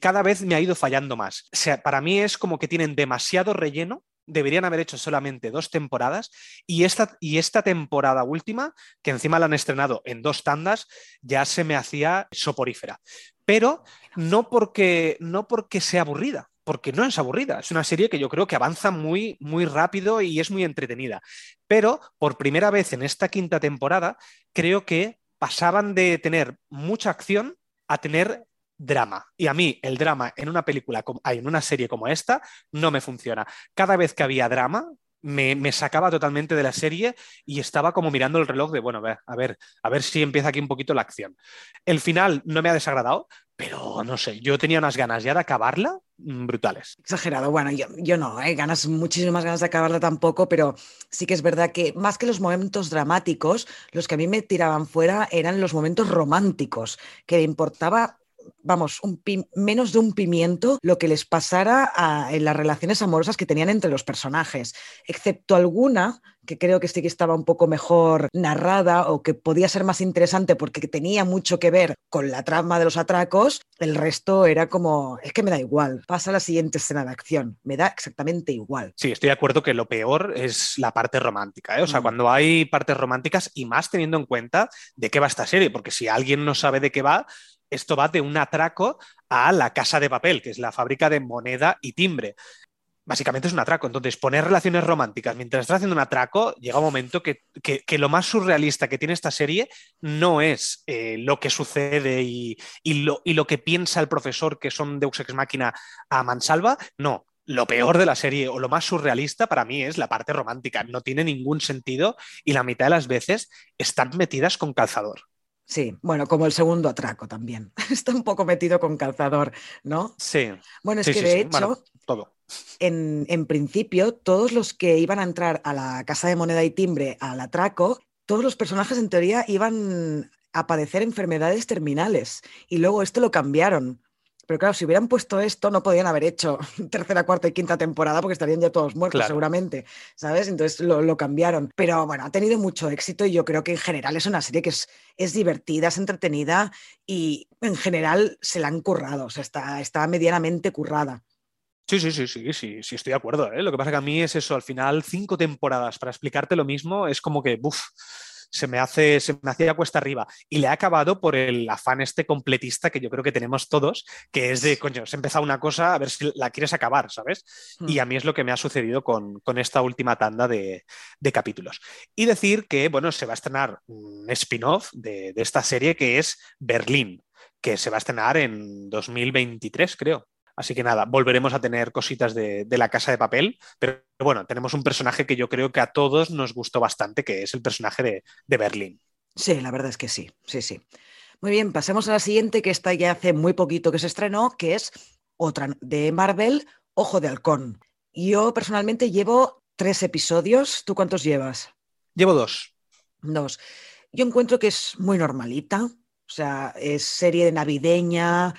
cada vez me ha ido fallando más. O sea, para mí es como que tienen demasiado relleno deberían haber hecho solamente dos temporadas y esta, y esta temporada última, que encima la han estrenado en dos tandas, ya se me hacía soporífera. Pero no porque, no porque sea aburrida, porque no es aburrida. Es una serie que yo creo que avanza muy, muy rápido y es muy entretenida. Pero por primera vez en esta quinta temporada, creo que pasaban de tener mucha acción a tener drama. Y a mí el drama en una película, en una serie como esta, no me funciona. Cada vez que había drama, me, sacaba totalmente de la serie y estaba como mirando el reloj de, bueno, a ver, a ver si empieza aquí un poquito la acción. El final no me ha desagradado, pero no sé, yo tenía unas ganas ya de acabarla mm, brutales. Exagerado, bueno, yo, yo no, ¿eh? ganas, muchísimas ganas de acabarla tampoco, pero sí que es verdad que más que los momentos dramáticos, los que a mí me tiraban fuera eran los momentos románticos, que importaba vamos, un menos de un pimiento lo que les pasara en las relaciones amorosas que tenían entre los personajes, excepto alguna que creo que sí que estaba un poco mejor narrada o que podía ser más interesante porque tenía mucho que ver con la trama de los atracos, el resto era como, es que me da igual, pasa a la siguiente escena de acción, me da exactamente igual. Sí, estoy de acuerdo que lo peor es la parte romántica, ¿eh? o sea, mm. cuando hay partes románticas y más teniendo en cuenta de qué va esta serie, porque si alguien no sabe de qué va, esto va de un atraco a la casa de papel, que es la fábrica de moneda y timbre. Básicamente es un atraco. Entonces, poner relaciones románticas mientras estás haciendo un atraco, llega un momento que, lo más surrealista que tiene esta serie no es eh, lo que sucede y, lo, y, lo, que piensa el profesor, que son Deus Ex Máquina a mansalva. No, lo peor de la serie o lo más surrealista para mí es la parte romántica. No tiene ningún sentido y la mitad de las veces están metidas con calzador. Sí, bueno, como el segundo atraco también. Está un poco metido con calzador, ¿no? Sí. Bueno, es que de hecho, todo. En, en, principio, todos los que iban a entrar a la casa de moneda y timbre al atraco, todos los personajes en teoría iban a padecer enfermedades terminales. Y luego esto lo cambiaron. Pero claro, si hubieran puesto esto, no podían haber hecho tercera, cuarta y quinta temporada porque estarían ya todos muertos seguramente, ¿sabes? Entonces lo, cambiaron. Pero bueno, ha tenido mucho éxito y yo creo que en general es una serie que es, es divertida, es entretenida y en general se la han currado, o sea, está, está medianamente currada. Sí, sí, sí, sí, sí, sí, estoy de acuerdo. ¿eh? Lo que pasa que a mí es eso, al final cinco temporadas para explicarte lo mismo es como que, buf, se me hace, se me hacía cuesta arriba. Y le ha acabado por el afán este completista que yo creo que tenemos todos, que es de, coño, se empezado una cosa, a ver si la quieres acabar, ¿sabes? Y hmm. a mí es lo que me ha sucedido con, esta última tanda de, capítulos. Y decir que, bueno, se va a estrenar un spin-off de, de esta serie que es Berlín, que se va a estrenar en 2023, creo. Así que nada, volveremos a tener cositas de, la casa de papel, pero bueno, tenemos un personaje que yo creo que a todos nos gustó bastante, que es el personaje de, Berlín. Sí, la verdad es que sí, sí, sí. Muy bien, pasemos a la siguiente, que está ya hace muy poquito que se estrenó, que es otra de Marvel, Ojo de Halcón. Yo personalmente llevo tres episodios. ¿Tú cuántos llevas? Llevo dos. Dos. Yo encuentro que es muy normalita. O sea, es serie navideña,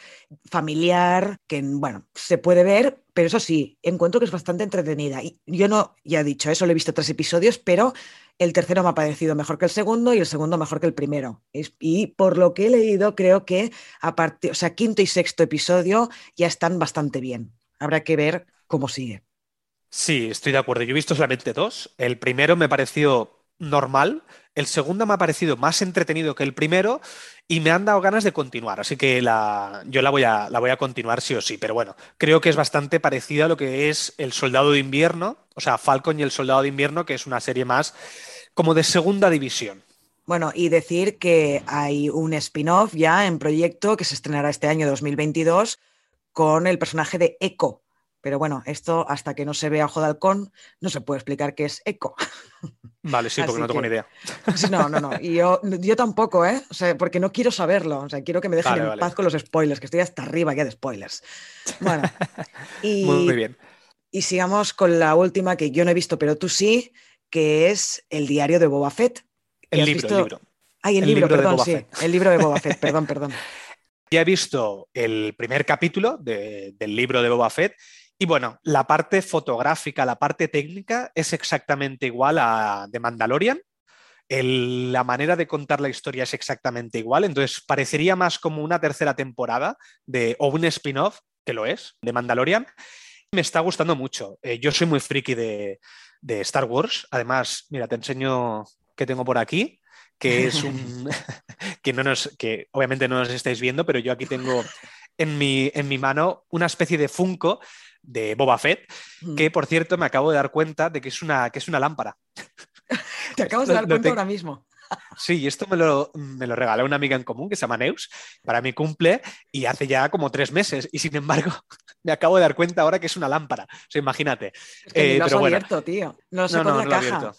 familiar, que, bueno, se puede ver, pero eso sí, encuentro que es bastante entretenida. Y yo no, ya he dicho, eso lo he visto tres episodios, pero el tercero me ha parecido mejor que el segundo y el segundo mejor que el primero. Y por lo que he leído, creo que a partir, o sea, quinto y sexto episodio ya están bastante bien. Habrá que ver cómo sigue. Sí, estoy de acuerdo. Yo he visto solamente dos. El primero me pareció normal. El segundo me ha parecido más entretenido que el primero y me han dado ganas de continuar. Así que la, yo la voy, a, la voy a continuar sí o sí. Pero bueno, creo que es bastante parecida a lo que es El Soldado de Invierno, o sea, Falcon y El Soldado de Invierno, que es una serie más como de segunda división. Bueno, y decir que hay un spin-off ya en proyecto que se estrenará este año 2022 con el personaje de Echo. Pero bueno, esto hasta que no se vea Ojo de no se puede explicar qué es Echo. Vale, sí, porque no tengo ni idea. No, no, no. Y yo, yo tampoco, ¿eh? O sea, porque no quiero saberlo. O sea, quiero que me dejen en paz con los spoilers, que estoy hasta arriba ya de spoilers. Bueno. Y, muy, bien. Y sigamos con la última que yo no he visto, pero tú sí, que es el diario de Boba Fett. El libro, el libro. Ay, el, libro, perdón, sí. El libro de Boba Fett, perdón, perdón. Ya he visto el primer capítulo del libro de Boba Fett y bueno, la parte fotográfica, la parte técnica es exactamente igual a de Mandalorian. la manera de contar la historia es exactamente igual, entonces parecería más como una tercera temporada de, o un spin-off, que lo es, de Mandalorian. Me está gustando mucho. Eh, yo soy muy friki de, de Star Wars. Además, mira, te enseño que tengo por aquí que es un que no nos que obviamente no nos estáis viendo, pero yo aquí tengo en mi, en mi mano una especie de Funko de Boba Fett, que por cierto me acabo de dar cuenta de que es una, que es una lámpara. Te acabas de dar cuenta ahora mismo. Sí, esto me lo, me lo regaló una amiga en común que se llama Neus para mi cumple y hace ya como tres meses. Y sin embargo, me acabo de dar cuenta ahora que es una lámpara. O sea, imagínate. Es que eh, lo has abierto, tío. No lo saco de la caja.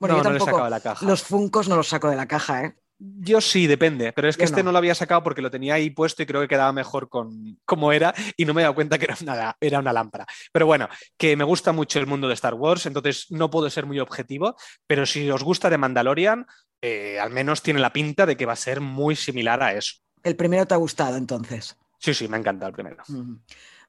Bueno, yo tampoco. de la caja. Los funcos no los saco de la caja, ¿eh? Yo sí, depende, pero es que este no. lo había sacado porque lo tenía ahí puesto y creo que quedaba mejor con como era y no me he dado cuenta que era una, era una lámpara. Pero bueno, que me gusta mucho el mundo de Star Wars, entonces no puedo ser muy objetivo, pero si os gusta de Mandalorian, eh, al menos tiene la pinta de que va a ser muy similar a eso. ¿El primero te ha gustado entonces? Sí, sí, me ha encantado el primero.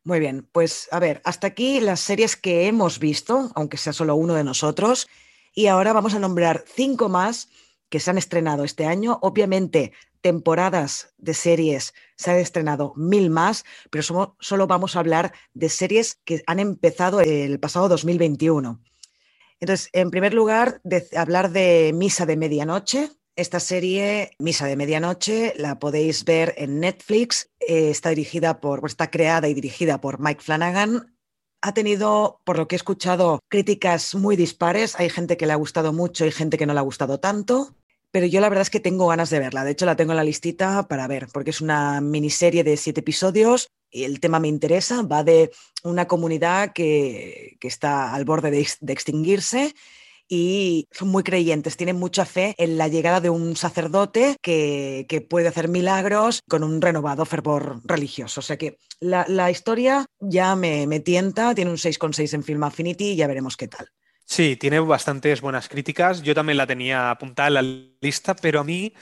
Muy bien, pues a ver, hasta aquí las series que hemos visto, aunque sea solo uno de nosotros, y ahora vamos a nombrar cinco más que se han estrenado este año. Obviamente, temporadas de series se han estrenado mil más, pero solo vamos a hablar de series que han empezado el pasado 2021. Entonces, en primer lugar, hablar de Misa de Medianoche. Esta serie, Misa de Medianoche, la podéis ver en Netflix. Eh, está dirigida por, está creada y dirigida por Mike Flanagan. Ha tenido, por lo que he escuchado, críticas muy dispares. Hay gente que le ha gustado mucho y gente que no le ha gustado tanto. Pero yo la verdad es que tengo ganas de verla. De hecho, la tengo en la listita para ver, porque es una miniserie de siete episodios y el tema me interesa. Va de una comunidad que, está al borde de, de extinguirse y son muy creyentes, tienen mucha fe en la llegada de un sacerdote que, que puede hacer milagros con un renovado fervor religioso. O sea que la, la historia ya me, me, tienta, tiene un 6,6 en Film Affinity y ya veremos qué tal. Sí, tiene bastantes buenas críticas. Yo también la tenía apuntada en la lista, pero a mí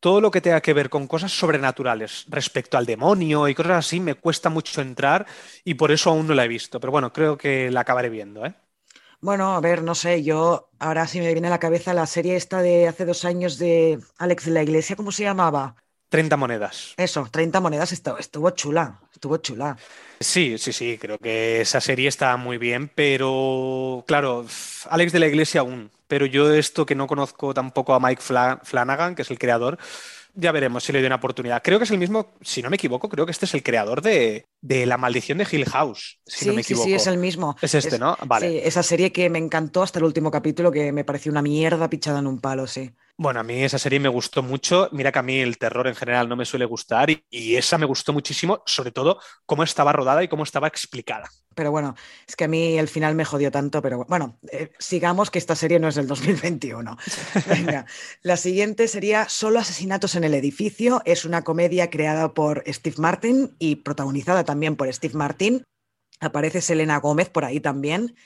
todo lo que tenga que ver con cosas sobrenaturales respecto al demonio y cosas así me cuesta mucho entrar y por eso aún no la he visto. Pero bueno, creo que la acabaré viendo. ¿eh? Bueno, a ver, no sé, yo ahora sí me viene a la cabeza la serie esta de hace dos años de Alex de la Iglesia, ¿cómo se llamaba? 30 monedas. Eso, 30 monedas estuvo, estuvo chula, estuvo chula. Sí, sí, sí, creo que esa serie está muy bien, pero claro, Alex de la Iglesia aún, pero yo esto que no conozco tampoco a Mike Flanagan, que es el creador, ya veremos si le doy una oportunidad. Creo que es el mismo, si no me equivoco, creo que este es el creador de, La Maldición de Hill House, si sí, no me equivoco. Sí, sí, es el mismo. Es este, ¿no? Vale. Sí, esa serie que me encantó hasta el último capítulo, que me pareció una mierda pichada en un palo, sí. Bueno, a mí esa serie me gustó mucho. Mira que a mí el terror en general no me suele gustar y, y, esa me gustó muchísimo, sobre todo cómo estaba rodada y cómo estaba explicada. Pero bueno, es que a mí el final me jodió tanto, pero bueno, eh, sigamos que esta serie no es del 2021. Venga, la siguiente sería Solo asesinatos en el edificio. Es una comedia creada por Steve Martin y protagonizada también por Steve Martin. Aparece Selena Gómez por ahí también.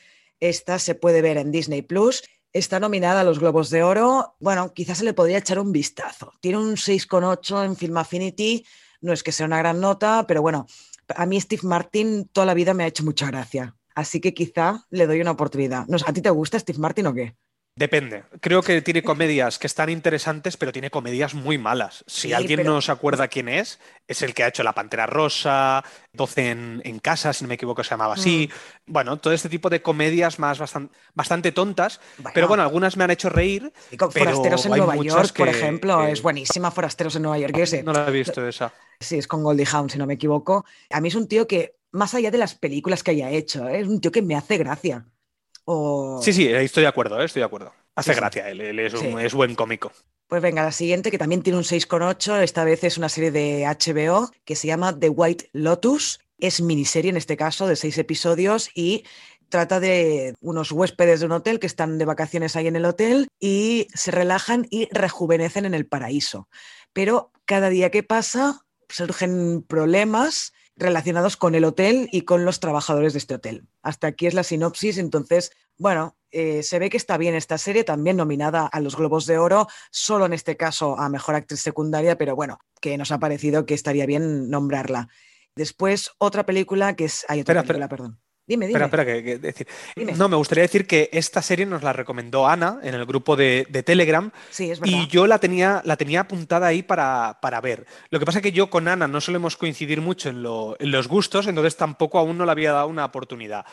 Esta se puede ver en Disney Plus Está nominada a los Globos de Oro. Bueno, quizás se le podría echar un vistazo. Tiene un 6,8 en Film Affinity. No es que sea una gran nota, pero bueno, a mí Steve Martin toda la vida me ha hecho mucha gracia. Así que quizá le doy una oportunidad. ¿A ti te gusta Steve Martin o qué? Depende. Creo que tiene comedias que están interesantes, pero tiene comedias muy malas. Si Sí, alguien pero- no se acuerda quién es, es el que ha hecho La Pantera Rosa, 12 en, en casa, si no me equivoco, se llamaba así. Mm. Bueno, todo este tipo de comedias más bastan- bastante tontas, pero bueno, algunas me han hecho reír. Y con pero Forasteros en Nueva York, por ejemplo, es buenísima Forasteros en Nueva York. Yo sé. No la he visto esa. Sí, es con Goldie Hawn, si no me equivoco. A mí es un tío que, más allá de las películas que haya hecho, ¿eh? es un tío que me hace gracia. O... Sí, sí, estoy de acuerdo, eh, estoy de acuerdo. Hace Sí, sí. gracia, él, él es, un- Sí. es buen cómico. Pues venga, la siguiente, que también tiene un 6,8, esta vez es una serie de HBO que se llama The White Lotus. Es miniserie en este caso, de seis episodios y trata de unos huéspedes de un hotel que están de vacaciones ahí en el hotel y se relajan y rejuvenecen en el paraíso. Pero cada día que pasa surgen problemas relacionados con el hotel y con los trabajadores de este hotel. Hasta aquí es la sinopsis, entonces, bueno, eh, se ve que está bien esta serie, también nominada a los Globos de Oro, solo en este caso a Mejor Actriz Secundaria, pero bueno, que nos ha parecido que estaría bien nombrarla. Después, otra película que es... Hay otra Espera, película, perdón. Dime, dime. Espera, espera, que, que decir. Dime. No, me gustaría decir que esta serie nos la recomendó Ana en el grupo de, de Telegram. Sí, es verdad. Y yo la tenía, la tenía apuntada ahí para, para ver. Lo que pasa es que yo con Ana no solemos coincidir mucho en, lo- en los gustos, entonces tampoco aún no le había dado una oportunidad.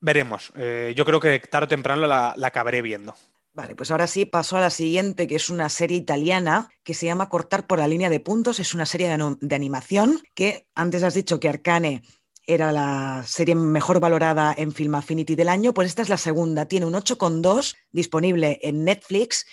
Veremos. Eh, yo creo que tarde o temprano la, la acabaré viendo. Vale, pues ahora sí paso a la siguiente, que es una serie italiana que se llama Cortar por la línea de puntos. Es una serie de, de animación que antes has dicho que Arcane era la serie mejor valorada en Film Affinity del año, pues esta es la segunda. Tiene un 8,2 disponible en Netflix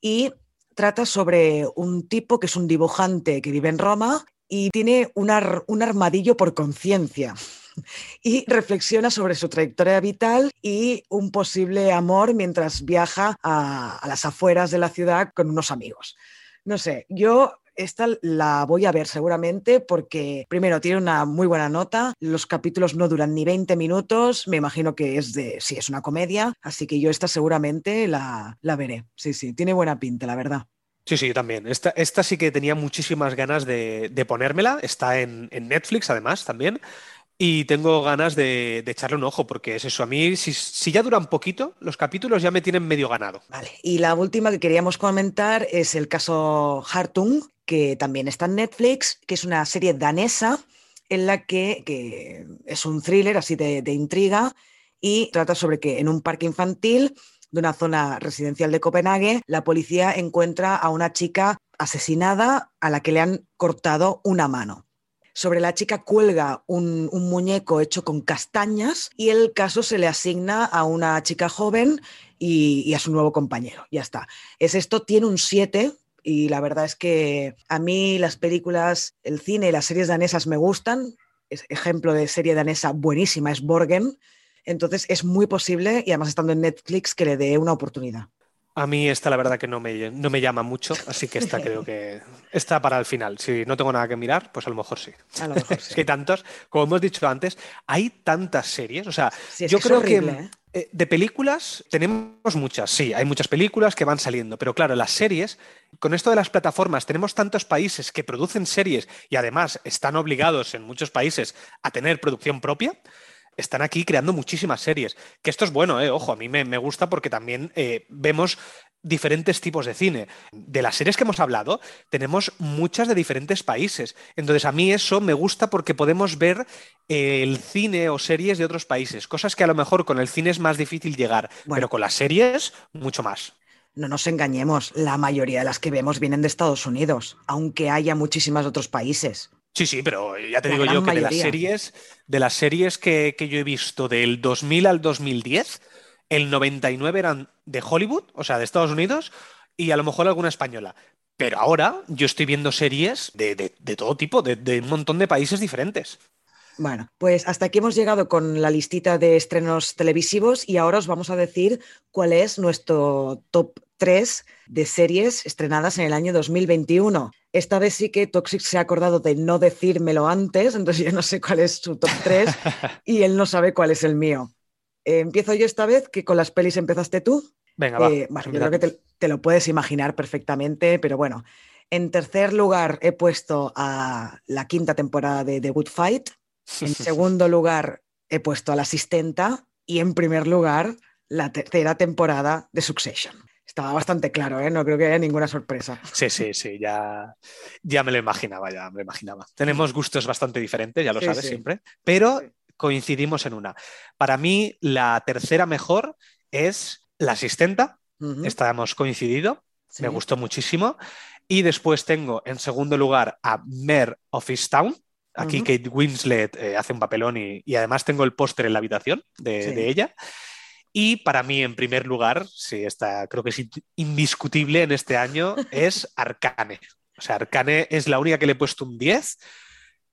y trata sobre un tipo que es un dibujante que vive en Roma y tiene un, ar- un armadillo por conciencia y reflexiona sobre su trayectoria vital y un posible amor mientras viaja a las afueras de la ciudad con unos amigos. No sé, yo esta la voy a ver seguramente porque primero tiene una muy buena nota, los capítulos no duran ni 20 minutos, me imagino que es de, sí, es una comedia, así que yo esta seguramente la, la veré. Sí, sí, tiene buena pinta, la verdad. Sí, sí, yo también. Esta, esta sí que tenía muchísimas ganas de, de ponérmela. Está en, en Netflix, además, también. Y tengo ganas de, de echarle un ojo, porque es eso. A mí, si, si ya duran poquito, los capítulos ya me tienen medio ganado. Y la última que queríamos comentar es el caso Hartung, que también está en Netflix, que es una serie danesa en la que, es un thriller así de, intriga y trata sobre que en un parque infantil de una zona residencial de Copenhague, la policía encuentra a una chica asesinada a la que le han cortado una mano. Sobre la chica cuelga un, un muñeco hecho con castañas y el caso se le asigna a una chica joven y, y a su nuevo compañero. Ya está. Es esto, tiene un 7 y la verdad es que a mí las películas, el cine y las series danesas me gustan. Es- ejemplo de serie danesa buenísima es Borgen. Entonces es muy posible, y además estando en Netflix, que le dé una oportunidad. A mí esta, la verdad, que no me, no me llama mucho, así que esta creo que está para el final. Si no tengo nada que mirar, pues a lo mejor sí. A lo mejor Es que hay tantos, como hemos dicho antes, hay tantas series. O sea, Sí, yo que creo horrible, que eh, de películas tenemos muchas, sí, hay muchas películas que van saliendo, pero claro, las series, con esto de las plataformas, tenemos tantos países que producen series y además están obligados en muchos países a tener producción propia. Están aquí creando muchísimas series. Que esto es bueno, eh, ojo, a mí me, me gusta porque también eh, vemos diferentes tipos de cine. De las series que hemos hablado, tenemos muchas de diferentes países. Entonces, a mí eso me gusta porque podemos ver eh, el cine o series de otros países, cosas que a lo mejor con el cine es más difícil llegar, pero con las series, mucho más. No nos engañemos, la mayoría de las que vemos vienen de Estados Unidos, aunque haya muchísimas otros países. Sí, sí, pero ya te La digo yo que de las series, de las series que, que yo he visto del 2000 al 2010, el 99 eran de Hollywood, o sea, de Estados Unidos, y a lo mejor alguna española. Pero ahora yo estoy viendo series de, de- de todo tipo, de, de un montón de países diferentes. Bueno, pues hasta aquí hemos llegado con la listita de estrenos televisivos y ahora os vamos a decir cuál es nuestro top 3 de series estrenadas en el año 2021. Esta vez sí que Toxic se ha acordado de no decírmelo antes, entonces yo no sé cuál es su top 3 y él no sabe cuál es el mío. Eh, empiezo yo esta vez, que con las pelis empezaste tú. Venga, va. Eh, bueno, yo creo que te, te lo puedes imaginar perfectamente, pero bueno. En tercer lugar he puesto a la quinta temporada de The Good Fight. En segundo lugar he puesto a la asistenta. Y en primer lugar, la tercera temporada de Succession. Estaba bastante claro, ¿eh? no creo que haya ninguna sorpresa. Sí, sí, sí, ya, ya me lo imaginaba, ya me lo imaginaba. Tenemos gustos bastante diferentes, ya lo Sí, sabes sí. siempre, pero coincidimos en una. Para mí, la tercera mejor es La Asistenta. Hemos coincidido, me gustó muchísimo. Y después tengo en segundo lugar a Mare of Easttown. Aquí. Kate Winslet eh, hace un papelón y, y además tengo el póster en la habitación de, Sí. de ella. Y para mí, en primer lugar, sí, está, creo que es in- indiscutible en este año, es Arcane. O sea, Arcane es la única que le he puesto un 10,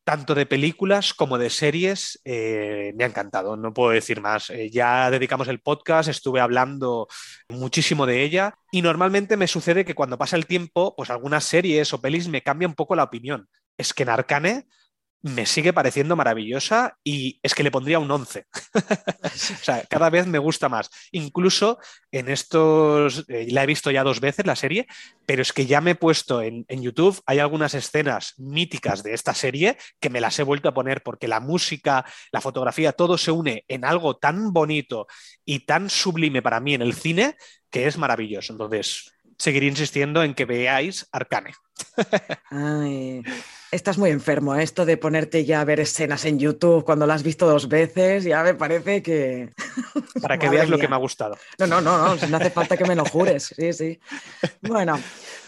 tanto de películas como de series. eh, me ha encantado, no puedo decir más. Eh, ya dedicamos el podcast, estuve hablando muchísimo de ella y normalmente me sucede que cuando pasa el tiempo, pues algunas series o pelis me cambia un poco la opinión. Es que en Arcane me sigue pareciendo maravillosa y es que le pondría un 11. o sea, cada vez me gusta más. Incluso en estos, eh, la he visto ya dos veces la serie, pero es que ya me he puesto en, en YouTube, hay algunas escenas míticas de esta serie que me las he vuelto a poner porque la música, la fotografía, todo se une en algo tan bonito y tan sublime para mí en el cine que es maravilloso. Entonces, seguiré insistiendo en que veáis Arcane. Ay, estás muy enfermo, ¿eh? esto de ponerte ya a ver escenas en YouTube cuando la has visto dos veces, ya me parece que... Para que veas lo que me ha gustado. No, no, no, no, no hace falta que me lo jures, sí, sí. Bueno,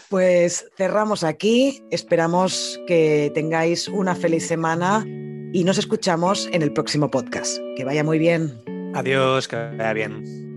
pues cerramos aquí, esperamos que tengáis una feliz semana y nos escuchamos en el próximo podcast. Que vaya muy bien. Adiós, que vaya bien.